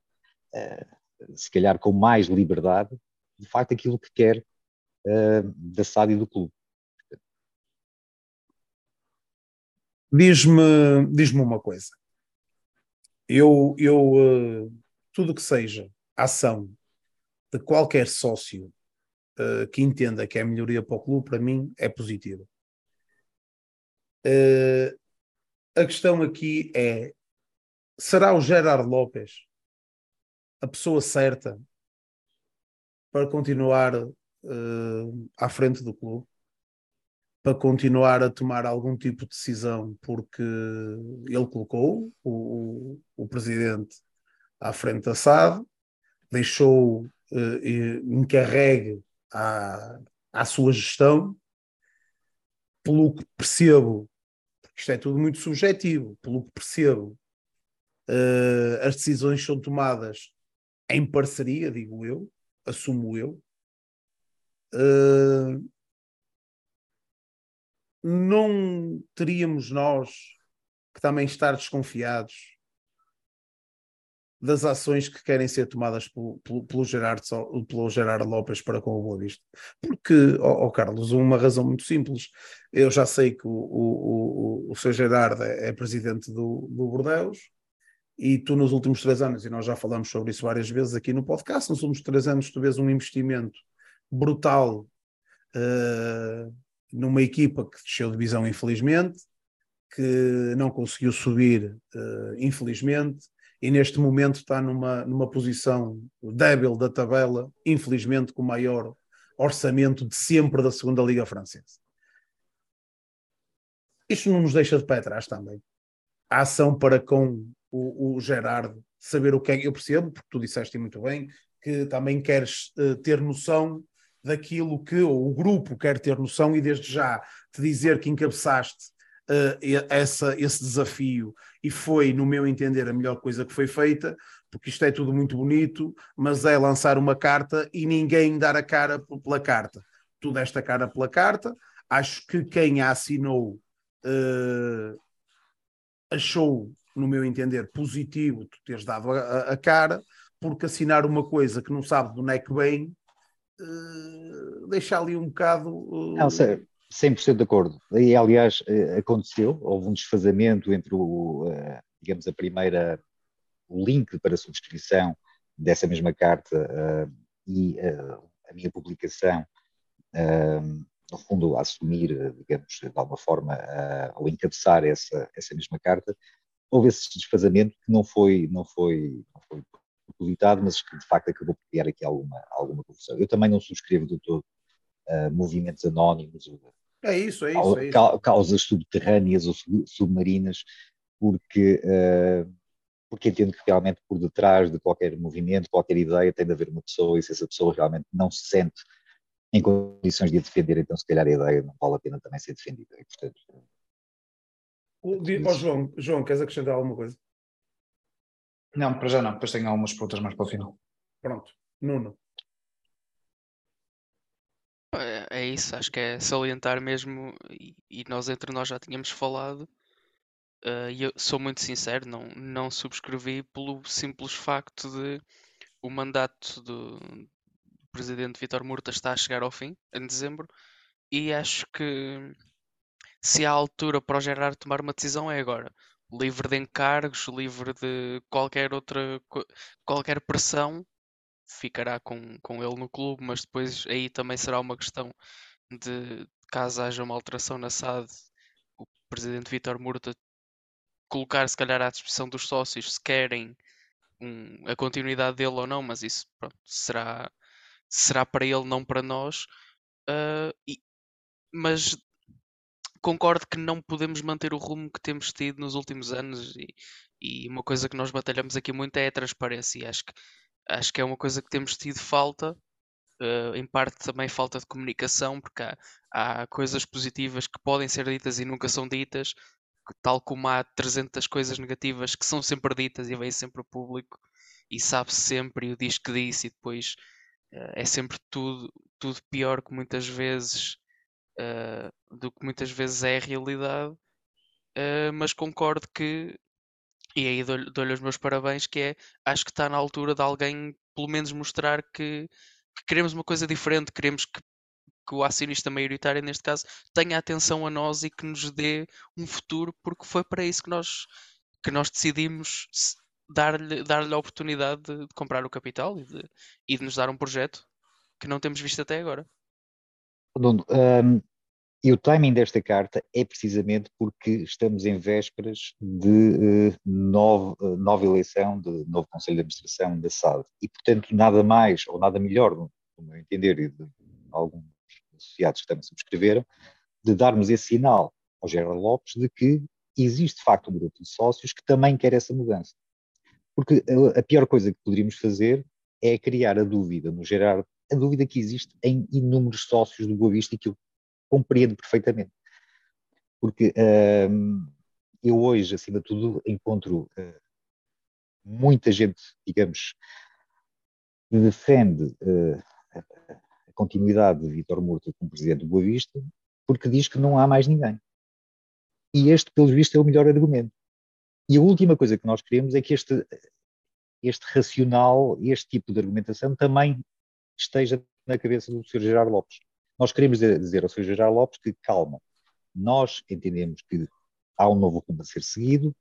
S4: a, se calhar com mais liberdade, de facto, aquilo que quer da SAD e do clube.
S1: Diz-me diz uma coisa eu, eu uh, tudo que seja ação de qualquer sócio uh, que entenda que é melhoria para o clube, para mim é positivo. Uh, a questão aqui é: será o Gerard Lopes a pessoa certa para continuar à frente do clube? Para continuar a tomar algum tipo de decisão, porque ele colocou o, o, presidente à frente da SAD, deixou eh, encarregue à, à sua gestão, pelo que percebo, porque isto é tudo muito subjetivo, pelo que percebo, eh, as decisões são tomadas em parceria, digo eu, assumo eu. Uh, não teríamos nós que também estar desconfiados das ações que querem ser tomadas pelo, pelo, pelo, Gerardo, pelo Gerardo Lopes para com o Boa Vista. Porque, oh, oh Carlos, uma razão muito simples. Eu já sei que o, o, o, o seu Gerardo é, é presidente do, do Bordeus e tu nos últimos três anos, e nós já falamos sobre isso várias vezes aqui no podcast, nos últimos três anos tu vês um investimento brutal uh, numa equipa que desceu de divisão, infelizmente, que não conseguiu subir, uh, infelizmente, e neste momento está numa, numa posição débil da tabela, infelizmente, com o maior orçamento de sempre da segunda Liga Francesa. Isto não nos deixa de pé atrás também. A ação para com o, o Gerardo saber o que é eu percebo, porque tu disseste muito bem, que também queres uh, ter noção daquilo que ou o grupo quer ter noção e desde já te dizer que encabeçaste uh, essa, esse desafio e foi, no meu entender, a melhor coisa que foi feita, porque isto é tudo muito bonito, mas é lançar uma carta e ninguém dar a cara pela carta. Tu deste a cara pela carta, acho que quem a assinou uh, achou, no meu entender, positivo tu teres dado a, a, cara, porque assinar uma coisa que não sabe onde é que vem, uh, deixa ali um bocado. Uh...
S4: Não, sei, 100% de acordo. E, aliás, aconteceu, houve um desfazamento entre o, digamos, a primeira, o link para subscrição dessa mesma carta e a minha publicação no fundo, a assumir, digamos, de alguma forma, ou encabeçar essa, essa mesma carta, houve esse desfazamento que não foi, não foi, não foi publicitado, mas que de facto acabou por criar aqui alguma, alguma confusão. Eu também não subscrevo do todo uh, movimentos anónimos,
S1: é isso, é isso, é
S4: isso. causas subterrâneas ou submarinas, porque, uh, porque entendo que realmente por detrás de qualquer movimento, qualquer ideia, tem de haver uma pessoa, e se essa pessoa realmente não se sente em condições de a defender, então se calhar a ideia não vale a pena também ser defendida. E, portanto,
S1: o, oh, João, João, queres acrescentar alguma coisa?
S2: Não, para já não, depois tenho algumas perguntas mais para o final.
S1: Pronto, Nuno.
S3: É, é isso, acho que é salientar mesmo, e, e nós entre nós já tínhamos falado, uh, e eu sou muito sincero, não, não subscrevi pelo simples facto de o mandato do, presidente Vitor Murta está a chegar ao fim, em dezembro, e acho que se há altura para o Gerard tomar uma decisão é agora. Livre de encargos, livre de qualquer outra qualquer pressão, ficará com, com ele no clube, mas depois aí também será uma questão de caso haja uma alteração na SAD, o presidente Vitor Murta colocar se calhar à disposição dos sócios se querem um, a continuidade dele ou não, mas isso pronto, será será para ele, não para nós. Uh, e, mas concordo que não podemos manter o rumo que temos tido nos últimos anos e, e uma coisa que nós batalhamos aqui muito é a transparência. Acho que, acho que é uma coisa que temos tido falta, uh, em parte também falta de comunicação, porque há, há coisas positivas que podem ser ditas e nunca são ditas, tal como há 300 coisas negativas que são sempre ditas e vêm sempre ao público e sabe-se sempre e o diz que disse e depois eh, é sempre tudo, tudo pior que muitas vezes uh, do que muitas vezes é a realidade, uh, mas concordo que, e aí dou-lhe dou os meus parabéns, que é acho que está na altura de alguém pelo menos mostrar que, que queremos uma coisa diferente, queremos que, que o acionista maioritário, neste caso, tenha atenção a nós e que nos dê um futuro, porque foi para isso que nós, que nós decidimos dar-lhe dar a oportunidade de, de, comprar o capital e de, e de nos dar um projeto que não temos visto até agora.
S4: Nuno, um, e o timing desta carta é precisamente porque estamos em vésperas de uh, novo, uh, nova eleição de novo Conselho de Administração da SAD. E, portanto, nada mais ou nada melhor, no, no meu entender, e de alguns associados que também subscreveram, de darmos esse sinal ao Gerardo Lopes de que existe, de facto, um grupo de sócios que também quer essa mudança. Porque a pior coisa que poderíamos fazer é criar a dúvida no Gerardo, a dúvida que existe em inúmeros sócios do Boa Vista e que eu compreendo perfeitamente. Porque hum, eu hoje, acima de tudo, encontro uh, muita gente, digamos, que defende uh, a continuidade de Vítor Murta como presidente do Boa Vista, porque diz que não há mais ninguém. E este, pelo visto, é o melhor argumento. E a última coisa que nós queremos é que este, este racional, este tipo de argumentação também esteja na cabeça do Sr. Gerardo Lopes. Nós queremos dizer ao Sr. Gerardo Lopes que, calma, nós entendemos que há um novo rumo a ser seguido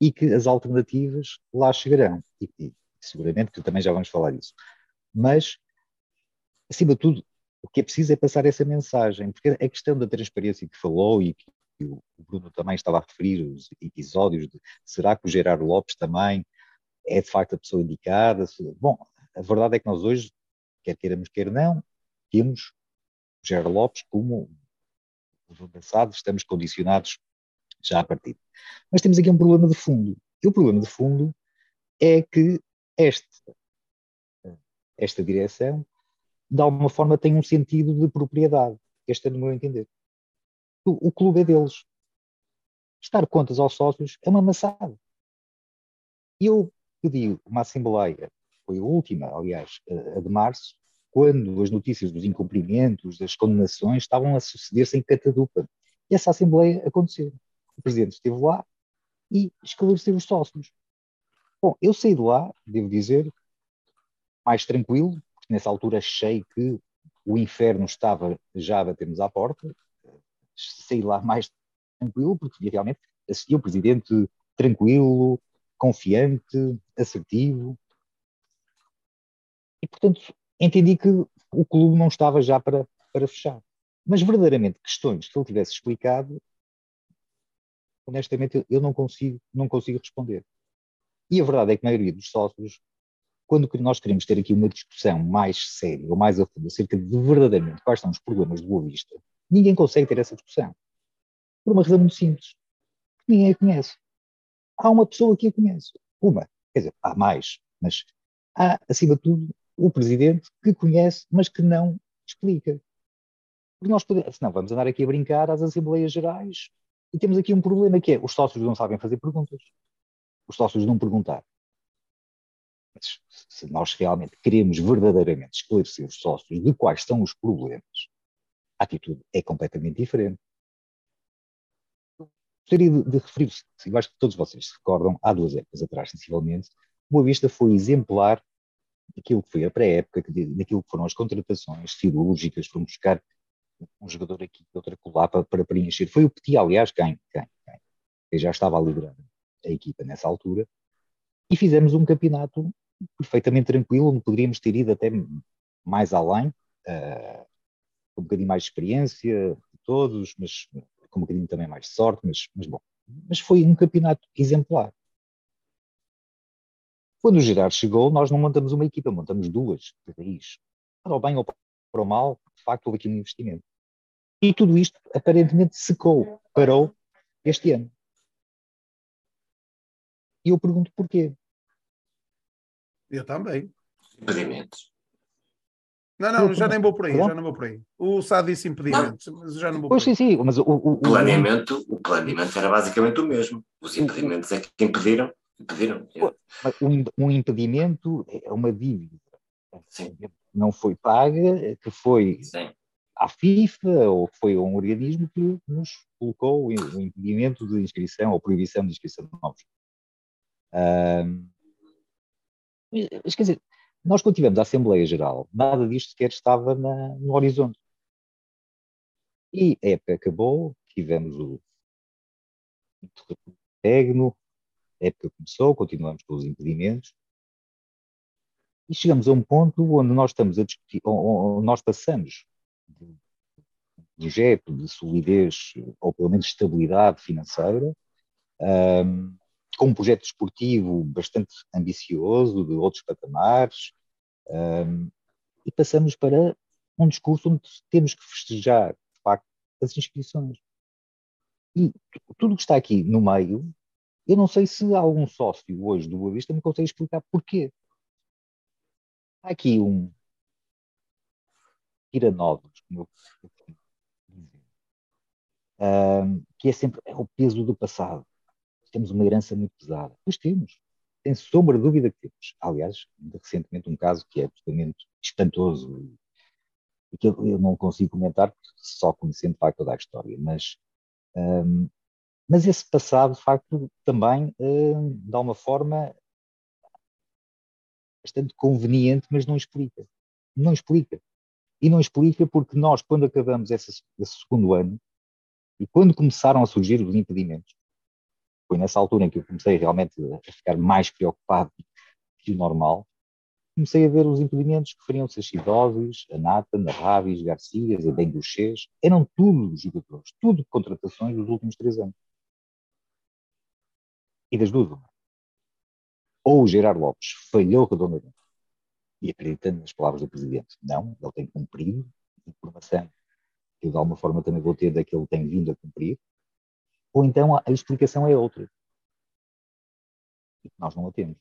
S4: e que as alternativas lá chegarão. E, e seguramente que também já vamos falar disso. Mas, acima de tudo, o que é preciso é passar essa mensagem, porque a questão da transparência que falou e que o Bruno também estava a referir, os episódios de será que o Gerardo Lopes também é de facto a pessoa indicada? Bom, a verdade é que nós hoje, quer queiramos, quer não, temos o Gerardo Lopes como avançado, estamos condicionados já a partir. Mas temos aqui um problema de fundo. E o problema de fundo é que este, esta direção, de alguma forma, tem um sentido de propriedade. Este é no meu entender o, o clube é deles. Estar contas aos sócios é uma maçada. Eu pediu uma Assembleia, foi a última, aliás, a de março, quando as notícias dos incumprimentos, das condenações estavam a suceder-se em catadupa. E essa Assembleia aconteceu. O Presidente esteve lá e esclareceu os sócios. Bom, eu saí de lá, devo dizer, mais tranquilo, porque nessa altura achei que o inferno estava já a bater-nos à porta. Saí lá mais tranquilo, porque realmente assistia o Presidente tranquilo, confiante, assertivo. E, portanto, entendi que o clube não estava já para, para fechar. Mas, verdadeiramente, questões que ele tivesse explicado, honestamente, eu não consigo, não consigo responder. E a verdade é que a maioria dos sócios, quando nós queremos ter aqui uma discussão mais séria ou mais a fundo acerca de verdadeiramente quais são os problemas do Boa Vista, ninguém consegue ter essa discussão. Por uma razão muito simples. Ninguém a conhece. Há uma pessoa que a conhece. Uma. Quer dizer, há mais. Mas há, acima de tudo, o presidente que conhece, mas que não explica. Porque nós podemos, senão vamos andar aqui a brincar às Assembleias Gerais e temos aqui um problema que é os sócios não sabem fazer perguntas. Os sócios não perguntar. Mas se nós realmente queremos verdadeiramente esclarecer os sócios de quais são os problemas, a atitude é completamente diferente. Gostaria de, de referir-se, eu acho que todos vocês se recordam, há duas épocas atrás, sensivelmente, Boa Vista foi exemplar daquilo que foi a pré-época, daquilo que foram as contratações cirúrgicas, foram buscar um jogador aqui, outra colar para, para preencher. Foi o Petit, aliás, quem, quem, quem, quem já estava a liderar a equipa nessa altura, e fizemos um campeonato perfeitamente tranquilo, onde poderíamos ter ido até mais além, uh, com um bocadinho mais de experiência de todos, mas com um bocadinho também mais de sorte, mas, mas bom. Mas foi um campeonato exemplar. Quando o Gerard chegou, nós não montamos uma equipa, montamos duas de raiz. Para o bem ou para o mal, de facto, houve aqui um investimento. E tudo isto aparentemente secou, parou este ano. E eu pergunto porquê.
S1: Eu também.
S5: Impedimentos.
S1: Não, não, já nem vou por aí, já não vou por aí. O Sá disse impedimentos, mas já não vou
S4: pois
S1: por aí.
S4: sim, sim, mas o, o,
S5: o, planeamento, o planeamento era basicamente o mesmo. Os impedimentos é que impediram.
S4: Um, um impedimento é uma dívida.
S5: Sim.
S4: Não foi paga, que foi
S5: Sim.
S4: à FIFA ou que foi a um organismo que nos colocou o impedimento de inscrição ou proibição de inscrição de novos. Um, mas, quer dizer, nós quando tivemos a Assembleia Geral, nada disto sequer estava na, no horizonte. E a época acabou, tivemos o Tegno, a época começou, continuamos com os impedimentos, e chegamos a um ponto onde nós estamos a discutir, onde nós passamos de projeto de solidez, ou pelo menos estabilidade financeira, um, com um projeto desportivo bastante ambicioso, de outros patamares, um, e passamos para um discurso onde temos que festejar, de facto, as inscrições. E tudo o que está aqui no meio, eu não sei se algum sócio hoje do Boa Vista me consegue explicar porquê. Há aqui um tira-novos, como eu um, que é sempre é o peso do passado temos uma herança muito pesada. Pois temos, sem sombra de dúvida que temos. Aliás, recentemente um caso que é absolutamente espantoso e que eu, não consigo comentar só conhecendo facto toda a história, mas, um, mas esse passado de facto também, um, de alguma forma, bastante conveniente, mas não explica. Não explica. E não explica porque nós, quando acabamos esse, esse segundo ano, e quando começaram a surgir os impedimentos, foi nessa altura em que eu comecei realmente a ficar mais preocupado que o normal. Comecei a ver os impedimentos que fariam-se a Chidóvis, a Nathan, a Ravis, Garcias, a Benguchês. Eram tudo jogadores, tudo contratações dos últimos três anos. E das duas, ou o Gerardo Lopes falhou redondamente, e acreditando nas palavras do Presidente, não, ele tem cumprido, informação que eu de alguma forma também vou ter daquilo que ele tem vindo a cumprir, ou então a, explicação é outra. E nós não a temos.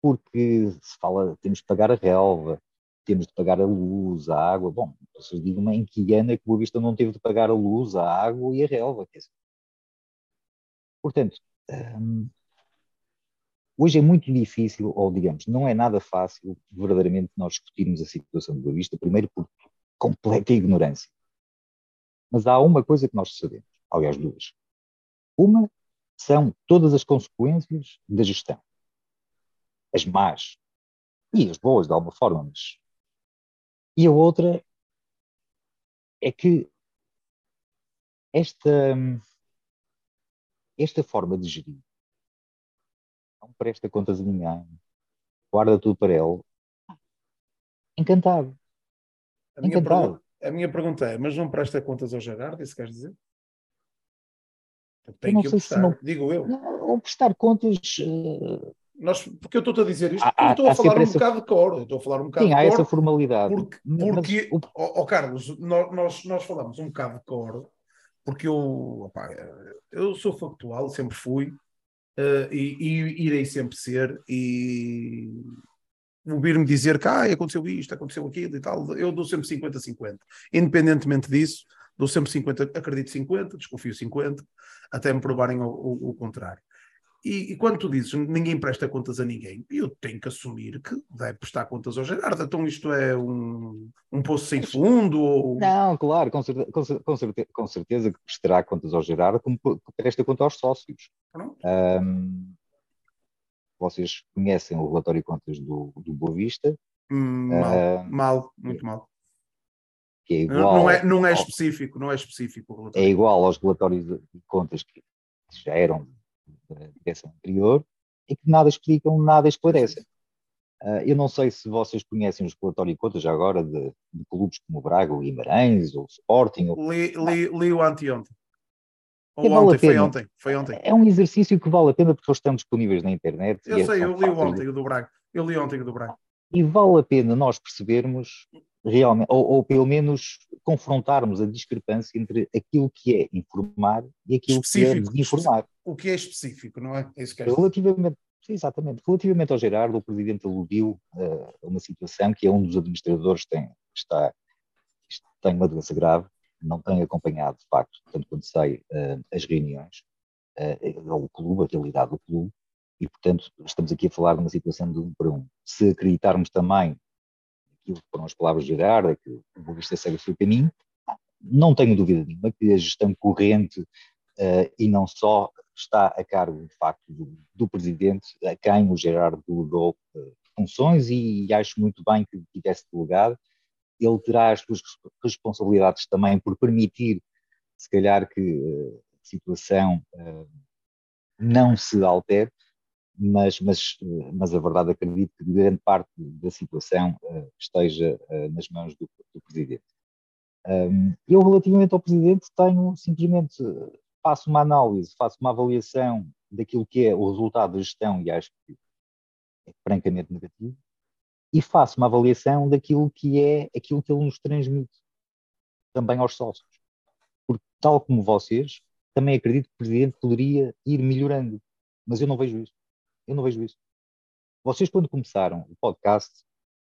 S4: Porque se fala, temos de pagar a relva, temos de pagar a luz, a água. Bom, vocês digam-me em que ano é que Boa Vista não teve de pagar a luz, a água e a relva. Portanto, hum, Hoje é muito difícil, ou digamos, não é nada fácil, verdadeiramente, nós discutirmos a situação do Boa Vista, primeiro por completa ignorância. Mas há uma coisa que nós sabemos, aliás, duas. Uma são todas as consequências da gestão. As más e as boas, de alguma forma, mas. E a outra é que esta, esta forma de gerir não presta contas a ninguém, guarda tudo para ele. Encantado.
S1: A minha, pergunta, a minha pergunta é: mas não presta contas ao Gerardo? Isso queres dizer?
S4: Tem que prestar, não, digo eu. ou prestar contas. Uh,
S1: nós, porque eu estou a dizer isto, há, estou a falar um essa... bocado de cor, estou a falar um bocado
S4: Sim,
S1: de
S4: há essa formalidade.
S1: Porque, porque mas, oh, oh, Carlos, nós, nós falamos um bocado de cor, porque eu, opa, eu sou factual, sempre fui, uh, e, e, irei sempre ser, e ouvir-me dizer que ah, aconteceu isto, aconteceu aquilo e tal, eu dou sempre 50-50. Independentemente disso, dou sempre 50, acredito 50, desconfio 50, até me provarem o, o, o contrário. E, e, quando tu dizes ninguém presta contas a ninguém, eu tenho que assumir que deve prestar contas ao Gerardo. Então isto é um, um poço sem fundo? Ou...
S4: Não, claro, com certeza, com, certeza, com certeza que prestará contas ao Gerardo, como presta conta aos sócios. Um, vocês conhecem o relatório de contas do, do Boa Vista?
S1: Hum, mal, uh, mal, muito mal. Que é igual não, é, não é específico, não é específico.
S4: É igual aos relatórios de contas que já eram da direção anterior e que nada explicam, nada esclarecem. Uh, eu não sei se vocês conhecem os relatórios de contas já agora de, de clubes como o Braga, o Guimarães, ou o Sporting. Ou...
S1: Li, li, li o anteontem. Ou vale ontem, foi ontem, foi ontem.
S4: É um exercício que vale a pena porque eles estão disponíveis na internet.
S1: Eu é sei, eu li ontem o do Braga. Eu li ontem o do Braga.
S4: E vale a pena nós percebermos realmente, ou, ou, pelo menos confrontarmos a discrepância entre aquilo que é informar e aquilo que é desinformar.
S1: O que é específico, não é? é isso que é
S4: Relativamente, exatamente. Relativamente ao Gerardo, o Presidente aludiu uh, a uma situação que é um dos administradores tem, está, tem uma doença grave, não tem acompanhado, de facto, tanto quanto sei, uh, as reuniões, uh, o clube, a realidade do clube, e, portanto, estamos aqui a falar de uma situação de um para um. Se acreditarmos também aquilo foram as palavras de Gerardo, que o Boa Vista segue o seu caminho, não tenho dúvida nenhuma que a gestão corrente uh, e não só está a cargo, de facto, do, do presidente, a quem o Gerardo delegou uh, funções e, e, acho muito bem que tivesse delegado. Ele terá as suas responsabilidades também por permitir, se calhar, que uh, a situação não se altere, mas, mas, mas a verdade acredito que grande parte da situação uh, esteja uh, nas mãos do, do Presidente. Eu, relativamente ao Presidente, tenho simplesmente, faço uma análise, faço uma avaliação daquilo que é o resultado da gestão e acho que é francamente negativo, e faço uma avaliação daquilo que é aquilo que ele nos transmite também aos sócios. Porque, tal como vocês, também acredito que o Presidente poderia ir melhorando, mas eu não vejo isso. Eu não vejo isso. Vocês, quando começaram o podcast,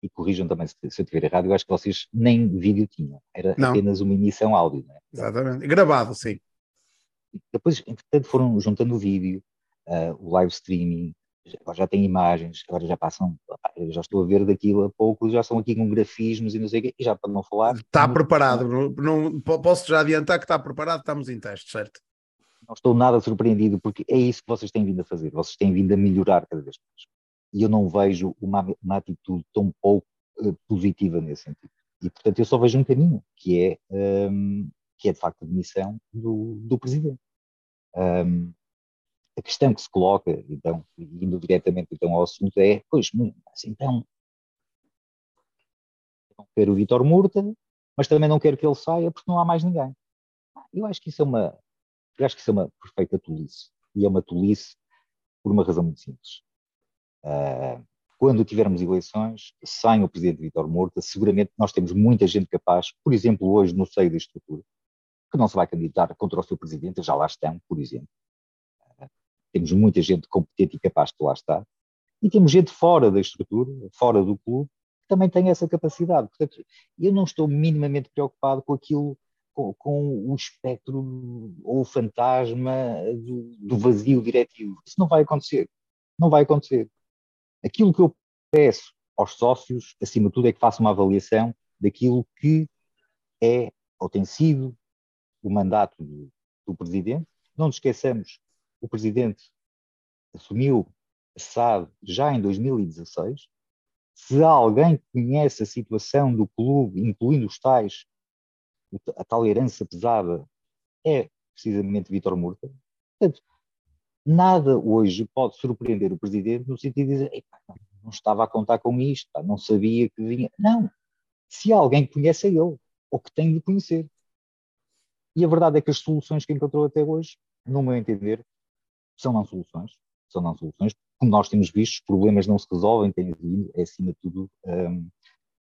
S4: e corrijam também se, se eu tiver errado, eu acho que vocês nem vídeo tinham, era não. apenas uma emissão áudio. Né?
S1: Exatamente, gravado, sim.
S4: Depois, entretanto, foram juntando o vídeo, uh, o live streaming, agora já tem imagens, agora já passam, já estou a ver daquilo a pouco, já estão aqui com grafismos e não sei o quê, e já para não falar.
S1: Está preparado, não, não, posso já adiantar que está preparado, estamos em teste, certo?
S4: Não estou nada surpreendido, porque é isso que vocês têm vindo a fazer, vocês têm vindo a melhorar cada vez mais. E eu não vejo uma, uma atitude tão pouco uh, positiva nesse sentido. E, portanto, eu só vejo um caminho, que é, um, que é de facto a demissão do, do Presidente. Um, a questão que se coloca, então, indo diretamente então, ao assunto, é: pois, mas então, não quero o Vitor Murta, mas também não quero que ele saia porque não há mais ninguém. Eu acho que isso é uma, eu acho que isso é uma perfeita tolice. E é uma tolice por uma razão muito simples. Uh, quando tivermos eleições, sem o presidente Vitor Morta, seguramente nós temos muita gente capaz, por exemplo, hoje no seio da estrutura, que não se vai candidatar contra o seu presidente, já lá estão, por exemplo. Uh, temos muita gente competente e capaz que lá está. E temos gente fora da estrutura, fora do clube, que também tem essa capacidade. Portanto, eu não estou minimamente preocupado com aquilo com, com, o espectro ou o fantasma do, do, vazio diretivo. Isso não vai acontecer. Não vai acontecer. Aquilo que eu peço aos sócios, acima de tudo, é que façam uma avaliação daquilo que é ou tem sido o mandato do, do Presidente. Não nos esqueçamos, o Presidente assumiu SAD já em 2016. Se alguém conhece a situação do clube, incluindo os tais, a tal herança pesada, é precisamente Vítor Murta. Portanto, nada hoje pode surpreender o Presidente no sentido de dizer não estava a contar com isto, não sabia que vinha. Não. Se há alguém que conhece é ele, ou que tem de conhecer. E a verdade é que as soluções que encontrou até hoje, no meu entender, são não soluções. São não soluções. Como nós temos visto, os problemas não se resolvem, têm vindo, é acima de tudo, um,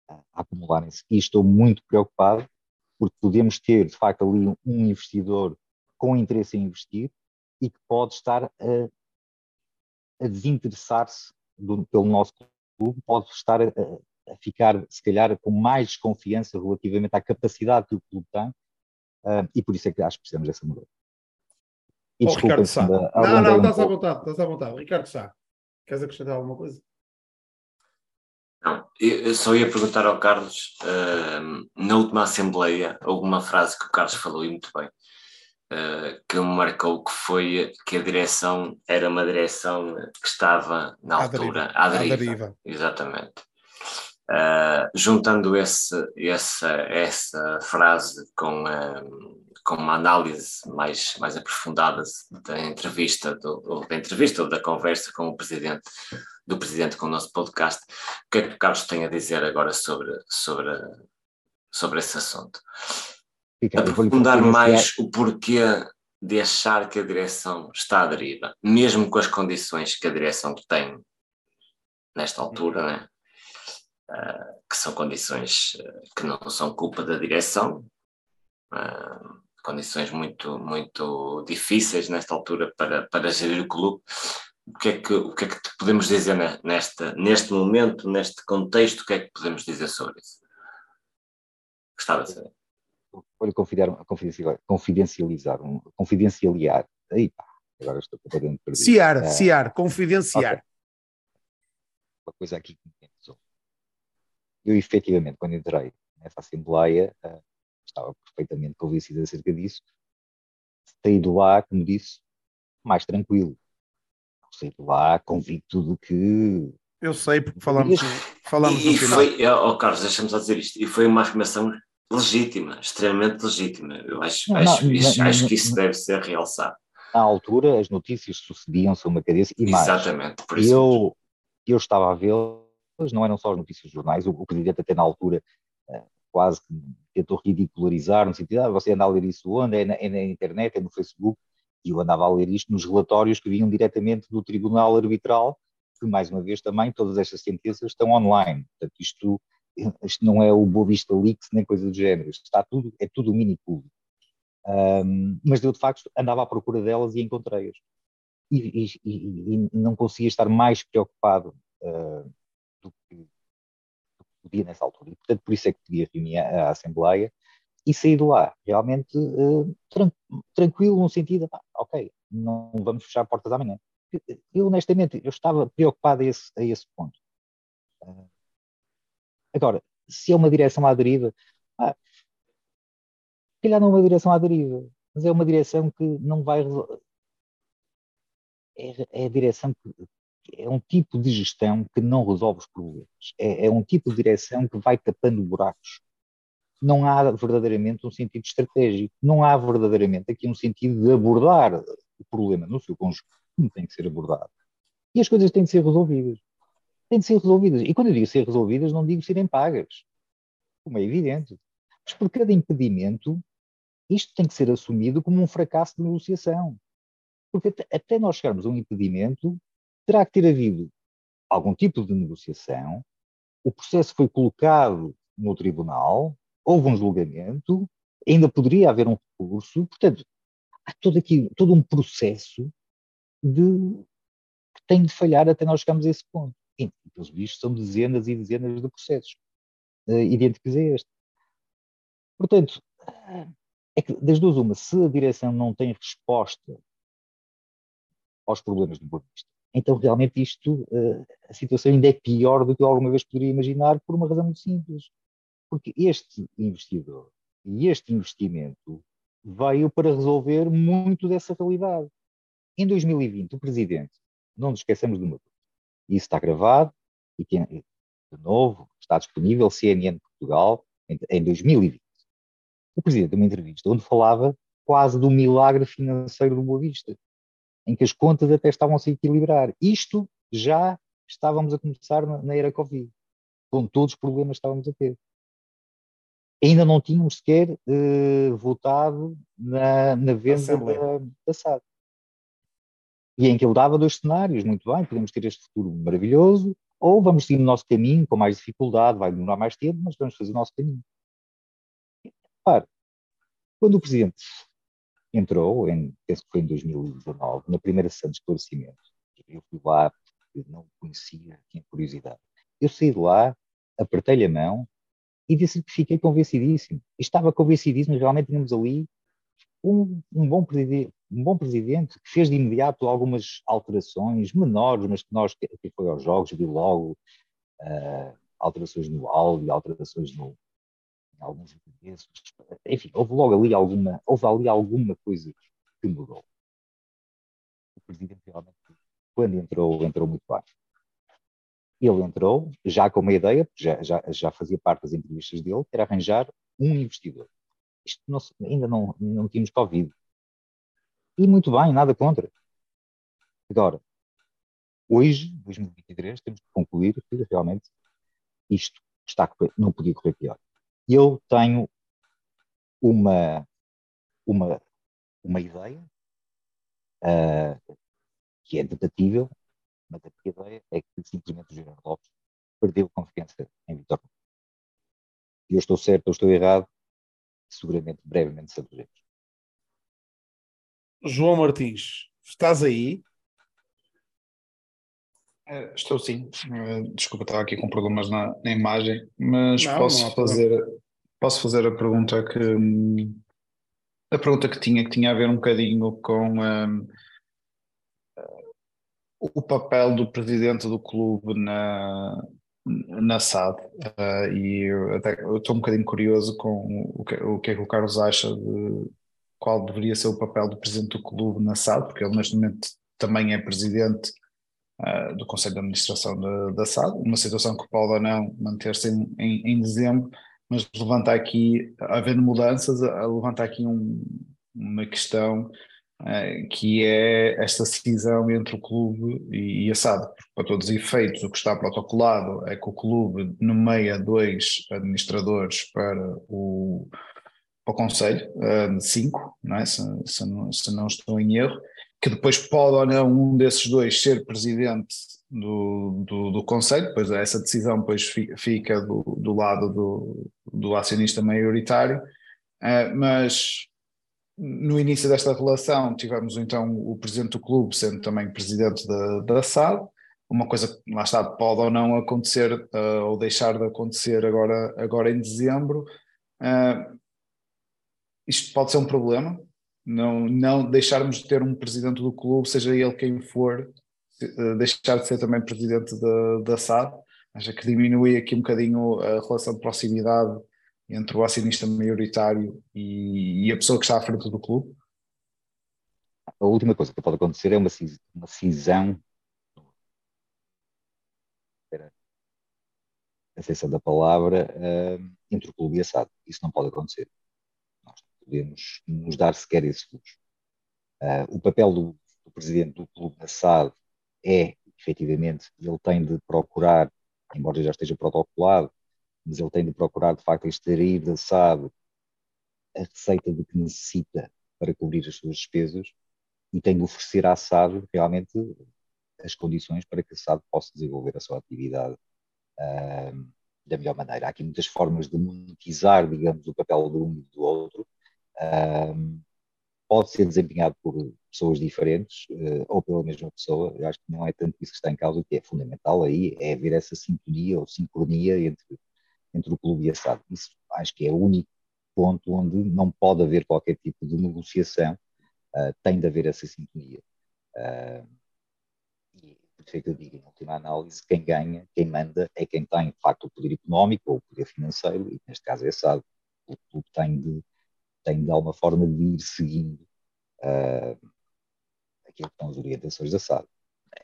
S4: a acumularem-se. E estou muito preocupado, porque podemos ter, de facto, ali um investidor com interesse em investir e que pode estar a, a desinteressar-se pelo nosso clube, pode estar a, a, ficar, se calhar, com mais desconfiança relativamente à capacidade que o clube tem, uh, e por isso é que acho que precisamos dessa mudança.
S1: E oh, Ricardo Sá. Não, não, estás um à vontade, estás à vontade. Ricardo Sá, queres acrescentar alguma coisa?
S5: Não, eu só ia perguntar ao Carlos, uh, na última Assembleia, alguma frase que o Carlos falou e muito bem, uh, que me marcou que foi que a direção era uma direção que estava na altura à deriva. À deriva. Exatamente. Uh, juntando esse, essa, essa frase com, com uma análise mais, mais aprofundada da entrevista, do, ou da entrevista ou da conversa com o presidente, do presidente com o nosso podcast, o que é que o Carlos tem a dizer agora sobre, sobre, sobre esse assunto? Aprofundar mais o porquê de achar que a direção está à deriva, mesmo com as condições que a direção tem nesta altura, né? uh, que são condições uh, que não são culpa da direção, uh, condições muito, muito difíceis nesta altura para, para gerir o clube. O que, é que, o que é que podemos dizer nesta, neste momento, neste contexto, o que é que podemos dizer sobre isso? Gostava de saber.
S4: Vou-lhe confidencializar, confidencializar, confidencializar. Aí, agora estou completamente perdido.
S1: Ciar, uh, ciar, confidenciar. Okay.
S4: Uma coisa aqui que me eu, efetivamente, quando entrei nessa Assembleia, uh, estava perfeitamente convencido acerca disso. Saí de lá, como disse, mais tranquilo. Saí de lá convicto de que.
S1: Eu sei, porque falamos, falamos
S5: e, no final. Foi, oh, Carlos, deixa-me só dizer isto, e foi uma afirmação legítima, extremamente legítima. Eu acho, não, acho, não, não, acho que isso deve ser realçado.
S4: Na altura, as notícias sucediam-se uma cabeça e mais.
S5: Exatamente, por isso.
S4: Eu, eu estava a ver não eram só as notícias dos jornais, o, o Presidente até na altura uh, quase que tentou ridicularizar, no sentido, ah, você anda a ler isso onde? É na, é na internet, é no Facebook, e eu andava a ler isto nos relatórios que vinham diretamente do Tribunal Arbitral, que mais uma vez também todas estas sentenças estão online, portanto isto, isto não é o Boa Vista Leaks nem coisa do género, isto está tudo, é tudo mini público. Um, mas eu de facto andava à procura delas e encontrei-as. E, e, e, e, não conseguia estar mais preocupado uh, do que, podia nessa altura. E, portanto, por isso é que reunir a, a Assembleia e sair de lá realmente uh, tran tranquilo no sentido, ah, ok, não vamos fechar portas amanhã. Eu, honestamente, eu estava preocupado a esse, a esse ponto. Uh, agora, se é uma direção à deriva, ah, calhar não é uma direção à deriva, mas é uma direção que não vai é, é a direção que, é um tipo de gestão que não resolve os problemas. É, é, um tipo de direção que vai tapando buracos. Não há verdadeiramente um sentido estratégico. Não há verdadeiramente aqui um sentido de abordar o problema no seu conjunto, como tem que ser abordado. E as coisas têm de ser resolvidas. Têm de ser resolvidas. E quando eu digo ser resolvidas, não digo serem pagas. Como é evidente. Mas por cada impedimento, isto tem que ser assumido como um fracasso de negociação. Porque até nós chegarmos a um impedimento, terá que ter havido algum tipo de negociação, o processo foi colocado no tribunal, houve um julgamento, ainda poderia haver um recurso, portanto, há todo, aqui, todo um processo de, que tem de falhar até nós chegarmos a esse ponto. E, pelos vistos, são dezenas e dezenas de processos uh, idênticos a este. Portanto, é que das duas uma, se a direção não tem resposta aos problemas do Boa Então, realmente, isto, uh, a situação ainda é pior do que eu alguma vez poderia imaginar, por uma razão muito simples. Porque este investidor e este investimento veio para resolver muito dessa realidade. Em 2020, o presidente, não nos esqueçamos de uma coisa, isso está gravado e tem, de novo, está disponível, CNN Portugal, em, em 2020. O presidente deu uma entrevista onde falava quase do milagre financeiro do Boa Vista, em que as contas até estavam a se equilibrar. Isto já estávamos a começar na, na era Covid, com todos os problemas que estávamos a ter. Ainda não tínhamos sequer uh, votado na, na venda da, da SAD. E em que ele dava dois cenários, muito bem, podemos ter este futuro maravilhoso, ou vamos seguir o nosso caminho com mais dificuldade, vai demorar mais tempo, mas vamos fazer o nosso caminho. Repare, quando o Presidente entrou, em, penso que foi em 2019, na primeira sessão de esclarecimento, eu fui lá, eu não conhecia, tinha curiosidade. Eu saí de lá, apertei-lhe a mão e disse que fiquei convencidíssimo. Estava convencidíssimo, realmente tínhamos ali um, um, bom um bom presidente que fez de imediato algumas alterações menores, mas que nós, que foi aos jogos, vi logo uh, alterações no áudio, alterações no, em alguns interesses. Enfim, houve logo ali alguma, houve ali alguma coisa que mudou. O presidente realmente, quando entrou, entrou muito baixo. Ele entrou já com uma ideia, porque já, já, já fazia parte das entrevistas dele, que era arranjar um investidor. Isto não, ainda não, não tínhamos Covid. E muito bem, nada contra. Agora, hoje, 2023, temos que concluir que realmente isto está, não podia correr pior. Eu tenho uma, uma, uma ideia uh, que é debatível, mas a minha ideia é que simplesmente o Gerardo Lopes perdeu confiança em Vitor E eu estou certo ou estou errado, seguramente brevemente saberemos.
S1: João Martins, estás aí?
S2: É, estou sim. Eh, desculpa, estava aqui com problemas na, na imagem, mas não, posso não fazer posso fazer a pergunta que hum, a pergunta que tinha que tinha a ver um bocadinho com um, o papel do presidente do clube na, na SAD. Uh, e eu, estou um bocadinho curioso com o que, o que é que o Carlos acha de qual deveria ser o papel do presidente do clube na SAD, porque ele neste momento também é presidente uh, do Conselho de Administração da, da SAD, uma situação que pode ou não manter-se em, em, em, dezembro, mas levanta aqui, havendo mudanças, levanta aqui um, uma questão que é esta cisão entre o clube e, a SAD. Para todos os efeitos, o que está protocolado é que o clube nomeia dois administradores para o, para o Conselho, uh, cinco, não é? se, se, não, se não estou em erro, que depois pode ou não um desses dois ser presidente do, do, do Conselho, pois essa decisão depois fica do, do lado do, do acionista maioritário, uh, mas no início desta relação tivemos então o presidente do clube sendo também presidente da, da SAD, uma coisa que lá está, pode ou não acontecer uh, ou deixar de acontecer agora, agora em dezembro. Uh, isto pode ser um problema, não, não deixarmos de ter um presidente do clube, seja ele quem for, uh, deixar de ser também presidente da, da SAD, acho que diminui aqui um bocadinho a relação de proximidade entre o acionista maioritário e, e, a pessoa que está à frente do clube?
S4: A última coisa que pode acontecer é uma, uma cisão, a exceção da palavra, uh, entre o clube e a SAD. Isso não pode acontecer. Nós não podemos nos dar sequer esse luxo. Uh, o papel do, do, presidente do clube da SAD é, efetivamente, ele tem de procurar, embora já esteja protocolado, mas ele tem de procurar, de facto, extrair da a receita de que necessita para cobrir as suas despesas e tem de oferecer à SAD realmente as condições para que a SAD possa desenvolver a sua atividade uh, da melhor maneira. Há aqui muitas formas de monetizar, digamos, o papel de um e do outro. Uh, pode ser desempenhado por pessoas diferentes uh, ou pela mesma pessoa. Eu acho que não é tanto isso que está em causa, o que é fundamental aí é haver essa sintonia ou sincronia entre entre o clube e a SAD. Isso acho que é o único ponto onde não pode haver qualquer tipo de negociação, uh, tem de haver essa sintonia. Uh, e isso é que eu digo, em última análise, quem ganha, quem manda, é quem tem, de facto, o poder económico ou o poder financeiro, e neste caso é SAD. O clube tem de, tem de alguma forma de ir seguindo uh, aquilo que são as orientações da SAD.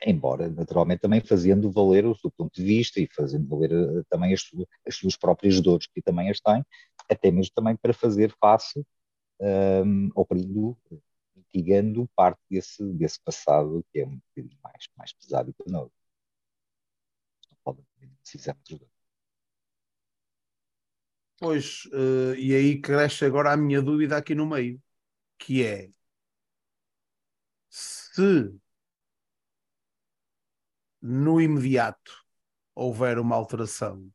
S4: Embora, naturalmente, também fazendo valer o seu ponto de vista e fazendo valer uh, também as, as, suas próprias dores, que também as têm, até mesmo também para fazer face um, ao período mitigando parte desse, desse passado que é um bocadinho mais, mais pesado e penoso. Não pode
S1: Pois, uh, e aí cresce agora a minha dúvida aqui no meio, que é se no imediato houver uma alteração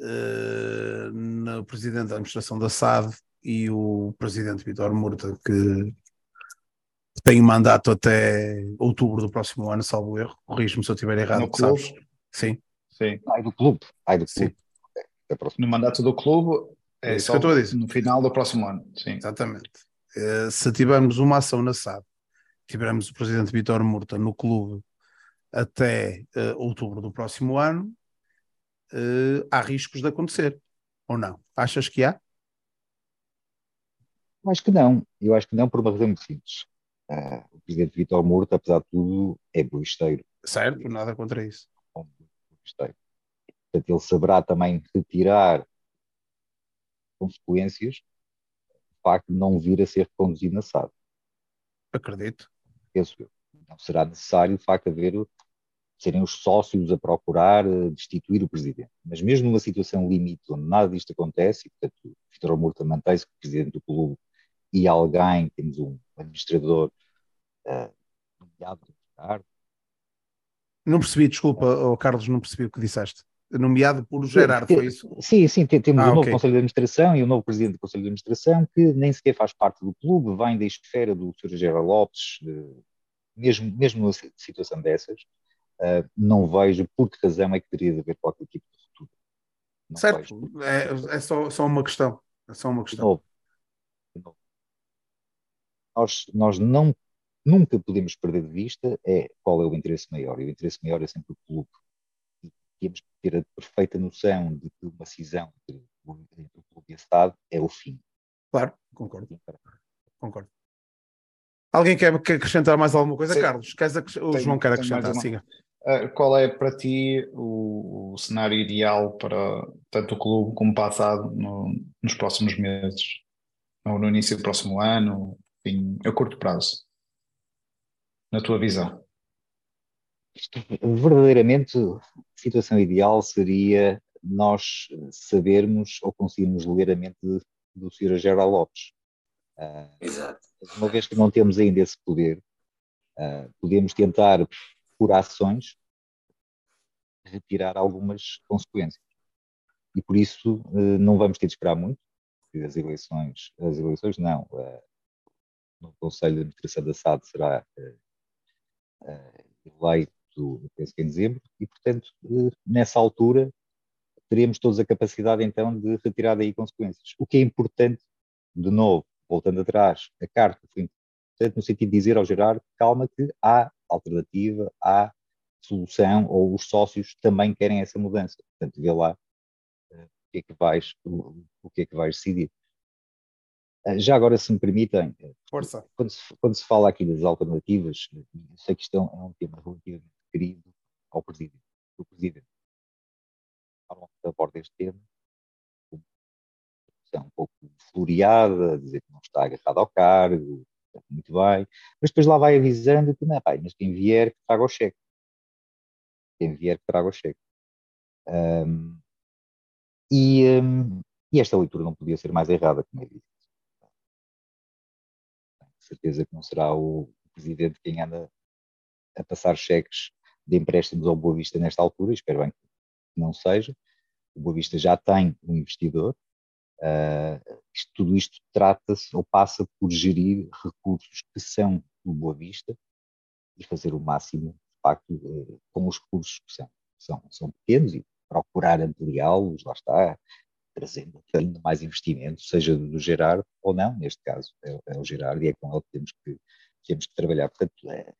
S1: uh, no presidente da administração da SAD e o presidente Vitor Murta, que tem mandato até outubro do próximo ano, salvo erro. Corrijo-me se eu estiver errado.
S2: No clube? Sabes?
S1: Sim.
S2: Sim.
S4: Ai do clube. Ai do clube.
S2: No mandato do clube
S1: é, é isso que eu estou a dizer.
S2: No final do próximo ano. Sim.
S1: Exatamente. Uh, se tivermos uma ação na SAD, tivermos o presidente Vitor Murta no clube até uh, outubro do próximo ano, uh, há riscos de acontecer. Ou não? Achas que há?
S4: Acho que não. Eu acho que não por uma razão muito simples. Uh, o presidente Vitor Murta, apesar de tudo, é boisteiro.
S1: Certo, nada contra isso. É
S4: boisteiro. Portanto, ele saberá também retirar consequências do facto de não vir a ser reconduzido na SAD.
S1: Acredito.
S4: Penso eu. Não será necessário, de facto, haver serem os sócios a procurar uh, destituir o presidente. Mas mesmo numa situação limite onde nada disto acontece, e portanto Vitor Murta mantém-se presidente do clube e alguém, temos um administrador uh, nomeado
S1: Ricardo. Não percebi, desculpa, oh, Carlos, não percebi o que disseste. Nomeado por Gerardo, foi isso?
S4: Sim, sim, temos ah, um novo okay. Conselho de Administração e um novo Presidente do Conselho de Administração que nem sequer faz parte do clube, vem da esfera do Sr. Gerardo Lopes, mesmo, mesmo numa situação dessas, uh, não vejo por que razão é que teria de haver qualquer tipo de futuro.
S1: certo, é, é só, só uma questão. É só uma questão. De novo, de novo
S4: nós, nós não, nunca podemos perder de vista é qual é o interesse maior, e o interesse maior é sempre o clube. E temos que ter a perfeita noção de que uma cisão entre, entre o clube e o Estado é o fim.
S1: Claro, concordo. Concordo. Alguém quer, quer acrescentar mais alguma coisa? Sim. Carlos, queres o tenho, João quer acrescentar, siga.
S2: Uh, qual é para ti o, o, cenário ideal para tanto o clube como o passado no, nos próximos meses? Ou no início do próximo ano? enfim, a curto prazo, na tua visão?
S4: Verdadeiramente, a situação ideal seria nós sabermos ou conseguirmos ler a mente do Sr. Geraldo Lopes.
S5: Uh, Exato.
S4: Uma vez que não temos ainda esse poder, uh, podemos tentar, por ações, retirar algumas consequências. E por isso uh, não vamos ter de esperar muito, porque as eleições, as eleições não, no Conselho de Administração da SAD será uh, eleito, penso que em dezembro, e, portanto, nessa altura teremos todos a capacidade, então, de retirar daí consequências. O que é importante, de novo, voltando atrás, a carta foi importante no sentido de dizer ao Gerardo, calma que há alternativa, há solução, ou os sócios também querem essa mudança. Portanto, vê lá uh, o que é que vais, o, o que é que vais decidir. Eh, já agora, se me permitem, eh,
S1: Força.
S4: Quando, se, quando se fala aqui das alternativas, eu sei que isto é um, é tema relativamente querido ao Presidente. O Presidente aborda este tema é um pouco floreada, dizer que não está agarrado ao cargo, muito bem, mas depois lá vai avisando que não, pai, mas quem vier que traga o cheque. Quem vier que traga o cheque. Um, e, um, e, esta leitura não podia ser mais errada, como é dito certeza que não será o presidente quem anda a passar cheques de empréstimos ao Boa Vista nesta altura, espero bem que não seja. O Boa Vista já tem um investidor. Uh, isto, tudo isto trata-se ou passa por gerir recursos que são do Boa Vista e fazer o máximo, de facto, uh, com os recursos que são. São, são pequenos e procurar ampliá-los, lá está, trazendo ainda mais investimento, seja do Gerardo ou não, neste caso é, é o Gerardo e é com ele que temos que, temos que trabalhar. Portanto, é,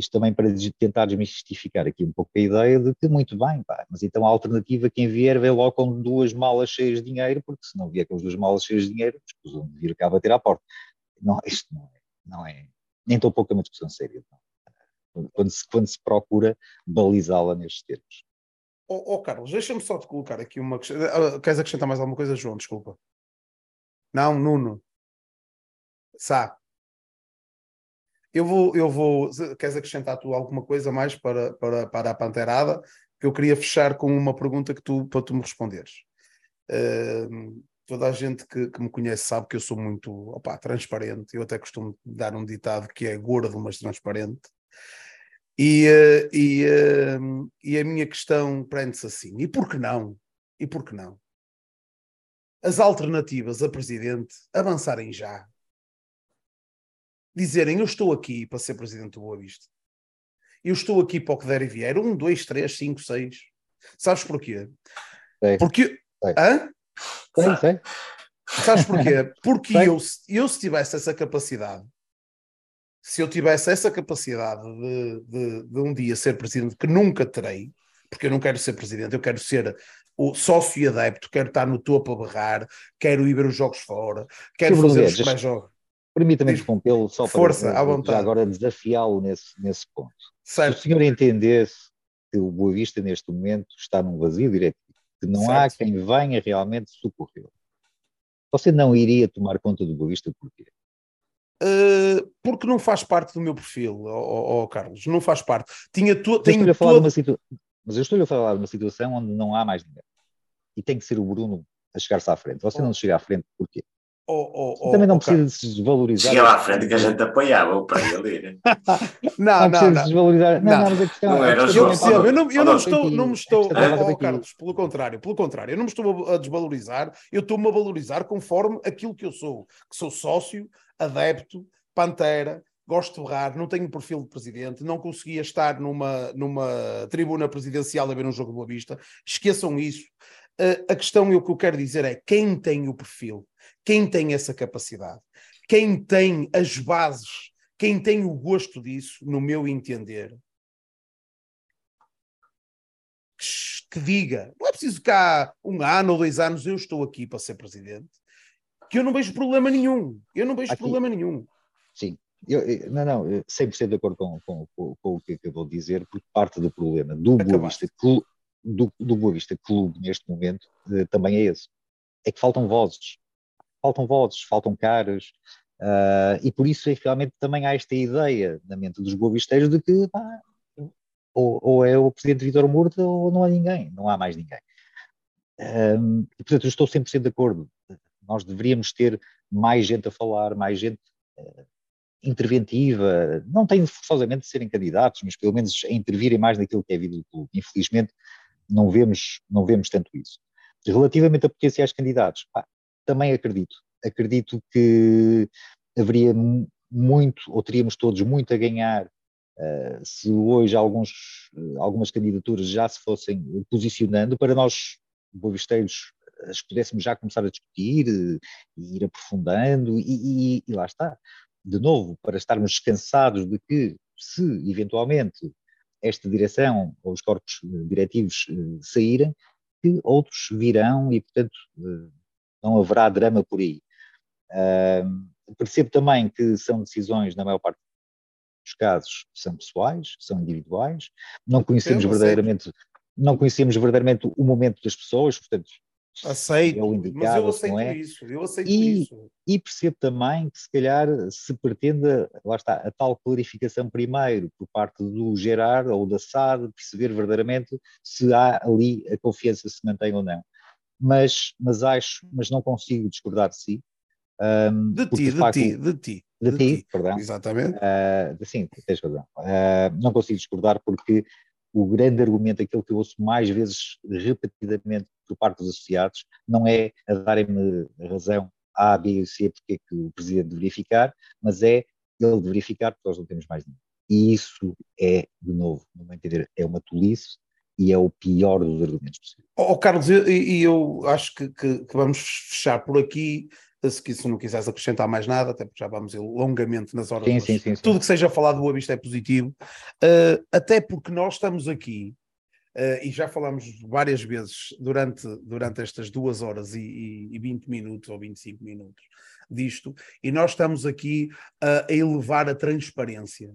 S4: Isto também para tentar desmistificar aqui um pouco a ideia de que, muito bem, pá, mas então a alternativa, quem vier, vem logo com duas malas cheias de dinheiro, porque se não vier com as duas malas cheias de dinheiro, escusam de vir cá bater à porta. Não, isto não é, não é nem tão pouco é uma discussão séria. Quando, se, quando se procura balizá-la nestes termos.
S1: Oh, oh Carlos, deixa-me só te colocar aqui uma questão. Ah, queres acrescentar mais alguma coisa, João? Desculpa. Não, Nuno. Sá. Eu vou, eu vou. Queres acrescentar tu alguma coisa mais para, para, para a panterada? Que eu queria fechar com uma pergunta que tu, para tu me responderes. Uh, toda a gente que, que, me conhece sabe que eu sou muito opa, transparente. Eu até costumo dar um ditado que é gordo, mas transparente. E, uh, e, uh, e a minha questão prende-se assim: e por que não? E por que não? As alternativas a presidente avançarem já dizerem eu estou aqui para ser presidente do Boa Vista. Eu estou aqui para o que der e vier. Um, dois, três, cinco, seis. Sabes porquê?
S4: Sei.
S1: Porque.
S4: Sei.
S1: Hã?
S4: Sei, sei.
S1: Sabes porquê? Porque
S4: Sei.
S1: eu, eu, se tivesse essa capacidade, se eu tivesse essa capacidade de, de, de um dia ser presidente, que nunca terei, porque eu não quero ser presidente, eu quero ser o sócio e adepto, quero estar no topo a barrar, quero ir ver os jogos fora, quero
S4: Sr.
S1: fazer os
S4: Guedes,
S1: pré-jogos.
S4: Permita-me interrompê-lo só para
S1: Força, à vontade.
S4: agora desafiá-lo nesse, nesse ponto. Se o
S1: Certo?
S4: senhor entendesse que o Boa Vista neste momento está num vazio diretivo, que não há
S1: Certo.
S4: quem venha realmente socorrê-lo, você não iria tomar conta do Boa Vista porquê?
S1: Uh, porque não faz parte do meu perfil, ó, ó, Carlos, não faz parte. Tinha to,
S4: Eu
S1: tenho
S4: falar uma Mas eu estou-lhe a falar de uma situação onde não há mais ninguém. E tem que ser o Bruno a chegar-se à frente. Você
S1: Oh.
S4: não chega à frente porquê?
S1: Ó,
S4: Você
S1: ó,
S4: também não
S1: ó,
S4: precisa de se desvalorizar.
S5: Chega lá à frente que a gente apoiava para ele ir.
S1: Carlos. Não,
S4: Não,
S1: não,
S4: precisa de
S1: não.
S4: se desvalorizar. Não,
S1: Não.
S4: não, mas a questão
S5: Não
S4: a
S5: era
S4: questão
S1: Eu percebo, eu não, eu
S5: Oh,
S1: não
S5: não,
S1: estou, não me
S4: a
S1: estou,
S4: aqui.
S1: Carlos, pelo contrário, pelo contrário, eu não me estou a desvalorizar, eu estou-me a valorizar conforme aquilo que eu sou, que sou sócio, adepto, pantera, gosto de berrar, não tenho perfil de presidente, não conseguia estar numa, numa tribuna presidencial a ver um jogo de Boa Vista, esqueçam isso. Uh, a questão, o que eu quero dizer é, quem tem o perfil, quem tem essa capacidade, quem tem as bases, quem tem o gosto disso, no meu entender, que, diga, não é preciso há um ano ou dois anos eu estou aqui para ser presidente, que eu não vejo problema nenhum. Eu não vejo
S4: Aqui.
S1: problema nenhum.
S4: Sim. Eu, eu- não, não, eu 100% de acordo com, com, com, com o que acabou de dizer, porque parte do problema do Boa. Vista, Clu- do, do Boa Vista Clube neste momento eh, também é esse. É que faltam vozes. Faltam vozes, faltam caras. ah, e por isso, realmente, também há esta ideia na mente dos boavisteiros de que pá, ou, ou é o presidente Vitor Murta ou não há ninguém, não há mais ninguém. Ahm, e, portanto, eu estou 100% de acordo. Nós deveríamos ter mais gente a falar, mais gente eh, interventiva, não tem forçosamente de serem candidatos, mas pelo menos a intervirem mais naquilo que é a vida do clube. Infelizmente, não vemos, não vemos tanto isso. Relativamente a potenciais candidatos, pá, também acredito. Acredito que haveria mu- muito, ou teríamos todos muito a ganhar eh, se hoje alguns, eh, algumas candidaturas já se fossem posicionando para nós, boavisteiros, as pudéssemos já começar a discutir eh, e ir aprofundando e, e- e lá está. De novo, para estarmos descansados de que se eventualmente esta direção ou os corpos eh, diretivos eh, saírem, que outros virão e, portanto, eh, não haverá drama por aí. Ahm, percebo também que são decisões, na maior parte dos casos, são pessoais, são individuais, não conhecemos
S1: Eu
S4: verdadeiramente, não conhecemos verdadeiramente o momento das pessoas, portanto,
S1: Aceito,
S4: é o
S1: mas
S4: indicado,
S1: eu
S4: não
S1: aceito
S4: é?
S1: isso, eu aceito
S4: E-
S1: isso.
S4: e percebo também que se calhar se pretenda, lá está, a tal clarificação primeiro por parte do Gerard ou da SAD, perceber verdadeiramente se há ali a confiança se mantém ou não. Mas, mas acho, mas não consigo discordar de si. ahm,
S1: De ti, de
S4: facto,
S1: ti, de ti.
S4: de
S1: de
S4: ti,
S1: ti.
S4: perdão.
S1: Exatamente.
S4: Ah, sim, tens razão. Ah, não consigo discordar porque o grande argumento, aquele que eu ouço mais vezes repetidamente por parte dos associados, não é a darem-me razão A, B e C porque é que o presidente deveria ficar, mas é ele deveria ficar porque nós não temos mais ninguém. E isso é, de novo, no meu entender, é uma tolice e é o pior dos argumentos possíveis.
S1: Ó, Carlos, e e eu, acho que, que- que vamos fechar por aqui se, se não quiseres acrescentar mais nada, até porque já vamos longamente nas horas.
S4: Sim, sim, sim, sim,
S1: Tudo que seja falado do Boa é positivo, uh, até porque nós estamos aqui. Uh, e já falamos várias vezes durante, durante estas duas horas e, e, e 20 minutos ou 25 minutos disto, e nós estamos aqui uh, a elevar a transparência.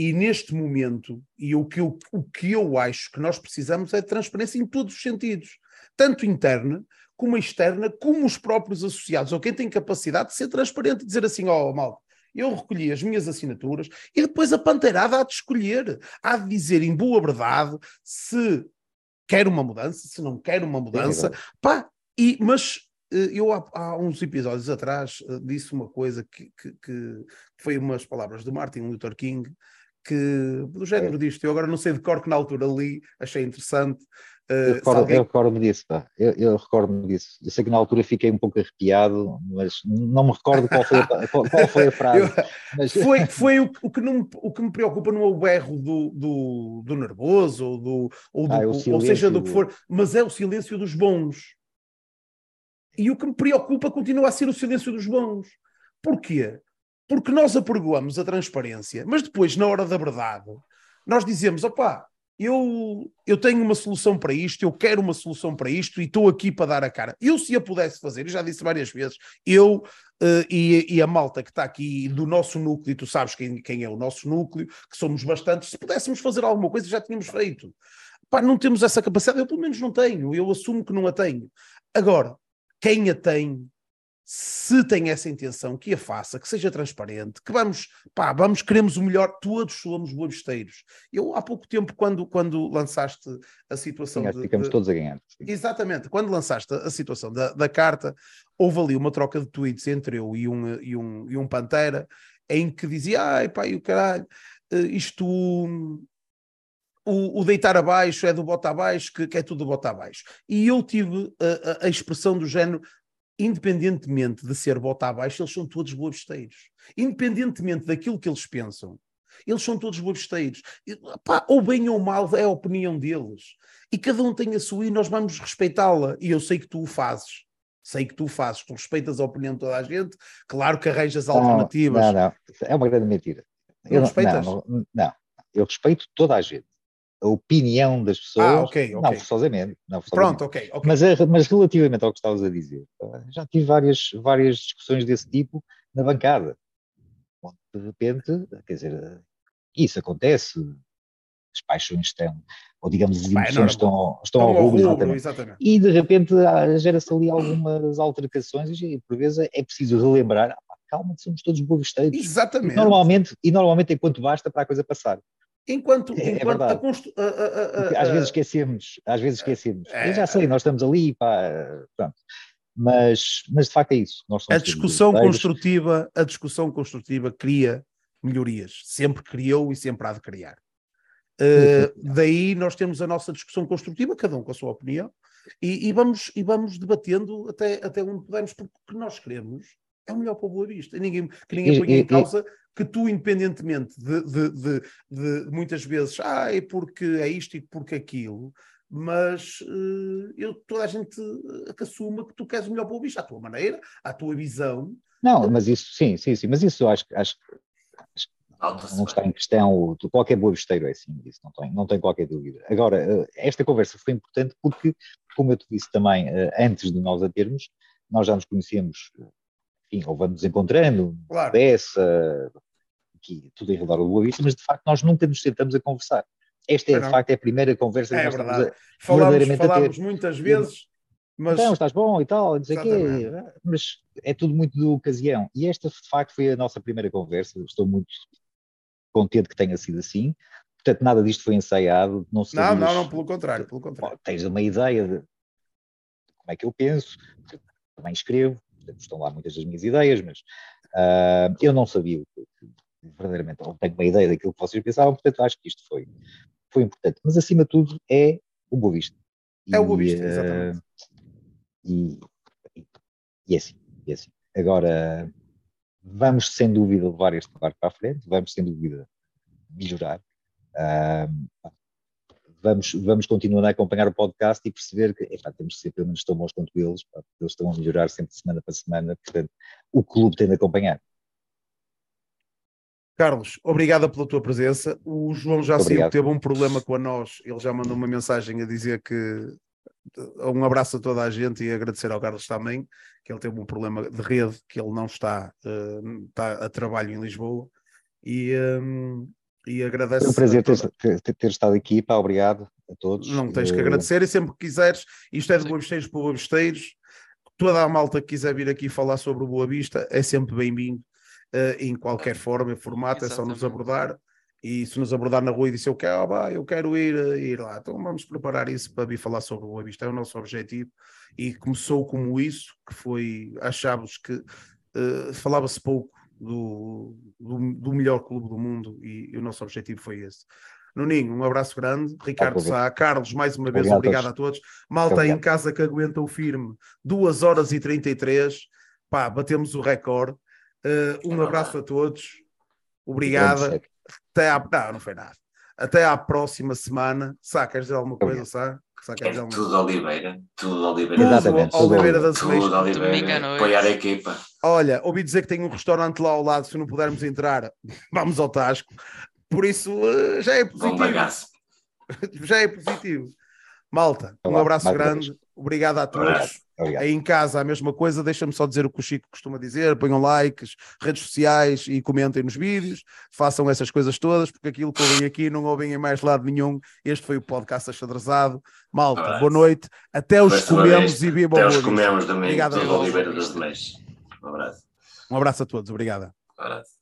S1: E neste momento, e o que, eu, o que eu acho que nós precisamos é de transparência em todos os sentidos, tanto interna como externa, como os próprios associados, ou quem tem capacidade de ser transparente, dizer assim, ó oh, mal, eu recolhi as minhas assinaturas e depois a panteirada há de escolher, há de dizer em boa verdade se quer uma mudança, se não quer uma mudança, é pá, e, mas eh, eu há, há, uns episódios atrás eh, disse uma coisa que, que, que, foi umas palavras de Martin Luther King, que do género é. disto, eu agora não sei de cor que na altura li, achei interessante,
S4: eu recordo-me alguém... recordo disso, pá. Eu, eu recordo-me disso. Eu sei que na altura fiquei um pouco arrepiado, mas não me recordo qual foi a, qual, qual foi a frase. Eu,
S1: mas... Foi, foi o, o, que não, o que me preocupa não é o berro do, do, do nervoso ou, do, ou, do, ah, é ou seja do que for, mas é o silêncio dos bons. E o que me preocupa continua a ser o silêncio dos bons. Porquê? Porque nós apregoamos a transparência, mas depois, na hora da verdade, nós dizemos: opá, eu, eu tenho uma solução para isto, eu quero uma solução para isto e estou aqui para dar a cara. Eu, se a pudesse fazer, eu já disse várias vezes, eu uh, e, e, a malta que está aqui do nosso núcleo, e tu sabes quem, quem é o nosso núcleo, que somos bastantes, se pudéssemos fazer alguma coisa, já tínhamos feito. Pá, não temos essa capacidade, eu pelo menos não tenho, eu assumo que não a tenho. Agora, quem a tem, se tem essa intenção, que a faça, que seja transparente, que vamos, pá, vamos, queremos o melhor, todos somos boavisteiros. Eu, há pouco tempo, quando, quando lançaste a situação...
S4: Sim, de, ficamos de, todos a ganhar.
S1: Exatamente, quando lançaste a situação da, da carta, houve ali uma troca de tweets entre eu e um, e um, e um Pantera, em que dizia, ai pá, e o caralho, eh, isto... O, o, deitar abaixo é do bota abaixo, que, que é tudo bota abaixo. E eu tive a, a, a expressão do género, independentemente de ser bota abaixo, eles são todos boabesteiros. Independentemente daquilo que eles pensam, eles são todos boabesteiros. Ou bem ou mal é a opinião deles. E cada um tem a sua e nós vamos respeitá-la. E eu sei que tu o fazes. Sei que tu o fazes. Tu respeitas a opinião de toda a gente. Claro que arranjas alternativas.
S4: Não, não. É uma grande mentira.
S1: Não eu, respeitas?
S4: Não, não, não. Eu respeito toda a gente a opinião das pessoas, ah, okay, okay. não forçosamente. Não forçosamente.
S1: Pronto, ok. okay.
S4: Mas, é, mas relativamente ao que estavas a dizer, já tive várias, várias discussões desse tipo na bancada. De repente, quer dizer, isso acontece, as paixões estão, ou digamos, as emoções estão, estão, ao rubro, exatamente. exatamente. E de repente gera-se ali algumas altercações e por vezes é preciso relembrar, ah, calma, somos todos bovisteiros.
S1: Exatamente.
S4: E normalmente, e normalmente enquanto basta para a coisa passar.
S1: Enquanto,
S4: é,
S1: enquanto
S4: é a, constru... a, a, às vezes esquecemos, às vezes esquecemos. É, eu já sei, nós estamos ali, pá, pronto. Mas, mas de facto é isso.
S1: a discussão construtiva, a discussão construtiva cria melhorias, sempre criou e sempre há de criar. Uh, daí nós temos a nossa discussão construtiva, cada um com a sua opinião, e, e, vamos, e vamos debatendo até, até onde pudermos, porque o que nós queremos é o melhor para o Boa Vista. E ninguém, que ninguém ponha em causa que tu, independentemente de, de, de, de, muitas vezes, ah, é porque é isto e porque aquilo, mas uh, eu, toda a gente que assuma que tu queres o melhor para o bicho, à tua maneira, à tua visão.
S4: Não, mas isso, sim, sim, sim, mas isso eu acho, acho, acho não está em questão, qualquer boa besteiro é assim, isso não tem, não tem qualquer dúvida. Agora, eh, esta conversa foi importante porque, como eu te disse também, eh, antes de nós a termos, nós já nos conhecemos enfim, ou vamos encontrando, claro. dessa, aqui, tudo em redor do Boa Vista, mas de facto nós nunca nos sentamos a conversar. Esta é, de facto, é a primeira conversa
S1: é, que nós verdade. estamos a, falamos, falamos muitas vezes, mas...
S4: Então, estás bom e tal, não sei o quê, mas é tudo muito de ocasião. E esta, de facto, foi a nossa primeira conversa, estou muito contente que tenha sido assim, portanto nada disto foi ensaiado, não
S1: Não, não, não, pelo contrário, pelo contrário.
S4: Tens uma ideia de como é que eu penso, também escrevo, estão lá muitas das minhas ideias, mas uh, eu não sabia verdadeiramente, não tenho uma ideia daquilo que vocês pensavam, portanto acho que isto foi, foi importante. Mas acima de tudo é o Boa Vista.
S1: E, é o Boa Vista, exatamente. Uh,
S4: e, e, e, é assim, é assim. Agora, vamos sem dúvida levar este barco para a frente, vamos sem dúvida melhorar. Uh, vamos, vamos continuar a acompanhar o podcast e perceber que epá, temos que ser pelo menos tão bons quanto eles, pá, eles estão a melhorar sempre de semana para semana, portanto, o clube tem de acompanhar.
S1: Carlos, obrigada pela tua presença. O João já saiu teve um problema com a nós, ele já mandou uma mensagem a dizer que um abraço a toda a gente e agradecer ao Carlos também, que ele teve um problema de rede, que ele não está, uh, está a trabalho em Lisboa. E, um, e agradeço.
S4: É um prazer ter, ter, ter, estado aqui, pá, obrigado a todos.
S1: Não tens que eh, agradecer e sempre que quiseres, isto é de Boavisteiros para Boavisteiros, toda a malta que quiser vir aqui falar sobre o Boa Vista é sempre bem-vindo, uh, em qualquer forma, formato, Exatamente. é só nos abordar. E se nos abordar na rua e disser eu quero, oh, eu quero ir, eh, ir lá, então vamos preparar isso para vir falar sobre o Boa Vista, é o nosso objetivo. E começou como isso, que foi, achávamos que uh, falava-se pouco do, do, do, melhor clube do mundo e, e, o nosso objetivo foi esse. Nuninho, um abraço grande. Ricardo Sá, Carlos, mais uma vez, obrigado, obrigado a todos. Malta em casa que aguenta o firme, 2 horas e 33. Pá, batemos o recorde. Uh, um abraço a todos. Obrigada. Até à... Não, não foi nada. Até à próxima semana. Sá, queres dizer alguma coisa, Sá?
S5: É tudo Oliveira, tudo Oliveira.
S1: Exatamente, tudo Oliveira das
S5: Tudo Oliveira, apoiar a equipa.
S1: Olha, ouvi dizer que tem um restaurante lá ao lado, se não pudermos entrar, vamos ao Tasco. Por isso, eh, já é positivo. já é positivo. Malta, um abraço grande. Obrigado a todos. Obrigado. Aí em casa a mesma coisa, deixa-me só dizer o que o Chico costuma dizer: ponham likes, redes sociais e comentem nos vídeos, façam essas coisas todas, porque aquilo que ouvem aqui não ouvem em mais lado nenhum. Este foi o podcast achadrezado. Malta, boa noite. Até os comemos e bebam.
S5: Até os comemos domingo. Obrigado a Oliveira das Um abraço.
S1: Um abraço a todos. Obrigada.
S5: Um abraço.